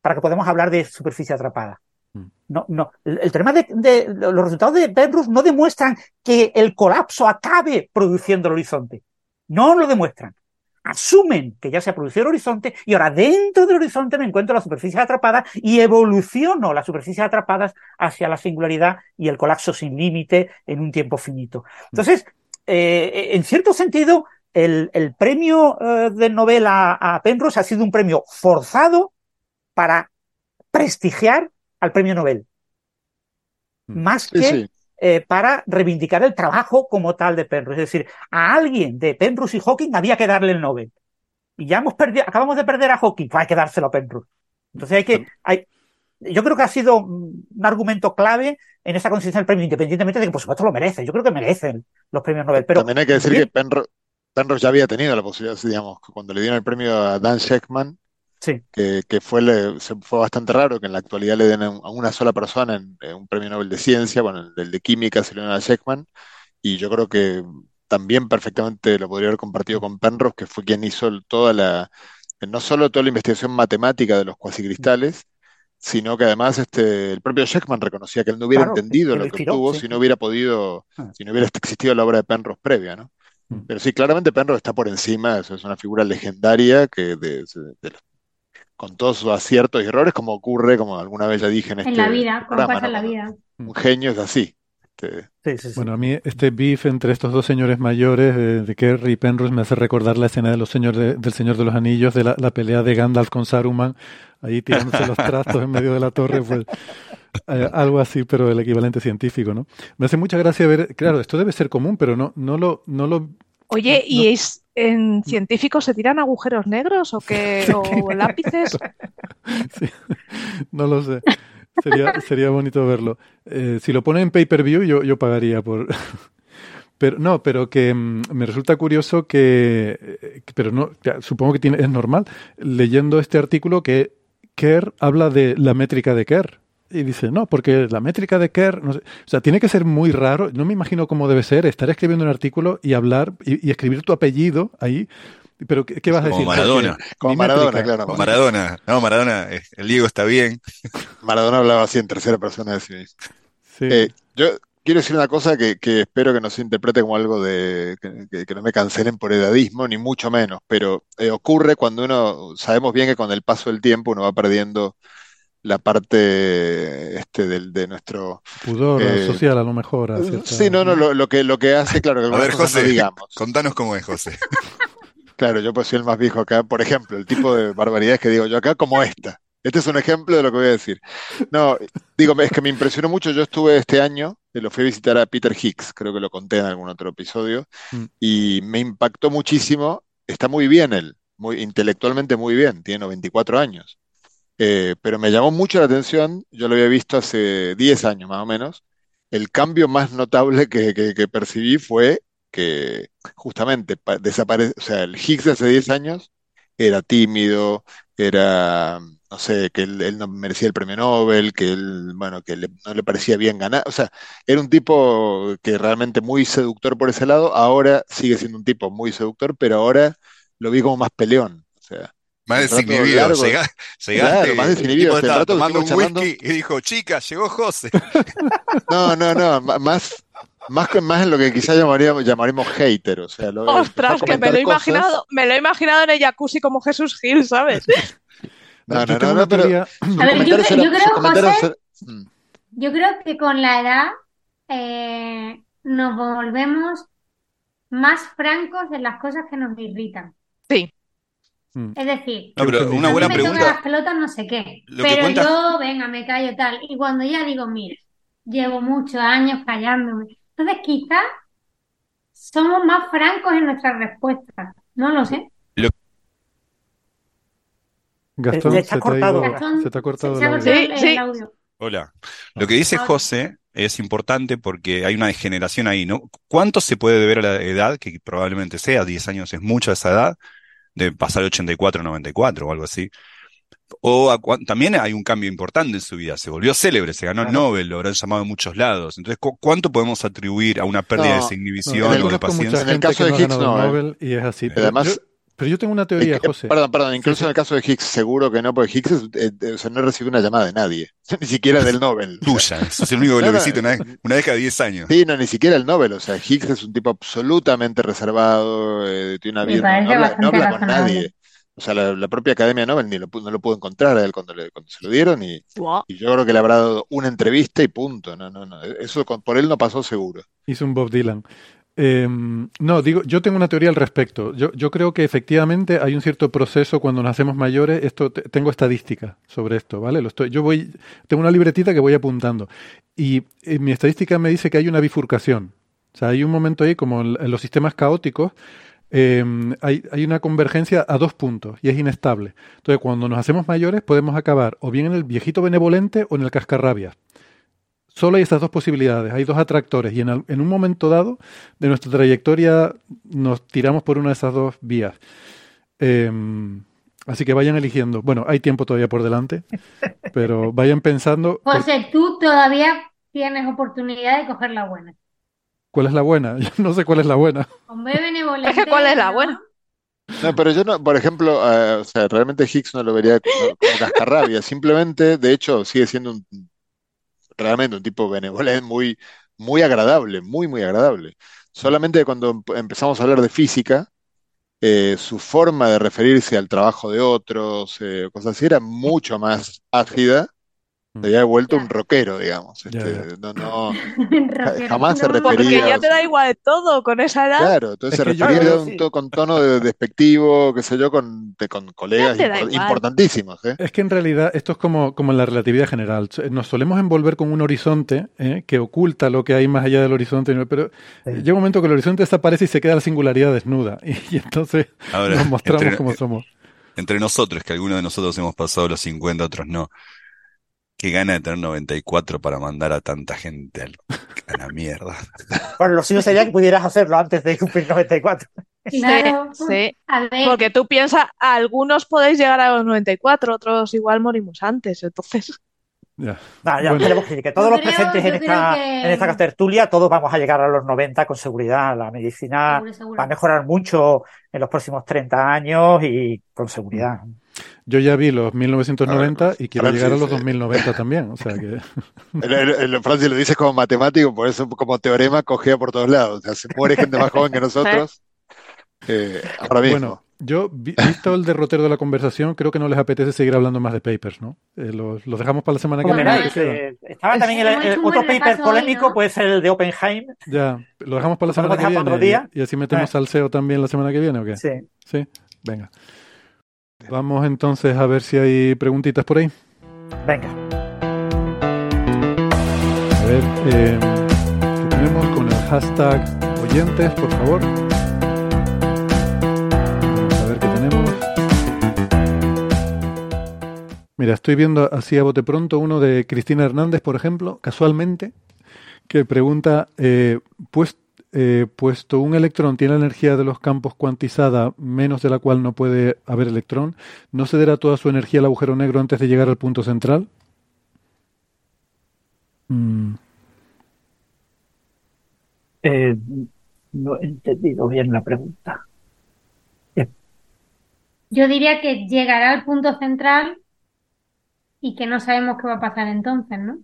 para que podamos hablar de superficie atrapada.
Mm.
No, no. El, el tema de, de- los resultados de Penrose no demuestran que el colapso acabe produciendo el horizonte. No lo demuestran. Asumen que ya se ha producido el horizonte y ahora dentro del horizonte me encuentro la superficie atrapada y evoluciono las superficies atrapadas hacia la singularidad y el colapso sin límite en un tiempo finito. Entonces, eh, en cierto sentido, el, el premio eh, del Nobel a, Penrose ha sido un premio forzado para prestigiar al premio Nobel,
Mm.
más
Sí,
que
sí.
Eh, para reivindicar el trabajo como tal de Penrose. Es decir, a alguien de Penrose y Hawking había que darle el Nobel. Y ya hemos perdido, acabamos de perder a Hawking, pues hay que dárselo a Penrose. Entonces hay que, hay, yo creo que ha sido un argumento clave en esa conciencia del premio, independientemente de que por supuesto lo merecen. Yo creo que merecen los premios Nobel, pero
También hay que decir
bien,
que Penrose, Penrose ya había tenido la posibilidad, digamos, cuando le dieron el premio a Dan Sheckman,
sí,
que, que fue, le- se- fue bastante raro que en la actualidad le den a, un- a una sola persona en, en un premio Nobel de Ciencia, bueno, el, de Química se lo dieron a Sheckman, y yo creo que también perfectamente lo podría haber compartido con Penrose, que fue quien hizo toda la, no solo toda la investigación matemática de los cuasicristales, sino que además este, el propio Sheckman reconocía que él no hubiera
Claro,
entendido
que
lo
lo
que
sí.
si no hubiera podido,
Ah.
si no hubiera existido la obra de Penrose previa, ¿no?
Mm.
Pero sí, claramente Penrose está por encima, eso es una figura legendaria que de- de los- con todos sus aciertos y errores, como ocurre, como alguna vez ya dije en este
En la vida, como
programa,
pasa en
¿no?
la vida.
Un genio es así. Este,
Sí, sí, sí.
Bueno, a mí este beef entre estos dos señores mayores, de, de Kerry y Penrose, me hace recordar la escena de los señores de- del Señor de los Anillos, de la, la pelea de Gandalf con Saruman, ahí tirándose los trastos en medio de la torre, pues eh, algo así, pero el equivalente científico, ¿no? Me hace mucha gracia ver, claro, esto debe ser común, pero no, no lo, no lo,
Oye,
No.
¿y es, en científicos se tiran agujeros negros o qué? ¿O lápices?
sí, no lo sé. Sería, sería bonito verlo. Eh, si lo ponen en pay-per-view, yo, yo pagaría por. Pero no, pero que mm, me resulta curioso que, eh, pero no, supongo que tiene, es normal, leyendo este artículo que Kerr habla de la métrica de Kerr. Y dice, no, porque la métrica de Kerr, no sé, o sea, tiene que ser muy raro, no me imagino cómo debe ser estar escribiendo un artículo y hablar y, y escribir tu apellido ahí, pero ¿qué, qué vas a
Como
decir?
Maradona.
Porque
Como Maradona,
métrica-
claro.
Con Maradona, no, Maradona, eh, el Diego está bien.
Maradona hablaba así en tercera persona de sí mismo.
Sí.
Eh, yo quiero decir una cosa que, que espero que no se interprete como algo de que, que- que no me cancelen por edadismo, ni mucho menos, pero eh, ocurre cuando uno, sabemos bien que con el paso del tiempo uno va perdiendo la parte este, del, de nuestro...
Pudor
eh,
social a lo mejor. a cierta-
Sí, no, no, lo, lo que, lo que hace, claro, que
A ver,
no
José,
digamos.
contanos cómo es, José.
Claro, yo pues soy el más viejo acá. Por ejemplo, el tipo de barbaridades que digo yo acá, como esta. Este es un ejemplo de lo que voy a decir. No, digo, es que me impresionó mucho. Yo estuve este año, eh, lo fui a visitar a Peter Hicks, creo que lo conté en algún otro episodio,
Mm.
y me impactó muchísimo. Está muy bien él, muy intelectualmente muy bien, tiene 94 años. Eh, pero me llamó mucho la atención, yo lo había visto hace 10 años más o menos. El cambio más notable que, que- percibí fue que justamente desaparece, o sea, el Higgs hace 10 años era tímido, era, no sé, que él, no merecía el premio Nobel, que él, bueno, que no le parecía bien ganar, o sea, era un tipo que realmente muy seductor por ese lado, ahora sigue siendo un tipo muy seductor, pero ahora lo vi como más peleón, o sea,
Más desinhibido.
largo-
Llega-
Claro,
llegaste,
más desinhibido,
estaba tomando un
charlando-
whisky y dijo, chica, llegó José.
No, no, no, más, más, que- más en lo que quizá llamaríamos, llamaremos hater, o sea, lo,
Ostras, que me lo he
cosas.
imaginado, me lo he imaginado en el jacuzzi como Jesús Gil, ¿sabes?
No, no, no, no, pero
A ver, yo creo- yo creo, José,
Mm.
Yo creo que con la edad eh, nos volvemos más francos en las cosas que nos irritan.
Mm.
Es decir,
No, pero una
a mí
buena
me tocan
pregunta.
las pelotas no sé qué,
Lo
pero
cuenta-
yo, venga, me callo tal. Y cuando ya digo, mira, llevo muchos años callándome. Entonces quizás somos más francos en nuestras respuestas. No lo sé.
Gastón,
Le
se
está
te ha
cortado.
ido-
Gastón,
se te ha cortado
se-
el audio.
cortado
Sí,
el audio.
Hola. Lo que dice
Ahora.
José es importante porque hay una degeneración ahí, ¿no? ¿Cuánto se puede deber a la edad, que probablemente sea, 10 años es mucha esa edad, de pasar de 84 a 94 o algo así? O a también hay un cambio importante en su vida, se volvió célebre, se ganó el. Nobel, lo habrán llamado en muchos lados. Entonces, ¿cu- ¿cuánto podemos atribuir a una pérdida
No,
de
No,
el-
o de paciencia?
En el caso de Higgs, no, ¿eh?
Nobel y es así. Pero,
Además-
yo, pero yo tengo una teoría,
Es que-
José.
Perdón, perdón, incluso
Sí, sí.
en el caso de Higgs seguro que no, porque Higgs es- eh, eh, o sea, no recibe una llamada de nadie, ni siquiera del Nobel. O sea,
Tuya, sos el único que
No,
lo visita una vez, una vez cada 10 años.
Sí, no, ni siquiera el Nobel, o sea, Higgs es un tipo absolutamente reservado, eh, tiene una vida, no, habla, no
bastante
habla con nadie. O sea, la, la propia Academia Nobel ni lo, no lo pudo encontrar a él cuando, le- cuando se lo dieron y yo creo que le habrá dado una entrevista y punto. No, no, no. Eso con- por él no pasó seguro.
Hizo un Bob Dylan. Eh, no, digo, yo tengo una teoría al respecto. Yo, yo creo que efectivamente hay un cierto proceso cuando nos hacemos mayores. Esto te- tengo estadísticas sobre esto, ¿vale? Lo estoy, yo voy, tengo una libretita que voy apuntando y mi estadística me dice que hay una bifurcación. O sea, hay un momento ahí como en, los sistemas caóticos. eh, hay, hay una convergencia a dos puntos y es inestable. Entonces, cuando nos hacemos mayores, podemos acabar o bien en el viejito benevolente o en el cascarrabias. Solo hay esas dos posibilidades, hay dos atractores y en, un momento dado de nuestra trayectoria nos tiramos por una de esas dos vías. Eh, así que vayan eligiendo. Bueno, hay tiempo todavía por delante, pero vayan pensando por-
José, tú todavía tienes oportunidad de coger la buena.
cuál es la buena. Yo no sé cuál es la buena.
Hombre benevolente.
Es que ¿cuál es la buena?
No, pero yo no, por ejemplo, eh, o sea, realmente Higgs no lo vería como, como cascarrabia. Simplemente, de hecho, sigue siendo un, realmente un tipo benevolente, muy, muy agradable, muy, muy agradable. Solamente cuando em- empezamos a hablar de física, eh, su forma de referirse al trabajo de otros, eh, cosas así, era mucho más ácida. Se había vuelto un rockero, digamos. Este, no, no, jamás se
No,
Porque
refería,
ya te da igual de todo con esa edad.
Claro, entonces
Es
se
que yo-
refería de un to- con tono de- despectivo, qué sé yo, con, de- con colegas importantísimos, ¿eh?
Es que en realidad esto es como, como en la relatividad general. Nos solemos envolver con un horizonte ¿eh? que oculta lo que hay más allá del horizonte, pero
Sí.
llega un momento que el horizonte desaparece y se queda la singularidad desnuda. Y, y entonces
Ahora,
nos mostramos
entre-
como somos.
entre nosotros, que algunos de nosotros hemos pasado los 50, otros no. Qué gana de tener 94 para mandar a tanta gente al- a la mierda.
Bueno, lo suyo sería que pudieras hacerlo antes de cumplir 94.
Claro.
Sí,
A ver,
Porque tú piensas, algunos podéis llegar a los 94, otros igual morimos antes. Entonces,
Ya.
Nada, ya
Bueno.
tenemos que decir que todos
Yo
los
creo-
presentes en esta,
que-
en esta tertulia, todos vamos a llegar a los 90 con seguridad. La medicina
seguro, seguro.
va a mejorar mucho en los próximos 30 años y con seguridad.
Yo ya vi los 1990 y quiero
Francis,
llegar a los
eh.
2090 también. O sea que
El, el- el- Francis lo dices como matemático, por eso como teorema cogea por todos lados. O sea, se muere gente más joven que nosotros. eh, ahora mismo.
Bueno, yo, vi- visto el derrotero de la conversación, creo que no les apetece seguir hablando más de papers, ¿no? Eh, los, los dejamos para la semana que viene.
eh, estaba también el, el otro paper
hoy,
polémico,
¿no?
puede ser el de Oppenheim.
Ya, lo dejamos para la
¿Lo
semana que viene.
otro día?
Y, y así metemos
Eh.
al SEO también la semana que viene, ¿o qué?
Sí.
Sí, venga. Vamos entonces a ver si hay preguntitas por ahí.
Venga.
A ver, eh, ¿qué tenemos con el hashtag oyentes, por favor? Vamos a ver qué tenemos. Mira, estoy viendo así a bote pronto uno de Cristina Hernández, por ejemplo, casualmente, que pregunta, eh, pues, eh, puesto un electrón tiene la energía de los campos cuantizada menos de la cual no puede haber electrón, ¿no cederá toda su energía al agujero negro antes de llegar al punto central? Mm,
Eh, no he entendido bien la pregunta.
yo diría que llegará al punto central y que no sabemos qué va a pasar entonces, ¿no?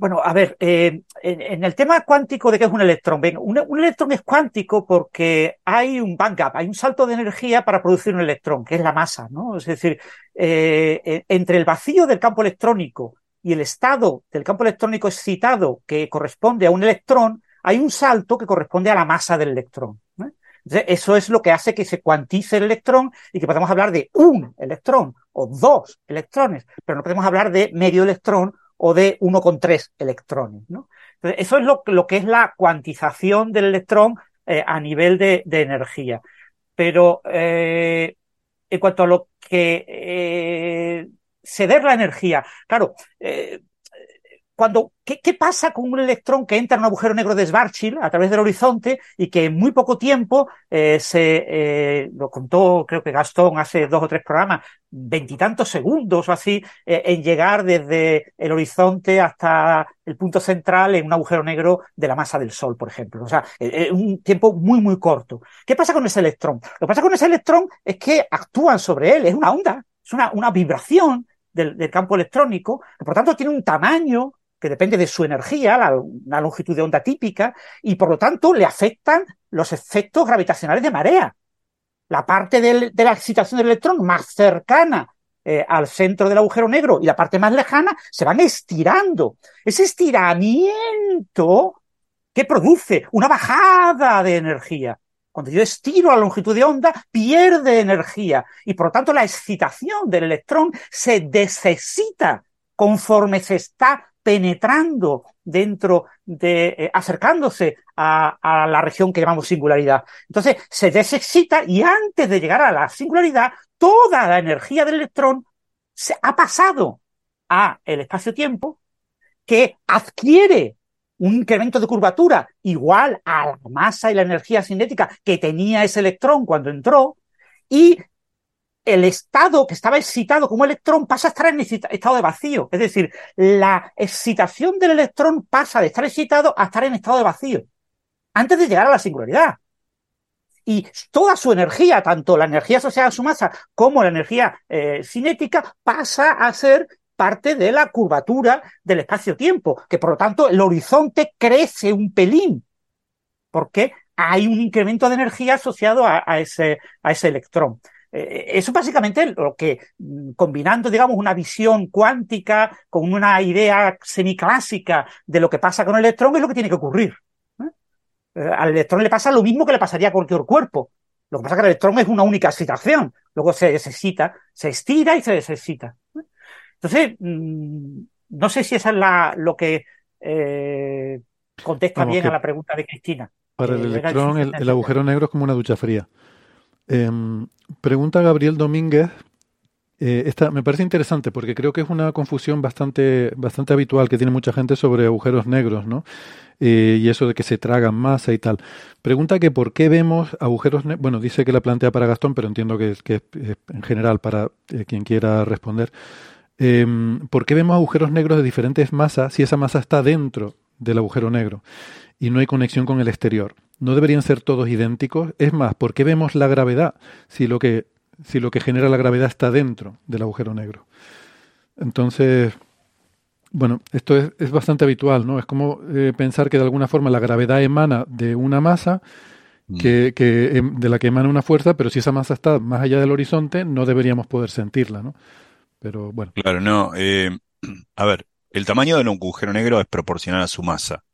Bueno, a ver, eh, en, el tema cuántico de qué es un electrón, un, electrón es cuántico porque hay un backup, hay un salto de energía para producir un electrón, que es la masa, ¿no? Es decir, eh, entre el vacío del campo electrónico y el estado del campo electrónico excitado que corresponde a un electrón, hay un salto que corresponde a la masa del electrón. eso es lo que hace que se cuantice el electrón y que podamos hablar de un electrón o dos electrones, pero no podemos hablar de medio electrón o de 1,3 electrones. ¿no? Entonces, eso es lo, lo, que es la cuantización del electrón eh, a nivel de, de, energía. Pero eh, en cuanto a lo que eh, ceder la energía, claro, eh, cuando, ¿qué, ¿qué, pasa con un electrón que entra en un agujero negro de Schwarzschild a través del horizonte y que en muy poco tiempo eh, se eh, lo contó, creo que Gastón hace dos o tres programas, veintitantos segundos o así, eh, en llegar desde el horizonte hasta el punto central en un agujero negro de la masa del Sol, por ejemplo. O sea, un tiempo muy, muy corto. ¿Qué pasa con ese electrón? Lo que pasa con ese electrón es que actúan sobre él, es una onda, es una, una vibración del, del campo electrónico, que por tanto tiene un tamaño que depende de su energía, la, longitud de onda típica, y por lo tanto le afectan los efectos gravitacionales de marea. La parte de la excitación del electrón más cercana eh, al centro del agujero negro y la parte más lejana se van estirando. Ese estiramiento que produce una bajada de energía. Cuando yo estiro la longitud de onda, pierde energía y por lo tanto la excitación del electrón se desexcita conforme se está penetrando dentro de, eh, acercándose a, a, la región que llamamos singularidad. Entonces se desexcita y antes de llegar a la singularidad, toda la energía del electrón se ha pasado a el espacio-tiempo que adquiere un incremento de curvatura igual a la masa y la energía cinética que tenía ese electrón cuando entró y el estado que estaba excitado como electrón pasa a estar en estado de vacío. Es decir, la excitación del electrón pasa de estar excitado a estar en estado de vacío, antes de llegar a la singularidad. y toda su energía, tanto la energía asociada a su masa como la energía eh, cinética, pasa a ser parte de la curvatura del espacio-tiempo, que por lo tanto el horizonte crece un pelín, porque hay un incremento de energía asociado a, ese, a ese electrón. Eh, eso básicamente lo que, mm, combinando, digamos, una visión cuántica con una idea semiclásica de lo que pasa con el electrón, es lo que tiene que ocurrir. Eh, al electrón le pasa lo mismo que le pasaría a cualquier cuerpo. Lo que pasa es que el electrón es una única excitación. Luego se excita, se estira y se desexcita. Entonces, mm, no sé si esa es la, lo que eh, contesta bien a la pregunta de Cristina.
Para el electrón, el, agujero negro es como una ducha fría. Em, pregunta Gabriel Domínguez. Eh, esta me parece interesante porque creo que es una confusión bastante, bastante habitual que tiene mucha gente sobre agujeros negros, ¿no? Eh, y eso de que se tragan masa y tal. Pregunta que por qué vemos agujeros negros. Bueno, dice que la plantea para Gastón, pero entiendo que, que es, en general para eh, quien quiera responder. Em, ¿Por qué vemos agujeros negros de diferentes masas si esa masa está dentro del agujero negro y no hay conexión con el exterior? ¿No deberían ser todos idénticos? Es más, ¿por qué vemos la gravedad si lo que, si lo que genera la gravedad está dentro del agujero negro? Entonces, bueno, esto es, bastante habitual, ¿no? Es como eh, pensar que de alguna forma la gravedad emana de una masa mm. que, que, em, de la que emana una fuerza, pero si esa masa está más allá del horizonte, no deberíamos poder sentirla, ¿no? Pero bueno.
Claro, no. Eh, a ver, el tamaño de un agujero negro es proporcional a su masa.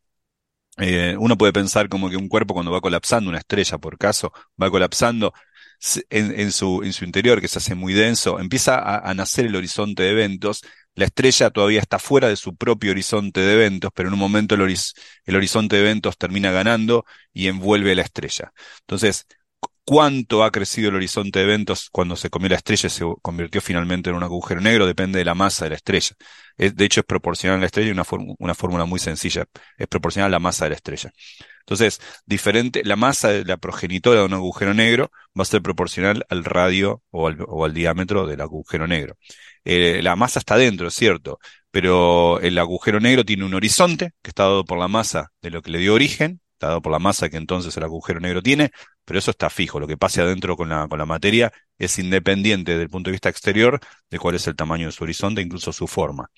Eh, uno puede pensar como que un cuerpo cuando va colapsando, una estrella por caso, va colapsando, en, su, interior, que se hace muy denso, empieza a, nacer el horizonte de eventos. La estrella todavía está fuera de su propio horizonte de eventos, pero en un momento el, el horizonte de eventos termina ganando y envuelve a la estrella. Entonces, cuánto ha crecido el horizonte de eventos cuando se comió la estrella y se convirtió finalmente en un agujero negro depende de la masa de la estrella. de hecho, es proporcional a la estrella y una, una fórmula muy sencilla. Es proporcional a la masa de la estrella. Entonces, diferente, la masa de la progenitora de un agujero negro va a ser proporcional al radio o al, diámetro del agujero negro. Eh, la masa está dentro, es cierto, pero el agujero negro tiene un horizonte que está dado por la masa de lo que le dio origen, dado por la masa que entonces el agujero negro tiene, pero eso está fijo. Lo que pase adentro con la, con la materia es independiente desde el punto de vista exterior de cuál es el tamaño de su horizonte, incluso su forma.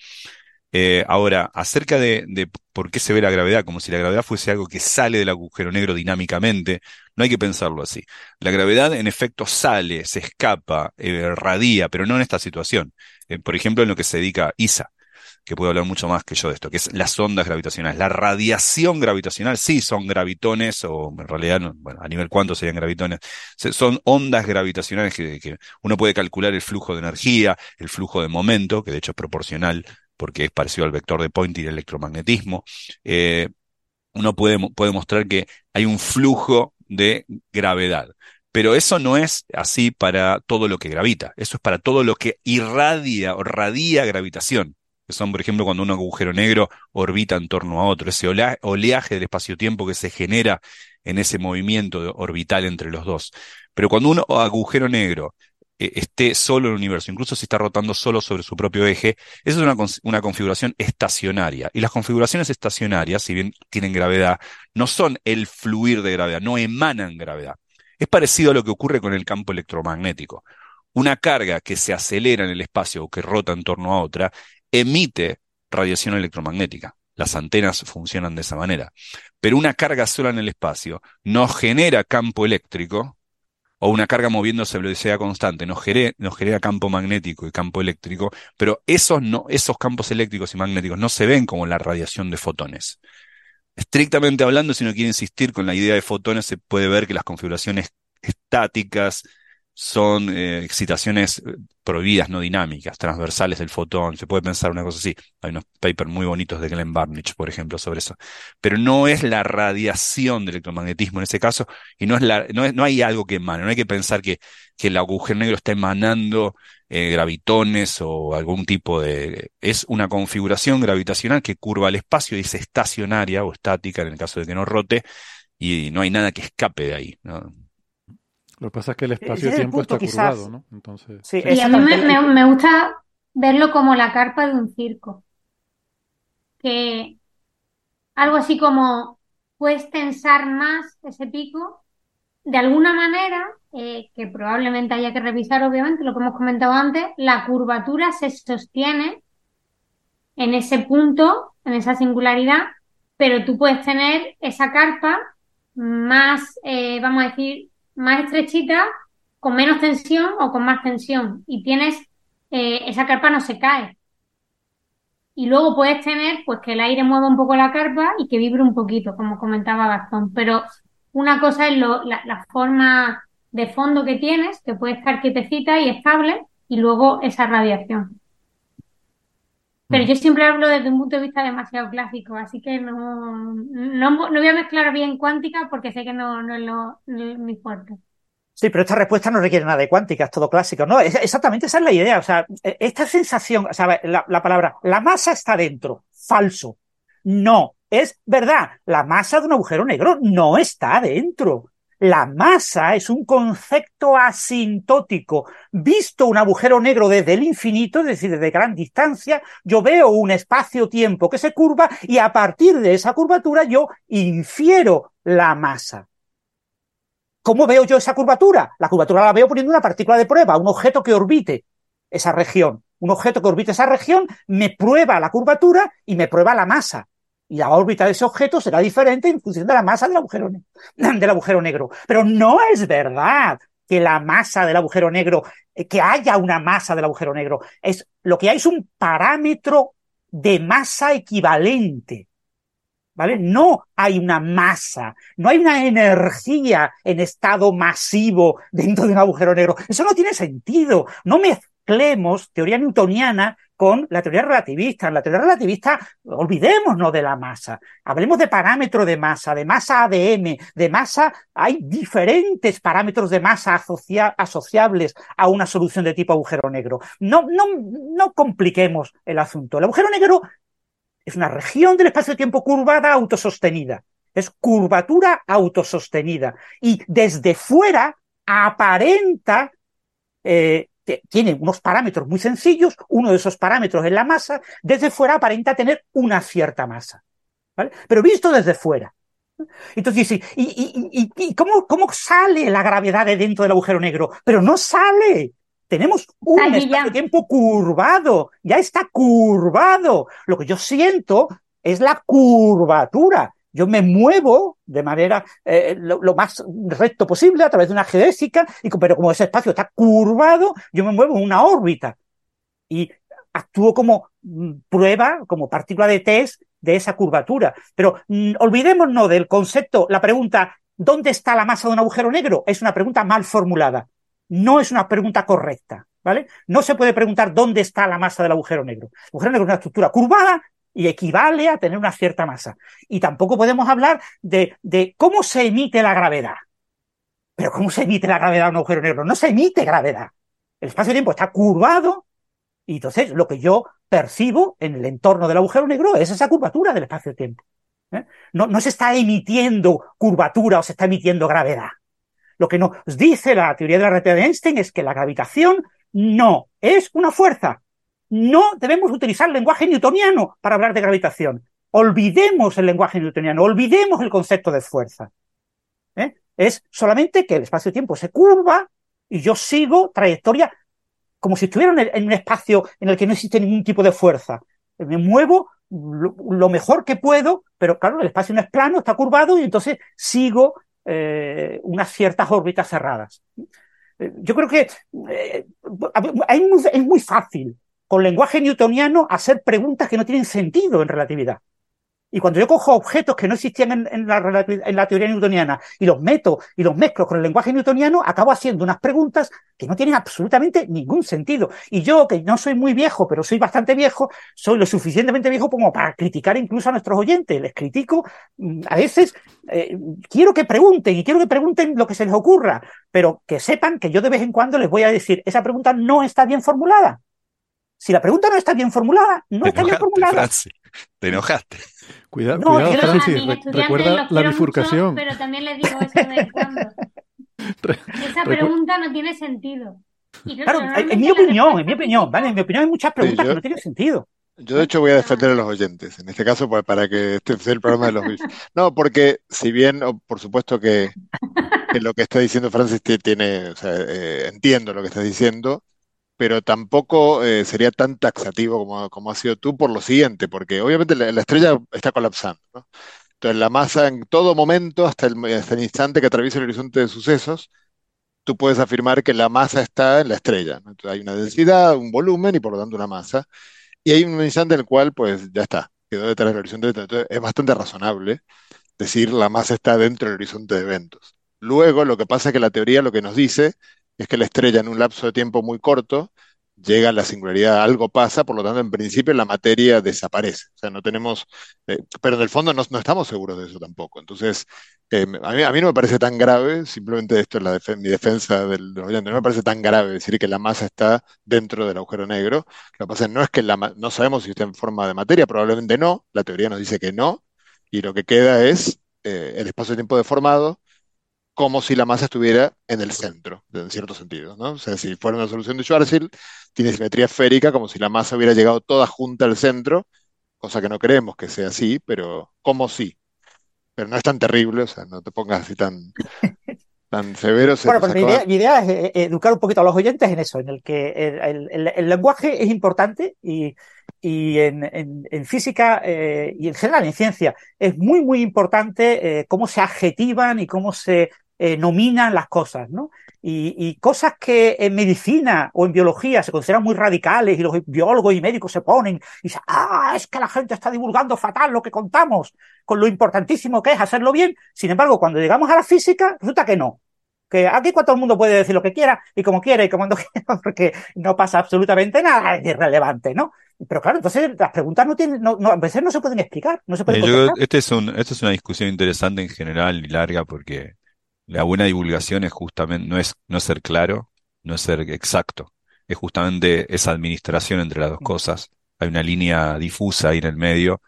Eh, ahora, acerca de, por qué se ve la gravedad, como si la gravedad fuese algo que sale del agujero negro dinámicamente, no hay que pensarlo así. La gravedad, en efecto, sale, se escapa, eh, radia, pero no en esta situación. Eh, por ejemplo, en lo que se dedica ISA, que puede hablar mucho más que yo de esto, que es las ondas gravitacionales. La radiación gravitacional, sí, son gravitones, o en realidad, bueno, a nivel cuánto serían gravitones, son ondas gravitacionales que, que uno puede calcular el flujo de energía, el flujo de momento, que de hecho es proporcional porque es parecido al vector de Poynting y el electromagnetismo, eh, uno puede, puede mostrar que hay un flujo de gravedad. Pero eso no es así para todo lo que gravita, eso es para todo lo que irradia o radia gravitación, que son, por ejemplo, cuando un agujero negro orbita en torno a otro, ese oleaje del espacio-tiempo que se genera en ese movimiento orbital entre los dos. Pero cuando un agujero negro eh, esté solo en el universo, incluso si está rotando solo sobre su propio eje, esa es una, configuración estacionaria. Y las configuraciones estacionarias, si bien tienen gravedad, no son el fluir de gravedad, no emanan gravedad. Es parecido a lo que ocurre con el campo electromagnético. Una carga que se acelera en el espacio o que rota en torno a otra, emite radiación electromagnética. Las antenas funcionan de esa manera. Pero una carga sola en el espacio no genera campo eléctrico, o una carga moviéndose a velocidad constante nos genera, campo magnético y campo eléctrico, pero esos, no, esos campos eléctricos y magnéticos no se ven como la radiación de fotones. Estrictamente hablando, si uno quiere insistir con la idea de fotones, se puede ver que las configuraciones estáticas, son eh, excitaciones eh, prohibidas, no dinámicas, transversales del fotón. Se puede pensar una cosa así. Hay unos papers muy bonitos de Glenn Barnich, por ejemplo, sobre eso. Pero no es la radiación del electromagnetismo en ese caso, y no es la, no, no hay algo que emane. No hay que pensar que, que el agujero negro está emanando eh, gravitones o algún tipo de. Es una configuración gravitacional que curva el espacio y es estacionaria o estática en el caso de que no rote, y no hay nada que escape de ahí. ¿no?
Lo que pasa es que el espacio-tiempo está curvado, ¿no? Entonces...
Sí, y a mí me, gusta verlo como la carpa de un circo. Que algo así como puedes tensar más ese pico de alguna manera, eh, que probablemente haya que revisar, obviamente, lo que hemos comentado antes, la curvatura se sostiene en ese punto, en esa singularidad, pero tú puedes tener esa carpa más, eh, vamos a decir, más estrechita, con menos tensión o con más tensión. Y tienes, eh, esa carpa no se cae. Y luego puedes tener, pues, que el aire mueva un poco la carpa y que vibre un poquito, como comentaba Gastón. Pero una cosa es lo, la, la forma de fondo que tienes, que puede estar quietecita y estable, y luego esa radiación. Pero yo siempre hablo desde un punto de vista demasiado clásico, así que no, no, no voy a mezclar bien cuántica porque sé que no, no es lo, no mi fuerte.
Sí, pero esta respuesta no requiere nada de cuántica, es todo clásico. No, es, exactamente esa es la idea. O sea, e, esta sensación, o sea, la, la palabra, la masa está dentro, falso. No, es verdad, la masa de un agujero negro no está dentro. La masa es un concepto asintótico. Visto un agujero negro desde el infinito, es decir, desde gran distancia, yo veo un espacio-tiempo que se curva y a partir de esa curvatura yo infiero la masa. ¿Cómo veo yo esa curvatura? La curvatura la veo poniendo una partícula de prueba, un objeto que orbite esa región. Un objeto que orbite esa región me prueba la curvatura y me prueba la masa y la órbita de ese objeto será diferente en función de la masa del agujero, negro. Pero no es verdad que la masa del agujero negro, eh, que haya una masa del agujero negro. Es, lo que hay es un parámetro de masa equivalente. ¿Vale? No hay una masa, no hay una energía en estado masivo dentro de un agujero negro. Eso no tiene sentido. No mezclemos teoría newtoniana con la teoría relativista. En la teoría relativista, olvidémonos de la masa. Hablemos de parámetro de masa, de masa ADM, de masa. Hay diferentes parámetros de masa asociables a una solución de tipo agujero negro. No, no, no compliquemos el asunto. El agujero negro es una región del espacio-tiempo curvada autosostenida. Es curvatura autosostenida. Y desde fuera aparenta eh, tiene unos parámetros muy sencillos, uno de esos parámetros es la masa, desde fuera aparenta tener una cierta masa. ¿vale? Pero visto desde fuera. Entonces ¿y, y, y, cómo, cómo, sale la gravedad de dentro del agujero negro? Pero no sale. Tenemos un espacio-tiempo curvado, ya está curvado. Lo que yo siento es la curvatura. Yo me muevo de manera eh, lo, más recto posible a través de una geodésica, y, pero como ese espacio está curvado, yo me muevo en una órbita y actúo como mm, prueba, como partícula de test de esa curvatura. Pero mm, olvidémonos del concepto, la pregunta, ¿dónde está la masa de un agujero negro? Es una pregunta mal formulada. No es una pregunta correcta. ¿Vale? No se puede preguntar dónde está la masa del agujero negro. El agujero negro es una estructura curvada y equivale a tener una cierta masa. Y tampoco podemos hablar de, de cómo se emite la gravedad. Pero ¿cómo se emite la gravedad a un agujero negro? No se emite gravedad. El espacio-tiempo está curvado y entonces lo que yo percibo en el entorno del agujero negro es esa curvatura del espacio-tiempo. ¿eh? No, no se está emitiendo curvatura o se está emitiendo gravedad. Lo que nos dice la teoría de la relatividad de Einstein es que la gravitación no es una fuerza, no debemos utilizar lenguaje newtoniano para hablar de gravitación. Olvidemos el lenguaje newtoniano, olvidemos el concepto de fuerza. ¿Eh? Es solamente que el espacio-tiempo se curva y yo sigo trayectoria como si estuviera en, un espacio en el que no existe ningún tipo de fuerza. Me muevo lo, mejor que puedo, pero claro, el espacio no es plano, está curvado y entonces sigo eh, unas ciertas órbitas cerradas. Eh, yo creo que es muy fácil con lenguaje newtoniano hacer preguntas que no tienen sentido en relatividad. Y cuando yo cojo objetos que no existían en, la, en, la, teoría newtoniana y los meto y los mezclo con el lenguaje newtoniano, acabo haciendo unas preguntas que no tienen absolutamente ningún sentido. Y yo, que no soy muy viejo, pero soy bastante viejo, soy lo suficientemente viejo como para criticar incluso a nuestros oyentes. Les critico, mm, a veces eh, quiero que pregunten y quiero que pregunten lo que se les ocurra, pero que sepan que yo de vez en cuando les voy a decir, esa pregunta no está bien formulada. Si la pregunta no está bien formulada, no está bien formulada.
Te enojaste.
Cuidado, cuidado, Francis. recuerda la bifurcación.
pero también le digo eso de cuando. Esa pregunta no tiene sentido.
claro, en mi opinión, en mi opinión, ¿vale? En mi opinión hay muchas preguntas que no tienen sentido.
Yo de hecho voy a defender a los oyentes, en este caso pues, para que este sea el programa de los No, porque si bien, por supuesto que que lo que está diciendo Francis ti- tiene, o sea, eh, entiendo lo que estás diciendo, pero tampoco eh, sería tan taxativo como, como has sido tú por lo siguiente, porque obviamente la, la estrella está colapsando, ¿no? Entonces la masa en todo momento, hasta el, hasta el instante que atraviesa el horizonte de sucesos, tú puedes afirmar que la masa está en la estrella. Entonces hay una densidad, un volumen y por lo tanto una masa. Y hay un instante en el cual, pues ya está, quedó detrás del horizonte. Entonces es bastante razonable decir la masa está dentro del horizonte de eventos. Luego, lo que pasa es que la teoría lo que nos dice es que la estrella en un lapso de tiempo muy corto llega a la singularidad, algo pasa, por lo tanto, en principio la materia desaparece. O sea, no tenemos, eh, pero en el fondo no, estamos seguros de eso tampoco. Entonces, eh, a mí, no me parece tan grave, simplemente esto es la mi defensa del, no me parece tan grave decir que la masa está dentro del agujero negro. Lo que pasa no es que la, no sabemos si está en forma de materia, probablemente no, la teoría nos dice que no, y lo que queda es eh, el espacio-tiempo deformado como si la masa estuviera en el centro, en cierto sentido, ¿no? O sea, si fuera una solución de Schwarzschild, tiene simetría esférica, como si la masa hubiera llegado toda junta al centro, cosa que no creemos que sea así, pero como sí. Pero no es tan terrible, o sea, no te pongas así tan, tan severo. se
Bueno,
te
pues mi idea, mi idea es eh, educar un poquito a los oyentes en eso, en el que el, el- el- el lenguaje es importante y, y en, en- en física eh, y en general en ciencia es muy, muy importante eh, cómo se adjetivan y cómo se eh, nominan las cosas, ¿no? Y, y cosas que en medicina o en biología se consideran muy radicales y los biólogos y médicos se ponen y dicen, ah, es que la gente está divulgando fatal lo que contamos, con lo importantísimo que es hacerlo bien. Sin embargo, cuando llegamos a la física, resulta que no que aquí todo el mundo puede decir lo que quiera y como quiera y como no quiera, porque no pasa absolutamente nada, es irrelevante, ¿no? Pero claro, entonces las preguntas no tienen, no, no, a veces no se pueden explicar, no se
Eh,
pueden
yo
contestar.
que este es un, esta es una discusión interesante en general y larga porque la buena divulgación es justamente, no es no ser claro, no es ser exacto, es justamente esa administración entre las dos cosas. Hay una línea difusa ahí en el medio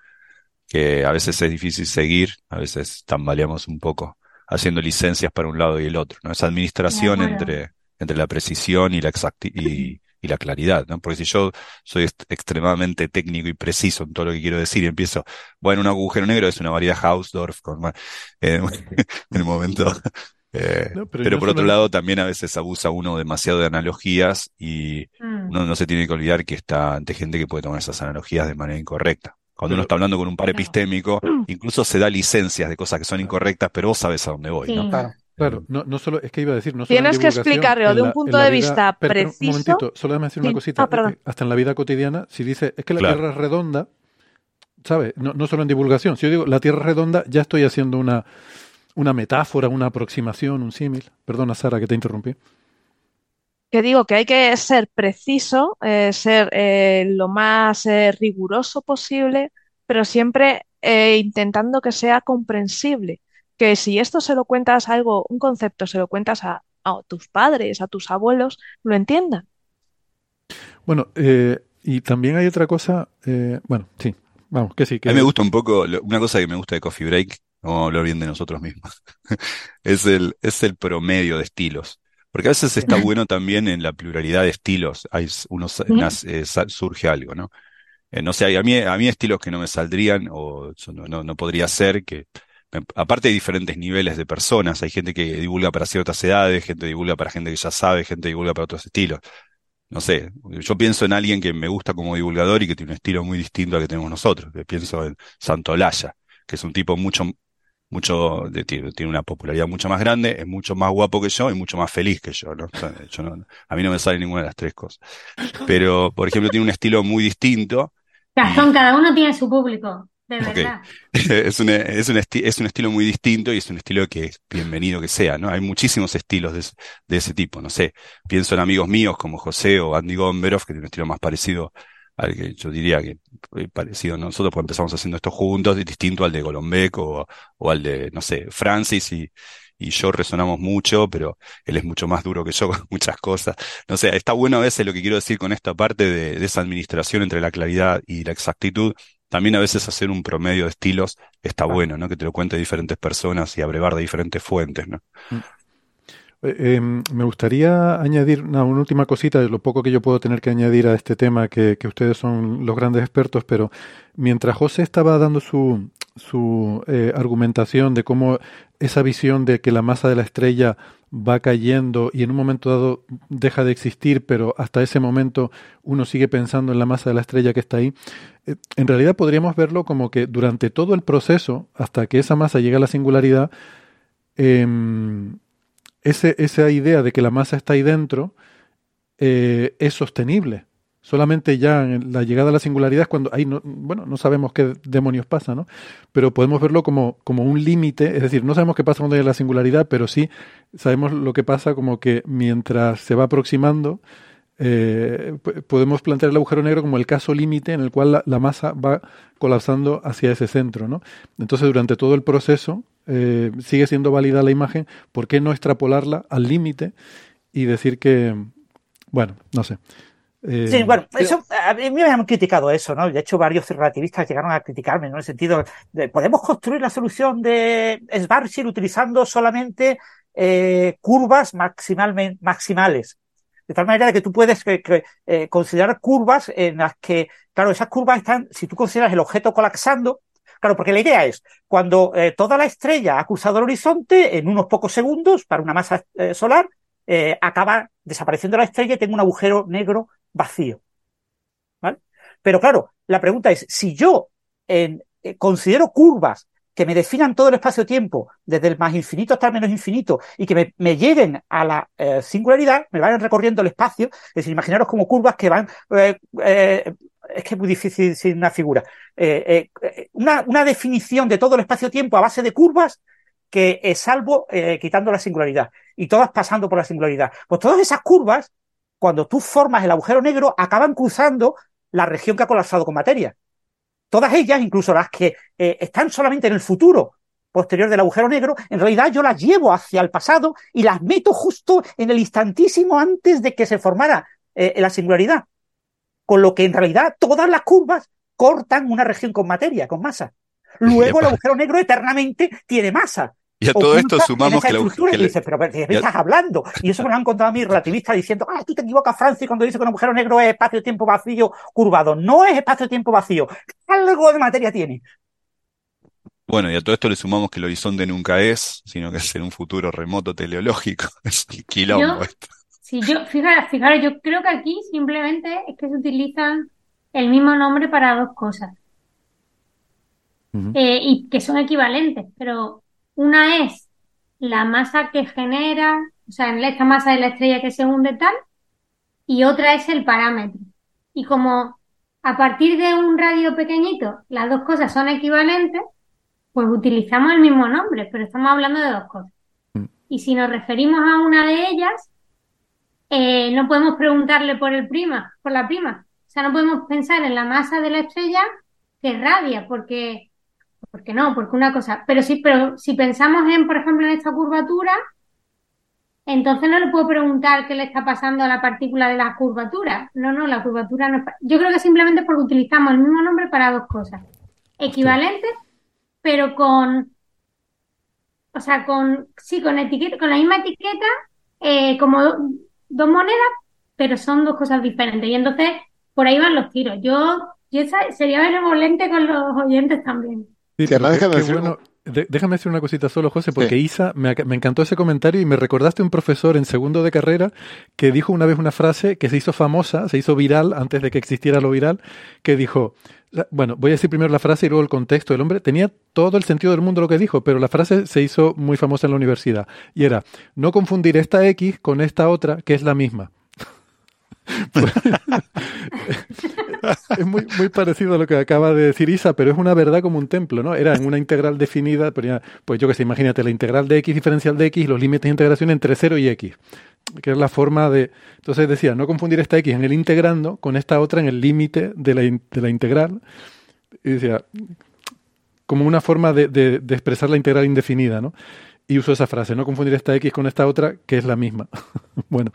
que a veces es difícil seguir, a veces tambaleamos un poco haciendo licencias para un lado y el otro, ¿no? Esa administración entre, entre la precisión y la exacti- y, y la claridad, ¿no? Porque si yo soy est- extremadamente técnico y preciso en todo lo que quiero decir y empiezo, bueno, un agujero negro es una variedad Hausdorff con, eh, en el momento, eh,
No, pero
por otro lado también a veces abusa uno demasiado de analogías y
Mm.
uno no se tiene que olvidar que está ante gente que puede tomar esas analogías de manera incorrecta. Cuando uno está hablando con un par epistémico, incluso se da licencias de cosas que son incorrectas, pero vos sabes a dónde voy,
Sí.
¿no?
Claro.
Claro, no, no solo, es que iba a decir, no solo en
Tienes que
divulgación,
explicarlo de un punto
en la
de
vida-
vista
pero-
preciso.
Un momentito, solo déjame decir una cosita.
Ah,
es que hasta en la vida cotidiana, si dice, es que la
Claro.
Tierra es redonda, ¿sabes? No, no solo en divulgación. Si yo digo la Tierra es redonda, ya estoy haciendo una, una metáfora, una aproximación, un símil. Perdona, Sara, que te interrumpí.
que digo que hay que ser preciso, eh, ser eh, lo más eh, riguroso posible, pero siempre eh, intentando que sea comprensible. Que si esto se lo cuentas algo, un concepto, se lo cuentas a, a tus padres, a tus abuelos, lo entiendan.
Bueno, eh, y también hay otra cosa, eh, bueno, sí, vamos, que sí, que
A mí me gusta un poco, una cosa que me gusta de Coffee Break, vamos a hablar bien de nosotros mismos, es el, es el promedio de estilos. Porque a veces está bueno también en la pluralidad de estilos, hay s- uno sa-
Sí.
nace- eh, surge algo, ¿no? Eh, no sé, a mí, a mí estilos que no me saldrían o no, no, no podría ser, que aparte hay diferentes niveles de personas, hay gente que divulga para ciertas edades, gente divulga para gente que ya sabe, gente divulga para otros estilos. No sé, yo pienso en alguien que me gusta como divulgador y que tiene un estilo muy distinto al que tenemos nosotros. que Pienso en Santolaya, que es un tipo mucho, mucho, de- tiene, una popularidad mucho más grande, es mucho más guapo que yo y mucho más feliz que yo no- a mí no me sale ninguna de las tres cosas. Pero, por ejemplo, tiene un estilo muy distinto.
Gastón, cada uno tiene su público, de.
Es un, es un, es un estilo muy distinto y es un estilo que es bienvenido que sea, ¿no? Hay muchísimos estilos de, ese- de ese tipo, no sé. Pienso en amigos míos como José o Andy Gomberov, que tiene un estilo más parecido al que yo diría que eh, parecido a nosotros, porque empezamos haciendo esto juntos, distinto al de Golombek o, o al de, no sé, Francis y, y yo resonamos mucho, pero él es mucho más duro que yo con muchas cosas. No sé, está bueno a veces lo que quiero decir con esta parte de, de esa administración entre la claridad y la exactitud. También a veces hacer un promedio de estilos está bueno, ¿no? Que te lo cuente diferentes personas y abrevar de diferentes fuentes, ¿no?
Eh, eh, me gustaría añadir una, una última cosita de lo poco que yo puedo tener que añadir a este tema, que, que ustedes son los grandes expertos, pero mientras José estaba dando su, su eh, argumentación de cómo esa visión de que la masa de la estrella va cayendo y en un momento dado deja de existir, pero hasta ese momento uno sigue pensando en la masa de la estrella que está ahí, en realidad podríamos verlo como que durante todo el proceso, hasta que esa masa llega a la singularidad, em, ese, esa idea de que la masa está ahí dentro eh, es sostenible. Solamente ya en la llegada a la singularidad es cuando ahí no, bueno, no sabemos qué demonios pasa, ¿no? Pero podemos verlo como, como un límite, es decir, no sabemos qué pasa cuando llega la singularidad, pero sí sabemos lo que pasa como que mientras se va aproximando, eh, podemos plantear el agujero negro como el caso límite en el cual la, masa va colapsando hacia ese centro, ¿no? Entonces, durante todo el proceso eh, sigue siendo válida la imagen, ¿por qué no extrapolarla al límite y decir que, bueno, no sé.
Eh, sí, bueno, eso, a mí me han criticado eso, ¿no? De hecho, varios relativistas llegaron a criticarme, ¿no? En el sentido de, ¿podemos construir la solución de Schwarzschild utilizando solamente eh, curvas maximales? De tal manera que tú puedes eh, considerar curvas en las que, claro, esas curvas están, si tú consideras el objeto colapsando, claro, porque la idea es, cuando toda la estrella ha cruzado el horizonte, en unos pocos segundos, para una masa solar, acaba desapareciendo la estrella y tengo un agujero negro vacío. ¿Vale? Pero claro, la pregunta es, si yo eh, considero curvas que me definan todo el espacio-tiempo, desde el más infinito hasta el menos infinito, y que me, me lleguen a la eh, singularidad, me vayan recorriendo el espacio, es decir, imaginaros como curvas que van, eh, es que es muy difícil sin una figura, una, una, definición de todo el espacio-tiempo a base de curvas que salvo quitando la singularidad, y todas pasando por la singularidad. Pues todas esas curvas cuando tú formas el agujero negro, acaban cruzando la región que ha colapsado con materia. Todas ellas, incluso las que eh, están solamente en el futuro posterior del agujero negro, en realidad yo las llevo hacia el pasado y las meto justo en el instantísimo antes de que se formara eh, la singularidad. Con lo que en realidad todas las curvas cortan una región con materia, con masa. Luego el agujero negro eternamente tiene masa.
Y a todo esto sumamos que, la,
que y dices, pero ¿de qué estás hablando? Y eso me lo han contado a mí relativistas diciendo, ah, tú te equivocas, Francis, cuando dice que un agujero negro es espacio-tiempo vacío curvado. No es espacio-tiempo vacío. Algo de materia tiene.
Bueno, y a todo esto le sumamos que el horizonte nunca es, sino que es en un futuro remoto teleológico. Es un quilombo esto.
Sí, yo, fíjate, yo creo que aquí simplemente es que se utilizan el mismo nombre para dos cosas. Eh, y que son equivalentes, pero una es la masa que genera, o sea, esta masa de la estrella que se hunde tal, y otra es el parámetro. Y como a partir de un radio pequeñito las dos cosas son equivalentes, pues utilizamos el mismo nombre, pero estamos hablando de dos cosas. Mm. Y si nos referimos a una de ellas, eh, no podemos preguntarle por el prima, por la prima. O sea, no podemos pensar en la masa de la estrella que radia, porque porque no, porque una cosa, pero sí, pero si pensamos en, por ejemplo, en esta curvatura, entonces no le puedo preguntar qué le está pasando a la partícula de la curvatura. No, no, la curvatura no es. Yo creo que simplemente porque utilizamos el mismo nombre para dos cosas. Equivalentes, pero con. O sea, con. Sí, con etiqueta, con la misma etiqueta, eh, como dos monedas, pero son dos cosas diferentes. Y entonces, por ahí van los tiros. Yo, yo sería benevolente con los oyentes también
déjame, decir una cosita solo, José, porque Isa, me, encantó ese comentario y me recordaste un profesor en segundo de carrera que dijo una vez una frase que se hizo famosa, se hizo viral antes de que existiera lo viral, que dijo, bueno, voy a decir primero la frase y luego el contexto del hombre. Tenía todo el sentido del mundo lo que dijo, pero la frase se hizo muy famosa en la universidad. Y era, no confundir esta X con esta otra, que es la misma. es muy, parecido a lo que acaba de decir Isa, pero es una verdad como un templo, ¿no? Era en una integral definida, pues yo que sé, imagínate la integral de x diferencial de x, los límites de integración entre 0 y x, que es la forma de... Entonces decía, no confundir esta x en el integrando con esta otra en el límite de la, integral. Y decía, como una forma de, de, de expresar la integral indefinida, ¿no? Y uso esa frase, no confundir esta x con esta otra, que es la misma. bueno.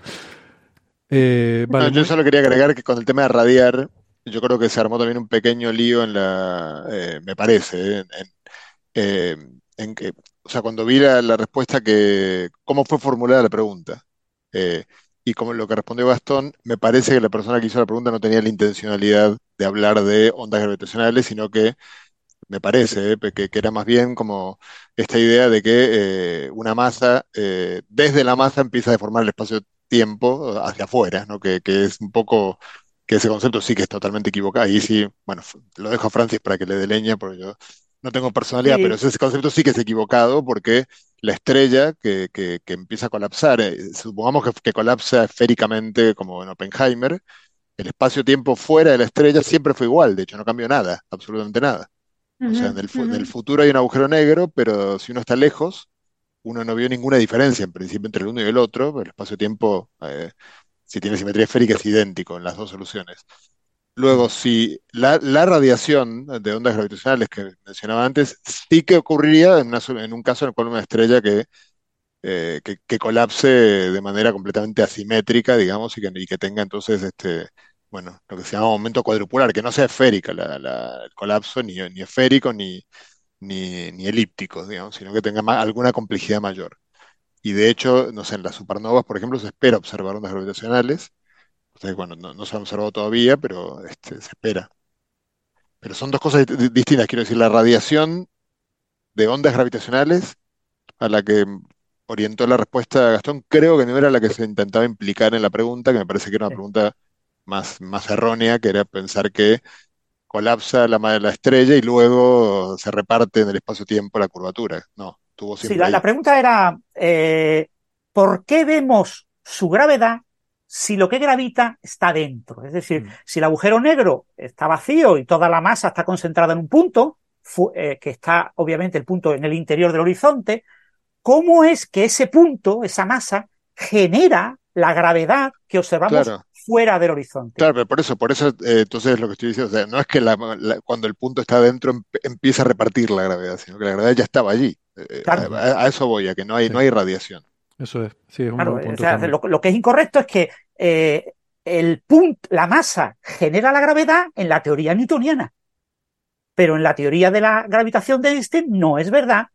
Eh, yo solo quería agregar que con el tema de radiar, yo creo que se armó también un pequeño lío en la, eh, me parece, eh, en, que, o sea, cuando vi la, respuesta que, cómo fue formulada la pregunta, y como lo que respondió Gastón, me parece que la persona que hizo la pregunta no tenía la intencionalidad de hablar de ondas gravitacionales, sino que me parece, eh, que, que era más bien como esta idea de que eh, una masa, desde la masa empieza a deformar el espacio-tiempo hacia afuera, ¿no? Que, que es un poco, que ese concepto sí que es totalmente equivocado. Ahí sí, bueno, lo dejo a Francis para que le dé leña, porque yo no tengo personalidad, pero
Sí,
ese concepto sí que es equivocado porque la estrella que, que, que empieza a colapsar, eh, supongamos que, que colapsa esféricamente como en Oppenheimer, el espacio-tiempo fuera de la estrella siempre fue igual, de hecho no cambió nada, absolutamente nada. O sea, en el, fu- en el futuro hay un agujero negro, pero si uno está lejos, uno no vio ninguna diferencia en principio entre el uno y el otro. El espacio-tiempo, eh, si tiene simetría esférica, es idéntico en las dos soluciones. Luego, si la, la radiación de ondas gravitacionales que mencionaba antes, sí que ocurriría en, una sol- en un caso en el cual una estrella que, eh, que, que colapse de manera completamente asimétrica, digamos, y que, y que tenga entonces este, bueno, lo que se llama momento cuadrupular, que no sea esférica la- la- el colapso, ni, ni esférico, ni, ni, ni elípticos, digamos, sino que tenga ma- alguna complejidad mayor. Y de hecho, no sé, en las supernovas, por ejemplo, se espera observar ondas gravitacionales. O sea, bueno, no, no se han observado todavía, pero este, se espera. Pero son dos cosas di- distintas. Quiero decir, la radiación de ondas gravitacionales a la que orientó la respuesta Gastón, creo que no era la que se intentaba implicar en la pregunta, que me parece que era una pregunta más, más errónea, que era pensar que colapsa la, la estrella y luego se reparte en el espacio-tiempo la curvatura. No, estuvo
Sí, la, la pregunta era, eh, ¿por qué vemos su gravedad si lo que gravita está dentro? Es decir,
Mm.
si el agujero negro está vacío y toda la masa está concentrada en un punto, eh, que está obviamente el punto en el interior del horizonte, ¿cómo es que ese punto, esa masa, genera la gravedad que observamos
Claro.
Fuera del horizonte?
Claro, pero por eso, por eso, eh, entonces es lo que estoy diciendo, o sea, no es que la- la- cuando el punto está adentro em- empieza a repartir la gravedad, sino que la gravedad ya estaba allí. Eh,
Claro.
a, eso voy, a que no hay,
Sí.
no hay radiación.
Eso es, sí, es un
Claro, o sea, lo, lo que es incorrecto es que eh, el punto, la masa genera la gravedad en la teoría newtoniana, pero en la teoría de la gravitación de Einstein no es verdad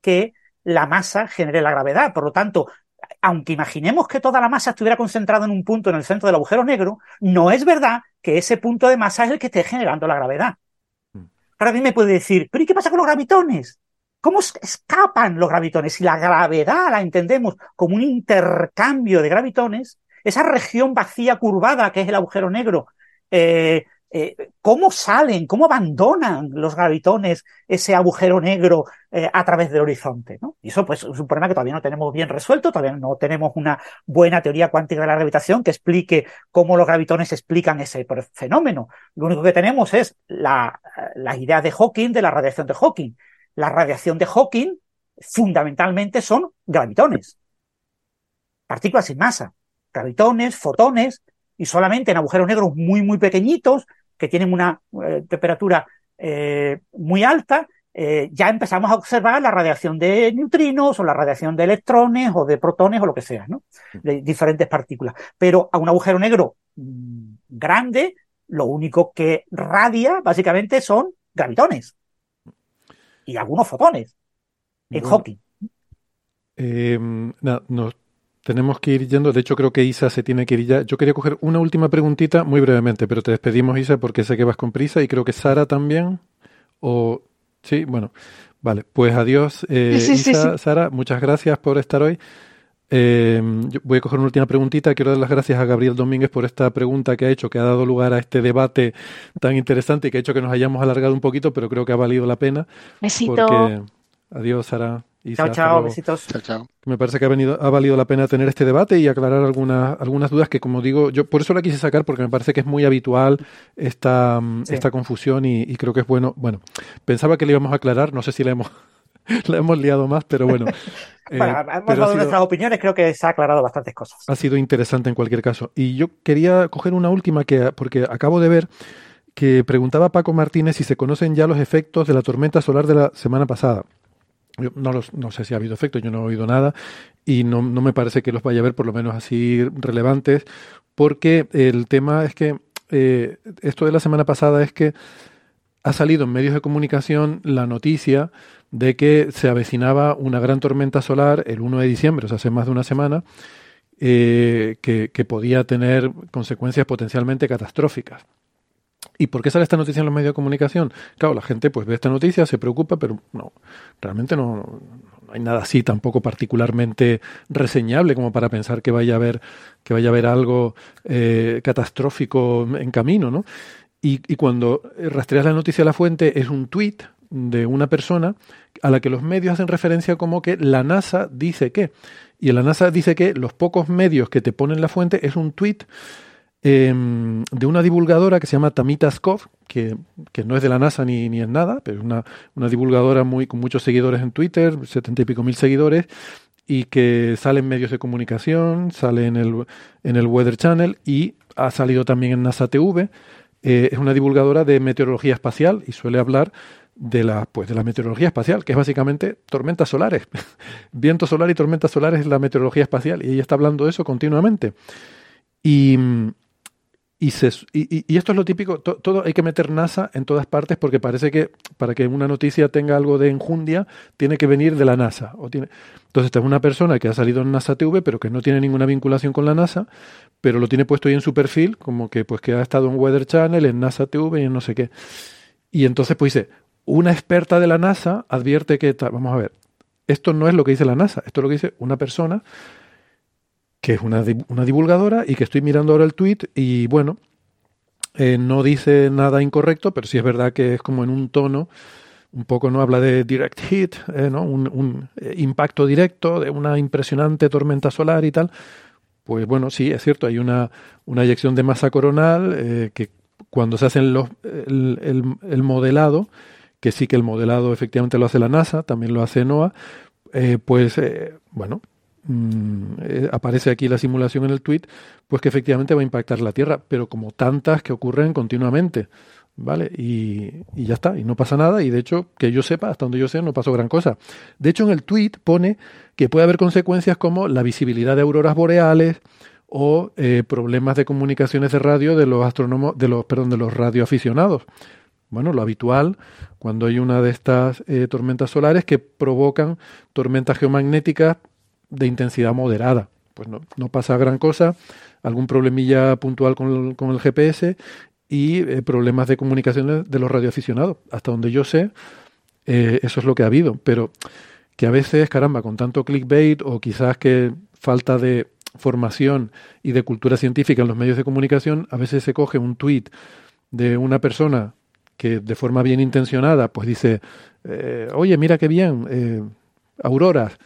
que la masa genere la gravedad. Por lo tanto, aunque imaginemos que toda la masa estuviera concentrada en un punto en el centro del agujero negro, no es verdad que ese punto de masa es el que esté generando la gravedad.
Mm.
Ahora bien me puede decir, ¿pero y qué pasa con los gravitones? ¿Cómo es- escapan los gravitones? Si la gravedad la entendemos como un intercambio de gravitones, esa región vacía curvada que es el agujero negro, eh, eh, ¿cómo salen, cómo abandonan los gravitones ese agujero negro eh, a través del horizonte? ¿no? Y eso pues, es un problema que todavía no tenemos bien resuelto, todavía no tenemos una buena teoría cuántica de la gravitación que explique cómo los gravitones explican ese fenómeno. Lo único que tenemos es la, las ideas de Hawking de la radiación de Hawking. La radiación de Hawking fundamentalmente son gravitones, partículas sin masa, gravitones, fotones, y solamente en agujeros negros muy, muy pequeñitos, que tienen una eh, temperatura eh, muy alta, eh, ya empezamos a observar la radiación de neutrinos o la radiación de electrones o de protones o lo que sea, ¿no? De diferentes partículas. Pero a un agujero negro mm, grande, lo único que radia básicamente son gravitones y algunos fotones en
Bueno,
Hawking.
eh, nada, nos tenemos que ir yendo. De hecho, creo que Isa se tiene que ir ya. Yo quería coger una última preguntita muy brevemente, pero te despedimos, Isa, porque sé que vas con prisa y creo que Sara también. O sí, bueno, vale. Pues adiós, eh,
Sí, sí,
Isa,
sí.
Sara. Muchas gracias por estar hoy. Eh, yo voy a coger una última preguntita. Quiero dar las gracias a Gabriel Domínguez por esta pregunta que ha hecho, que ha dado lugar a este debate tan interesante y que ha hecho que nos hayamos alargado un poquito, pero creo que ha valido la pena.
Besito.
Porque adiós, Sara. Isa,
Chao, chao, besitos.
Chao, chao.
Me parece que ha, venido, ha valido la pena tener este debate y aclarar algunas, algunas dudas que, como digo, yo por eso la quise sacar porque me parece que es muy habitual esta, mm,
Sí.
esta confusión y, y creo que es bueno. Bueno, pensaba que le íbamos a aclarar, no sé si la hemos, la hemos liado más, pero bueno. eh,
Bueno, hemos
pero ha
dado
sido-
nuestras opiniones, creo que se ha aclarado bastantes cosas.
ha sido interesante en cualquier caso. Y yo quería coger una última que, porque acabo de ver que preguntaba Paco Martínez si se conocen ya los efectos de la tormenta solar de la semana pasada. Yo no, los, no sé si ha habido efectos, yo no he oído nada y no, no me parece que los vaya a ver, por lo menos así relevantes, porque el tema es que eh, esto de la semana pasada es que ha salido en medios de comunicación la noticia de que se avecinaba una gran tormenta solar el 1 de diciembre, o sea, hace más de una semana, eh, que, que podía tener consecuencias potencialmente catastróficas. ¿Y por qué sale esta noticia en los medios de comunicación? Claro, la gente pues ve esta noticia, se preocupa, pero no, realmente no, hay nada así tampoco particularmente reseñable como para pensar que vaya a haber, que vaya a haber algo eh, catastrófico en camino, ¿no? Y, y, cuando rastreas la noticia a la fuente es un tuit de una persona a la que los medios hacen referencia como que la NASA dice que. Y la NASA dice que los pocos medios que te ponen la fuente es un tuit eh, de una divulgadora que se llama Tamita Skov, que, que, no es de la NASA ni, ni es nada, pero es una, una divulgadora muy, con muchos seguidores en Twitter, setenta y pico mil seguidores, y que sale en medios de comunicación, sale en el, en el Weather Channel y ha salido también en NASA TV. Eh, es una divulgadora de meteorología espacial y suele hablar de la, pues, de la meteorología espacial, que es básicamente tormentas solares. Viento solar y tormentas solares es la meteorología espacial y ella está hablando de eso continuamente. Y, y, se, y, esto es lo típico, to, todo hay que meter NASA en todas partes porque parece que para que una noticia tenga algo de enjundia tiene que venir de la NASA. O. Entonces esta es una persona que ha salido en NASA TV pero que no tiene ninguna vinculación con la NASA, pero lo tiene puesto ahí en su perfil como que pues que ha estado en Weather Channel, en NASA TV y en no sé qué. Y entonces pues dice, una experta de la NASA advierte que, vamos a ver, esto no es lo que dice la NASA, esto es lo que dice una persona que es una, una divulgadora y que estoy mirando ahora el tweet y bueno, eh, no dice nada incorrecto, pero sí es verdad que es como en un tono, un poco no habla de direct hit, eh, ¿no? un, eh, impacto directo de una impresionante tormenta solar y tal. Pues bueno, sí, es cierto, hay una, una eyección de masa coronal eh, que cuando se hacen los, el, el, el, modelado, que sí que el modelado efectivamente lo hace la NASA, también lo hace NOAA, pues bueno, Mm, eh, aparece aquí la simulación en el tweet, pues que efectivamente va a impactar la Tierra, pero como tantas que ocurren continuamente, ¿vale? Y, ya está, y no pasa nada, y de hecho, que yo sepa, hasta donde yo sé, no pasó gran cosa. De hecho, en el tweet pone que puede haber consecuencias como la visibilidad de auroras boreales o eh, problemas de comunicaciones de radio de los astrónomos, de los, perdón, de los radioaficionados. Bueno, lo habitual cuando hay una de estas eh, tormentas solares que provocan tormentas geomagnéticas de intensidad moderada. Pues no, no pasa gran cosa, algún problemilla puntual con el, con el GPS y eh, problemas de comunicación de los radioaficionados. Hasta donde yo sé, eh, eso es lo que ha habido. Pero que a veces, caramba, con tanto clickbait o quizás que falta de formación y de cultura científica en los medios de comunicación, a veces se coge un tuit de una persona que de forma bien intencionada, pues dice, eh, oye, mira qué bien, auroras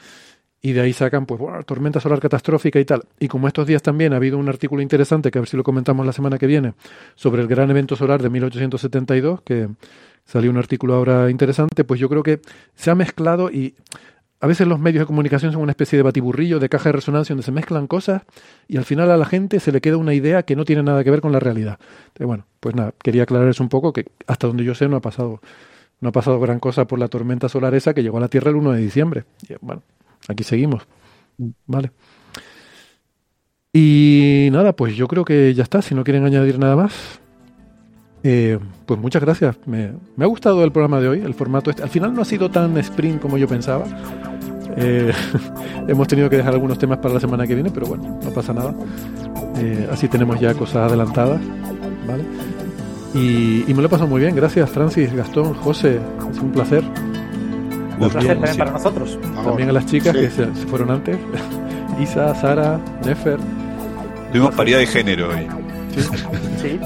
y de ahí sacan, pues, bueno, tormenta solar catastrófica y tal. Y como estos días también ha habido un artículo interesante, que a ver si lo comentamos la semana que viene, sobre el gran evento solar de 1872, que salió un artículo ahora interesante, pues yo creo que se ha mezclado y a veces los medios de comunicación son una especie de batiburrillo, de caja de resonancia, donde se mezclan cosas y al final a la gente se le queda una idea que no tiene nada que ver con la realidad. Bueno, pues nada, quería aclarar eso un poco, que hasta donde yo sé no ha pasado, no ha pasado gran cosa por la tormenta solar esa que llegó a la Tierra el 1 de diciembre. Y, bueno, aquí seguimos. Vale. Y nada, pues yo creo que ya está. Si no quieren añadir nada más, eh, pues muchas gracias. Me, ha gustado el programa de hoy, el formato este. Al final no ha sido tan sprint como yo pensaba. Eh, hemos tenido que dejar algunos temas para la semana que viene, pero bueno, no pasa nada. Eh, así tenemos ya cosas adelantadas. ¿vale? Y, y, me lo he pasado muy bien. Gracias, Francis, Gastón, José. Es un placer.
Un placer también sí. para nosotros.
También a las chicas sí. que se, se, fueron antes. Isa, Sara, Nefer.
Tuvimos paridad de género hoy.
Sí. sí.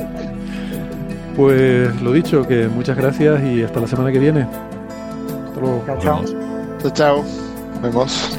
Pues lo dicho, que muchas gracias y hasta la semana que viene. Hasta luego.
Chao, chao.
Chao, chao. Vemos.